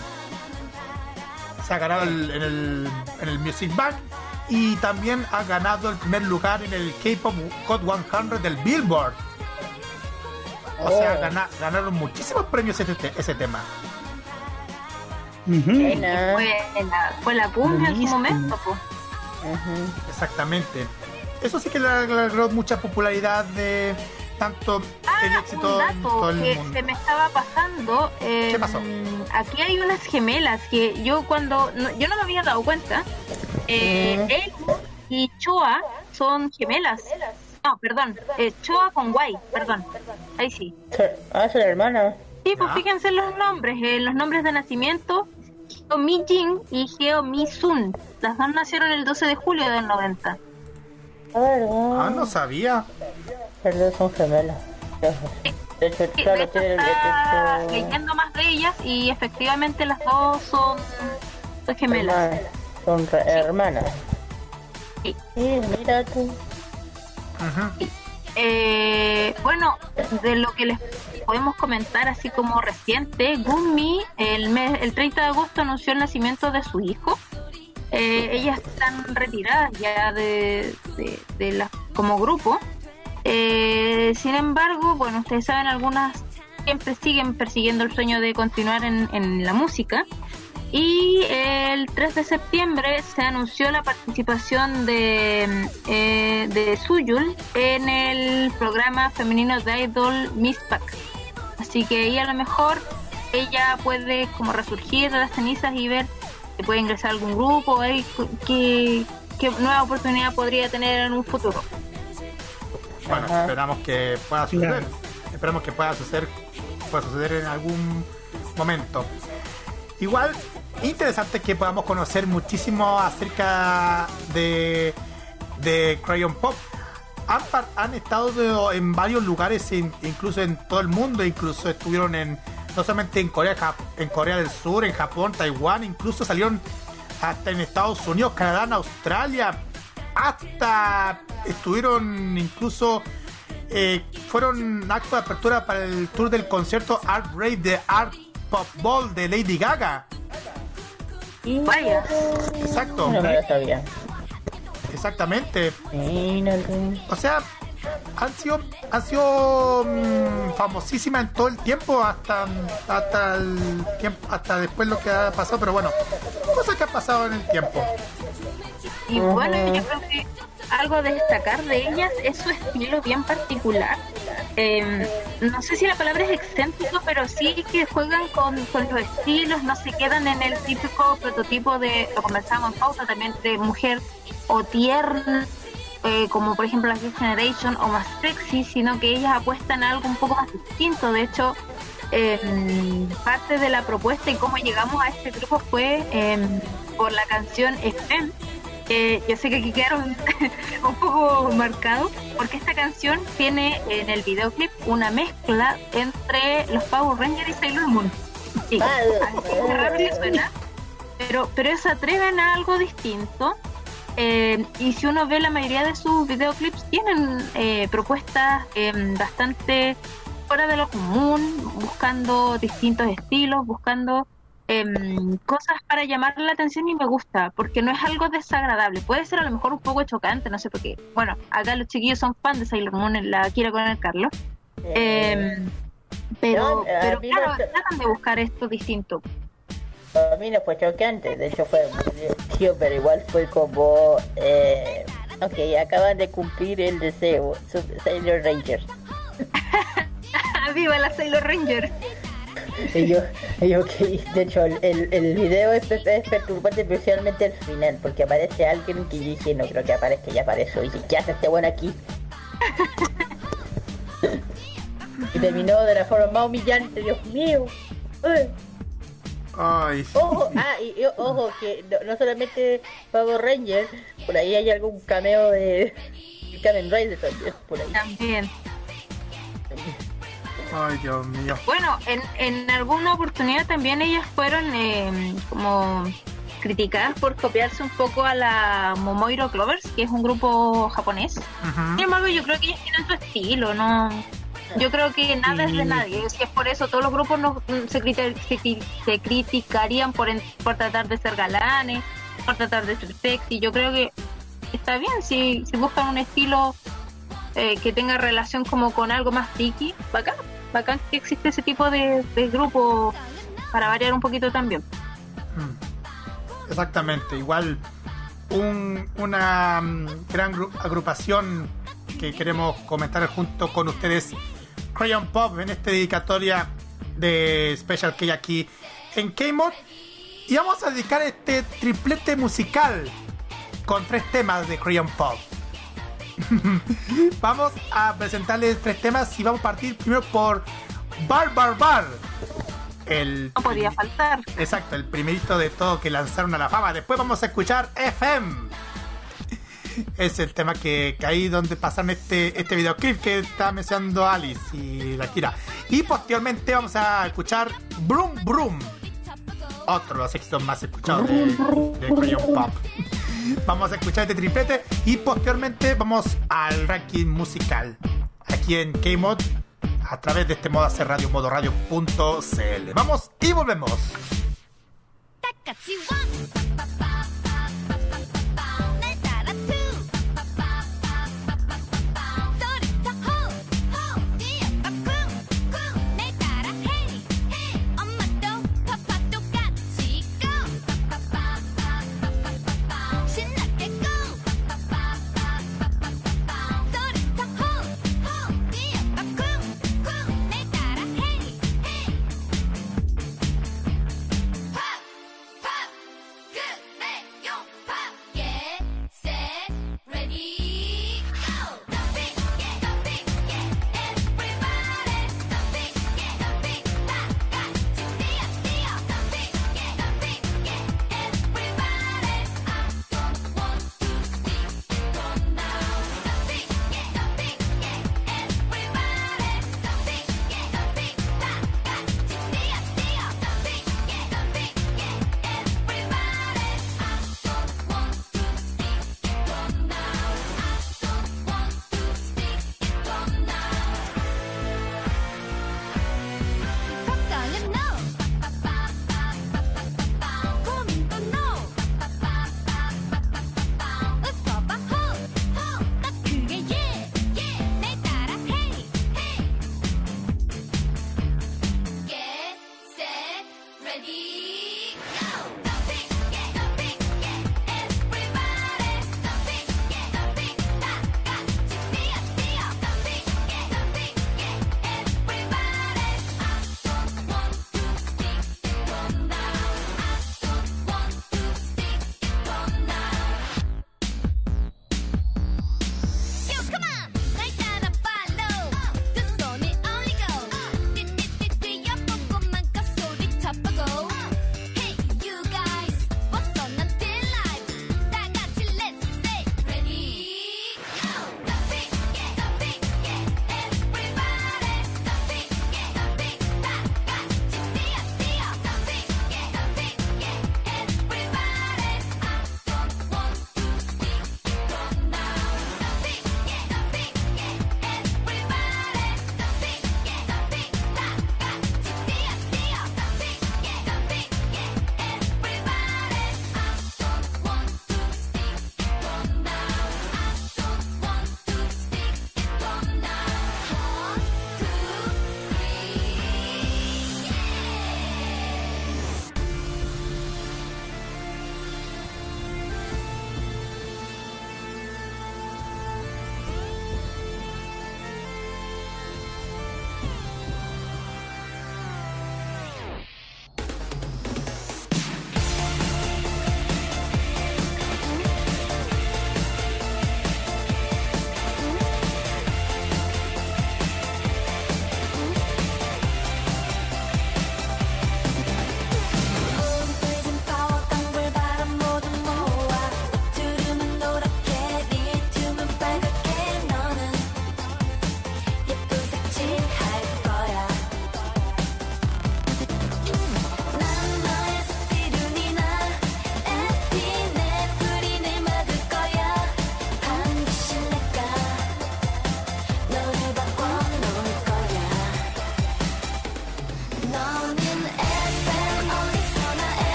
Se ha ganado en, el, en el Music Bank y también ha ganado el primer lugar en el K-Pop Hot 100 del Billboard. O sea, oh. ganaron muchísimos premios ese, ese tema. fue, la, fue, la, cumbia en su momento, Exactamente. Eso sí que le logró mucha popularidad de tanto ah, el éxito en todo el que se me estaba pasando. ¿Qué pasó? Em, aquí hay unas gemelas que yo cuando yo no me había dado cuenta. Eh, él y Choa son gemelas. No, perdón, eh, Choa con Guay, perdón. Ahí sí. Ah, es la hermana. Sí, pues fíjense los nombres, eh, los nombres de nacimiento, Heo Mi Jin y Heo Mi Sun. Las dos nacieron el 12 de julio del 90. Ah, no sabía. Perdón, son gemelas. De hecho, claro, está leyendo más de ellas y efectivamente las dos son, gemelas. Son hermanas. Sí. sí, mira tú. Eh, bueno, de lo que les podemos comentar así como reciente, Gumi el, mes, el 30 de agosto anunció el nacimiento de su hijo. Eh, ellas están retiradas ya de, de, la, como grupo. Eh, sin embargo, bueno, ustedes saben, algunas siempre siguen persiguiendo el sueño de continuar en, en la música. Y el 3 de septiembre se anunció la participación de, eh, de Suyul en el programa femenino de Idol Miss Pack. Así que ahí a lo mejor ella puede como resurgir de las cenizas y ver puede ingresar a algún grupo, ahí, qué, nueva oportunidad podría tener en un futuro. Bueno, esperamos que pueda suceder. Esperamos que pueda suceder, pueda suceder en algún momento. Igual interesante que podamos conocer muchísimo acerca de, de Crayon Pop. Han, han estado en varios lugares, incluso en todo el mundo, incluso estuvieron en no solamente en Corea, en Corea del Sur, en Japón, Taiwán, incluso salieron hasta en Estados Unidos, Canadá, en Australia, hasta estuvieron incluso eh, fueron acto de apertura para el tour del concierto Art Rave de Art Pop Ball de Lady Gaga. Vaya. Exacto. No sabía. Exactamente. O sea, han sido, han sido mm, famosísimas en todo el tiempo hasta hasta el tiempo hasta después lo que ha pasado pero bueno cosas que ha pasado en el tiempo y bueno yo creo que algo a destacar de ellas es su estilo bien particular. Em, no sé si la palabra es excéntrico, pero sí que juegan con, los estilos, no se quedan en el típico prototipo de, lo conversamos en pausa también, de mujer o tierna, eh, como por ejemplo la New Generation, o más sexy, sino que ellas apuestan a algo un poco más distinto. De hecho, em, parte de la propuesta y cómo llegamos a este grupo fue em, por la canción FM yo sé que aquí quedaron <laughs> un poco marcados porque esta canción tiene en el videoclip una mezcla entre los Power Rangers y Sailor Moon. Sí, suena, pero, pero se atreven a algo distinto. Eh, y si uno ve la mayoría de sus videoclips, tienen eh, propuestas em, bastante fuera de lo común, buscando distintos estilos, buscando Em, cosas para llamar la atención y me gusta, porque no es algo desagradable. Puede ser a lo mejor un poco chocante, no sé por qué. Bueno, acá los chiquillos son fans de Sailor Moon, la quiero con el Carlos. Em, pero, pero claro, tratan de buscar esto distinto. A mí no fue chocante, de hecho fue tío, pero igual fue como, eh, ok, acaban de cumplir el deseo, Sailor Rangers. <laughs> viva la Sailor Ranger. Yo, yo que, de hecho, el, el video es, es, perturbante, especialmente el final, porque aparece alguien que dije, no creo que aparezca, ya apareció. Y dice, ¿qué hace este bueno aquí? <laughs> y terminó de la forma más humillante, Dios mío. Ay. Ojo, ah, y, ojo, que no, solamente Power Ranger, por ahí hay algún cameo de Kamen Rider también, por ahí. También. Ay, Dios mío. Bueno, en, en alguna oportunidad también ellas fueron eh, como criticadas por copiarse un poco a la Momoiro Clovers, que es un grupo japonés. Sin embargo, yo creo que ellas tienen su estilo, ¿no? Yo creo que nada es de nadie. Si es por eso, todos los grupos no, se, se, criticarían por, por tratar de ser galanes, por tratar de ser sexy. Yo creo que está bien si, si buscan un estilo eh, que tenga relación como con algo más tiki, bacán, bacán que existe ese tipo de, de grupo para variar un poquito también. Mm. Exactamente, igual un, una mm, gran agrupación que queremos comentar junto con ustedes Crayon Pop en esta dedicatoria de Special K aquí en K-Mod. Y vamos a dedicar este triplete musical con tres temas de Crayon Pop. <laughs> vamos a presentarles tres temas y vamos a partir primero por Bar Bar Bar. El no podía faltar. Exacto, el primerito de todo que lanzaron a la fama. Después vamos a escuchar FM es el tema que, que ahí donde pasan este, este videoclip que está mencionando Alice y la Kira. Y posteriormente vamos a escuchar Broom Broom, otro de los éxitos más escuchados de, de Pop. Vamos a escuchar este triplete y posteriormente vamos al ranking musical aquí en K-Mod a través de este modo hacer radio modoradio.cl. Vamos y volvemos.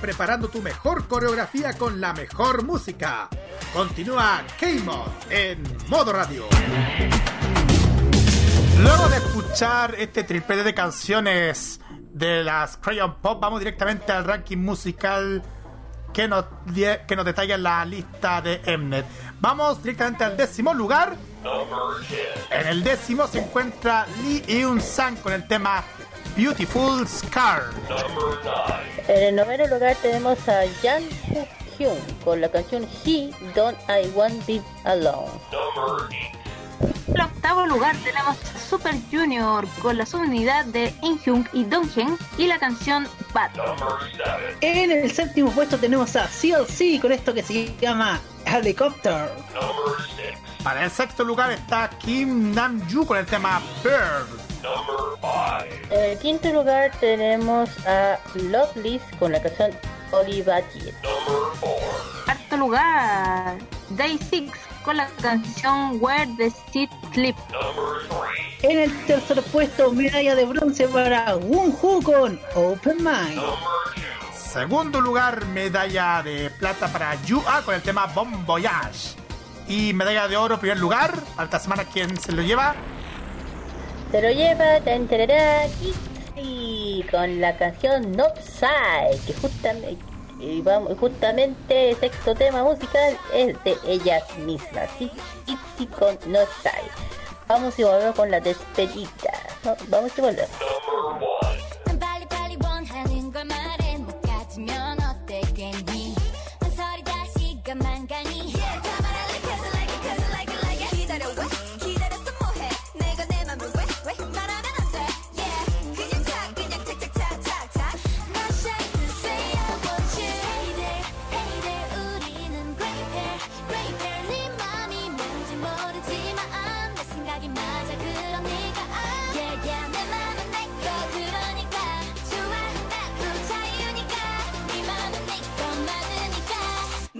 Preparando tu mejor coreografía con la mejor música. Continúa K-Mod en modo radio. Luego de escuchar este triple de canciones de las Crayon Pop, vamos directamente al ranking musical que nos, que nos detalla la lista de Mnet. Vamos directamente al décimo lugar. En el décimo se encuentra Lee Eun Sang con el tema Beautiful Scar. En el noveno lugar tenemos a Jan Hyun con la canción He Don't I Want Be Alone. En el octavo lugar tenemos Super Junior con la subunidad de Inhyung y Donghyun y la canción Bad. En el séptimo puesto tenemos a CLC con esto que se llama Helicopter. Para el sexto lugar está Kim Nam-ju con el tema Bird. En el quinto lugar tenemos a Loveless con la canción Oliva Cuarto lugar, Day 6 con la canción Where the Seed Sleep. En el tercer puesto, medalla de bronce para Wonhu con Open Mind. Segundo lugar, medalla de plata para Yua con el tema Bon Voyage. Y medalla de oro, primer lugar, para esta semana, ¿quién se lo lleva? Se lo lleva Tantarara y con la canción No Side, que justamente, justamente el sexto tema musical es de ellas mismas, Itzy con Side. Vamos y volvemos con la despedida. vamos y volvemos.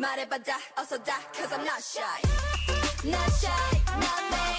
말해봐자 어서 다 cause I'm not shy not shy not me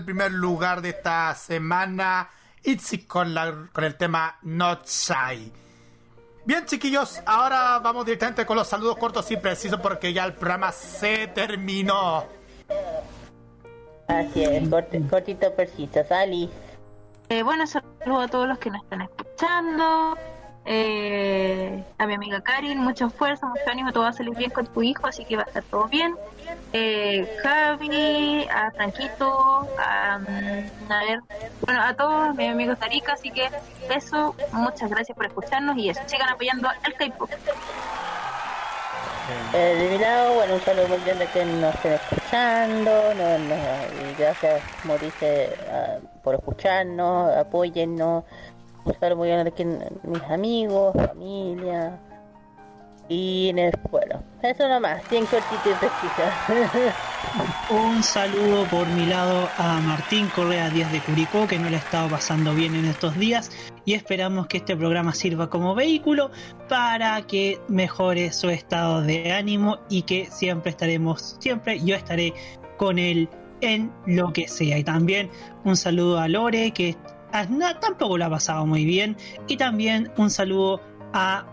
el primer lugar de esta semana Itzy con, la, con el tema Not Shy. Bien chiquillos, ahora vamos directamente con los saludos cortos y precisos porque ya el programa se terminó. Así es, corti- cortito, persito, Sally. Eh, bueno, saludos a todos los que nos están escuchando. Eh, a mi amiga Karin, mucha fuerza, mucho ánimo, todo va a salir bien con tu hijo, así que va a estar todo bien. Eh, Javi, a Franquito, a, mm, a ver, bueno, a todos mis amigos de así que eso, muchas gracias por escucharnos y eso, sigan apoyando al K-pop. Eh, mi lado, bueno, un saludo muy grande que nos estén escuchando, no, no, gracias, como por escucharnos, apóyennos, un saludo muy grande aquí mis amigos, familia, y bueno, eso nomás, bien cortito y preciso. <laughs> Un saludo por mi lado a Martín Correa Díaz de Curicó, que no le ha estado pasando bien en estos días, y esperamos que este programa sirva como vehículo para que mejore su estado de ánimo y que siempre estaremos, siempre yo estaré con él en lo que sea. Y también un saludo a Lore, que tampoco lo ha pasado muy bien, y también un saludo a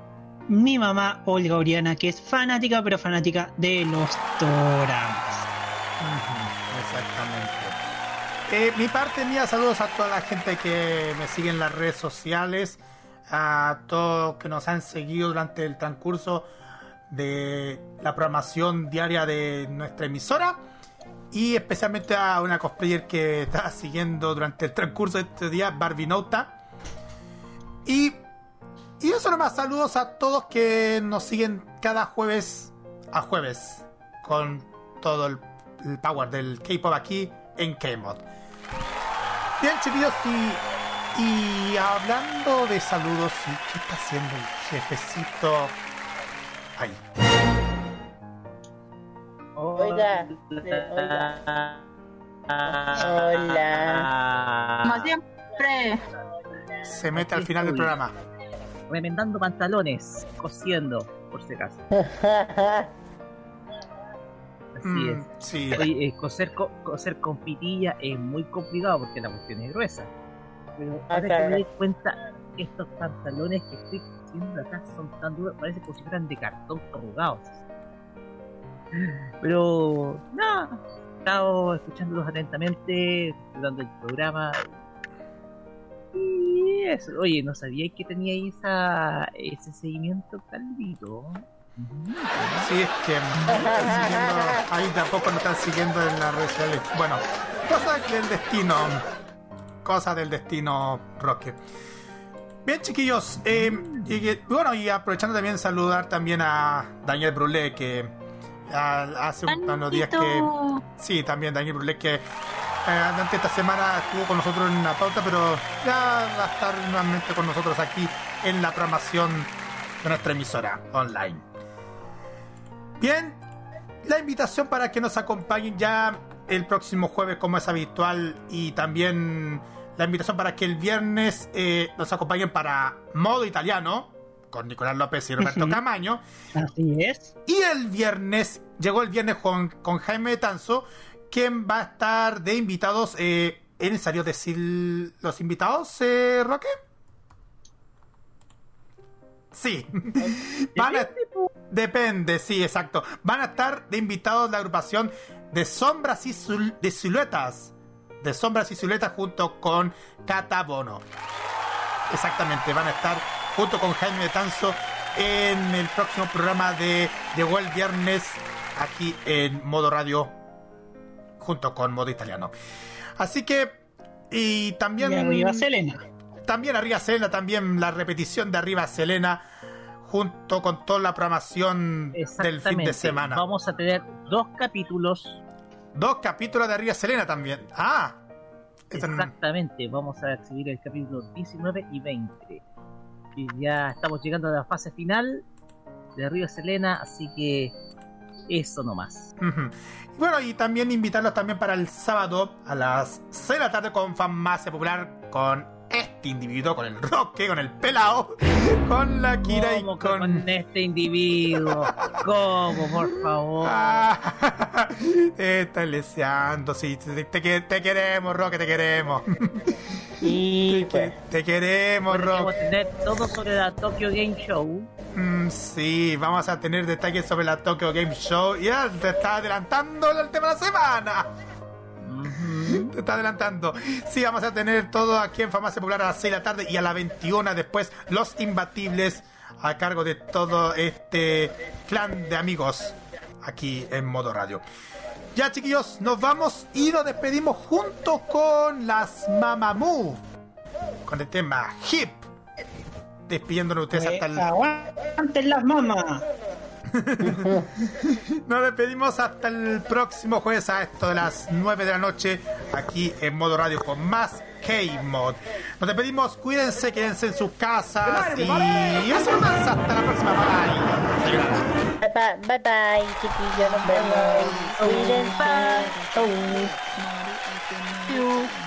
mi mamá Olga Oriana, que es fanática, pero fanática de los doramas. exactamente. Eh, mi parte mía, saludos a toda la gente que me sigue en las redes sociales, a todos que nos han seguido durante el transcurso de la programación diaria de nuestra emisora y especialmente a una cosplayer que está siguiendo durante el transcurso de este día, Barbie Nota. Y y eso nomás, saludos a todos que nos siguen cada jueves a jueves con todo el, power del K-pop aquí en K-Mod. Bien, chiquillos, y, y hablando de saludos, ¿qué está haciendo el jefecito? Ahí. Hola. Hola. Como siempre. Se mete al final del programa remendando pantalones, cosiendo, por si acaso. Así mm, es. Sí. Eh, coser, coser con pitilla es muy complicado porque la cuestión es gruesa. Pero ah, ahora que me doy cuenta, estos pantalones que estoy cosiendo acá son tan duros, parece como si fueran de cartón arrugados. Pero, nada, he estado escuchándolos atentamente, dando el programa, Oye, no sabía que tenía esa, ese seguimiento Calvito. Sí, es que <laughs> ahí tampoco nos están siguiendo en las redes sociales. Bueno, cosas del destino. Cosas del destino, Roque. Bien, chiquillos. Eh, y, bueno, y aprovechando también saludar también a Daniel Brulé, que hace unos días que. Sí, también Daniel Brulé, que eh, durante esta semana estuvo con nosotros en la pauta, pero ya va a estar nuevamente con nosotros aquí en la programación de nuestra emisora online. Bien, la invitación para que nos acompañen ya el próximo jueves como es habitual y también la invitación para que el viernes eh, nos acompañen para modo italiano con Nicolás López y Roberto Camaño. Así es. Y el viernes, llegó el viernes con, con Jaime Tanzo, ¿Quién va a estar de invitados? Eh, ¿Es necesario decir los invitados, eh, Roque? Sí. <laughs> Van Depende, sí, exacto. Van a estar de invitados la agrupación de sombras y de siluetas. De sombras y siluetas junto con Catabono. Exactamente, van a estar junto con Jaime Tanzo en el próximo programa de Llegó el viernes aquí en Modo Radio junto con modo italiano. Así que, y también... arriba Selena. También arriba Selena, también la repetición de arriba Selena, junto con toda la programación del fin de semana. Vamos a tener dos capítulos. Dos capítulos de arriba Selena también. Ah. Exactamente, vamos a exhibir el capítulo 19 y 20. Y ya estamos llegando a la fase final de Arriba Selena, así que eso nomás. Bueno, y también invitarlos también para el sábado a las 6 de la tarde con más Popular con este individuo, con el Roque, con el pelao, <laughs> con la Kira y con... con este individuo. ¿Cómo, por favor? <laughs> te estás leseando, sí. Te, queremos, Roque, te queremos. <laughs> Y te, pues. queremos, Roque. Vamos a tener todo sobre la Tokyo Game Show. Mm, sí, vamos a tener detalles sobre la Tokyo Game Show. Ya te está adelantando el tema de la semana. Te está adelantando. Sí, vamos a tener todo aquí en Farmacia Popular a las 6 de la tarde y a las 21 después Los Imbatibles a cargo de todo este clan de amigos aquí en Modo Radio. Ya chiquillos, nos vamos y nos despedimos junto con las Mamamoo con el tema Hip. Despidiéndonos ustedes hasta el. ¡Aguanten las mamas! <laughs> Nos despedimos hasta el próximo jueves a esto de las 9 de la noche aquí en modo radio con más K-Mod. Nos despedimos, cuídense, quédense en sus casas y eso más hasta la próxima. Bye bye, bye, bye chiquillos, nos vemos. Cuídense.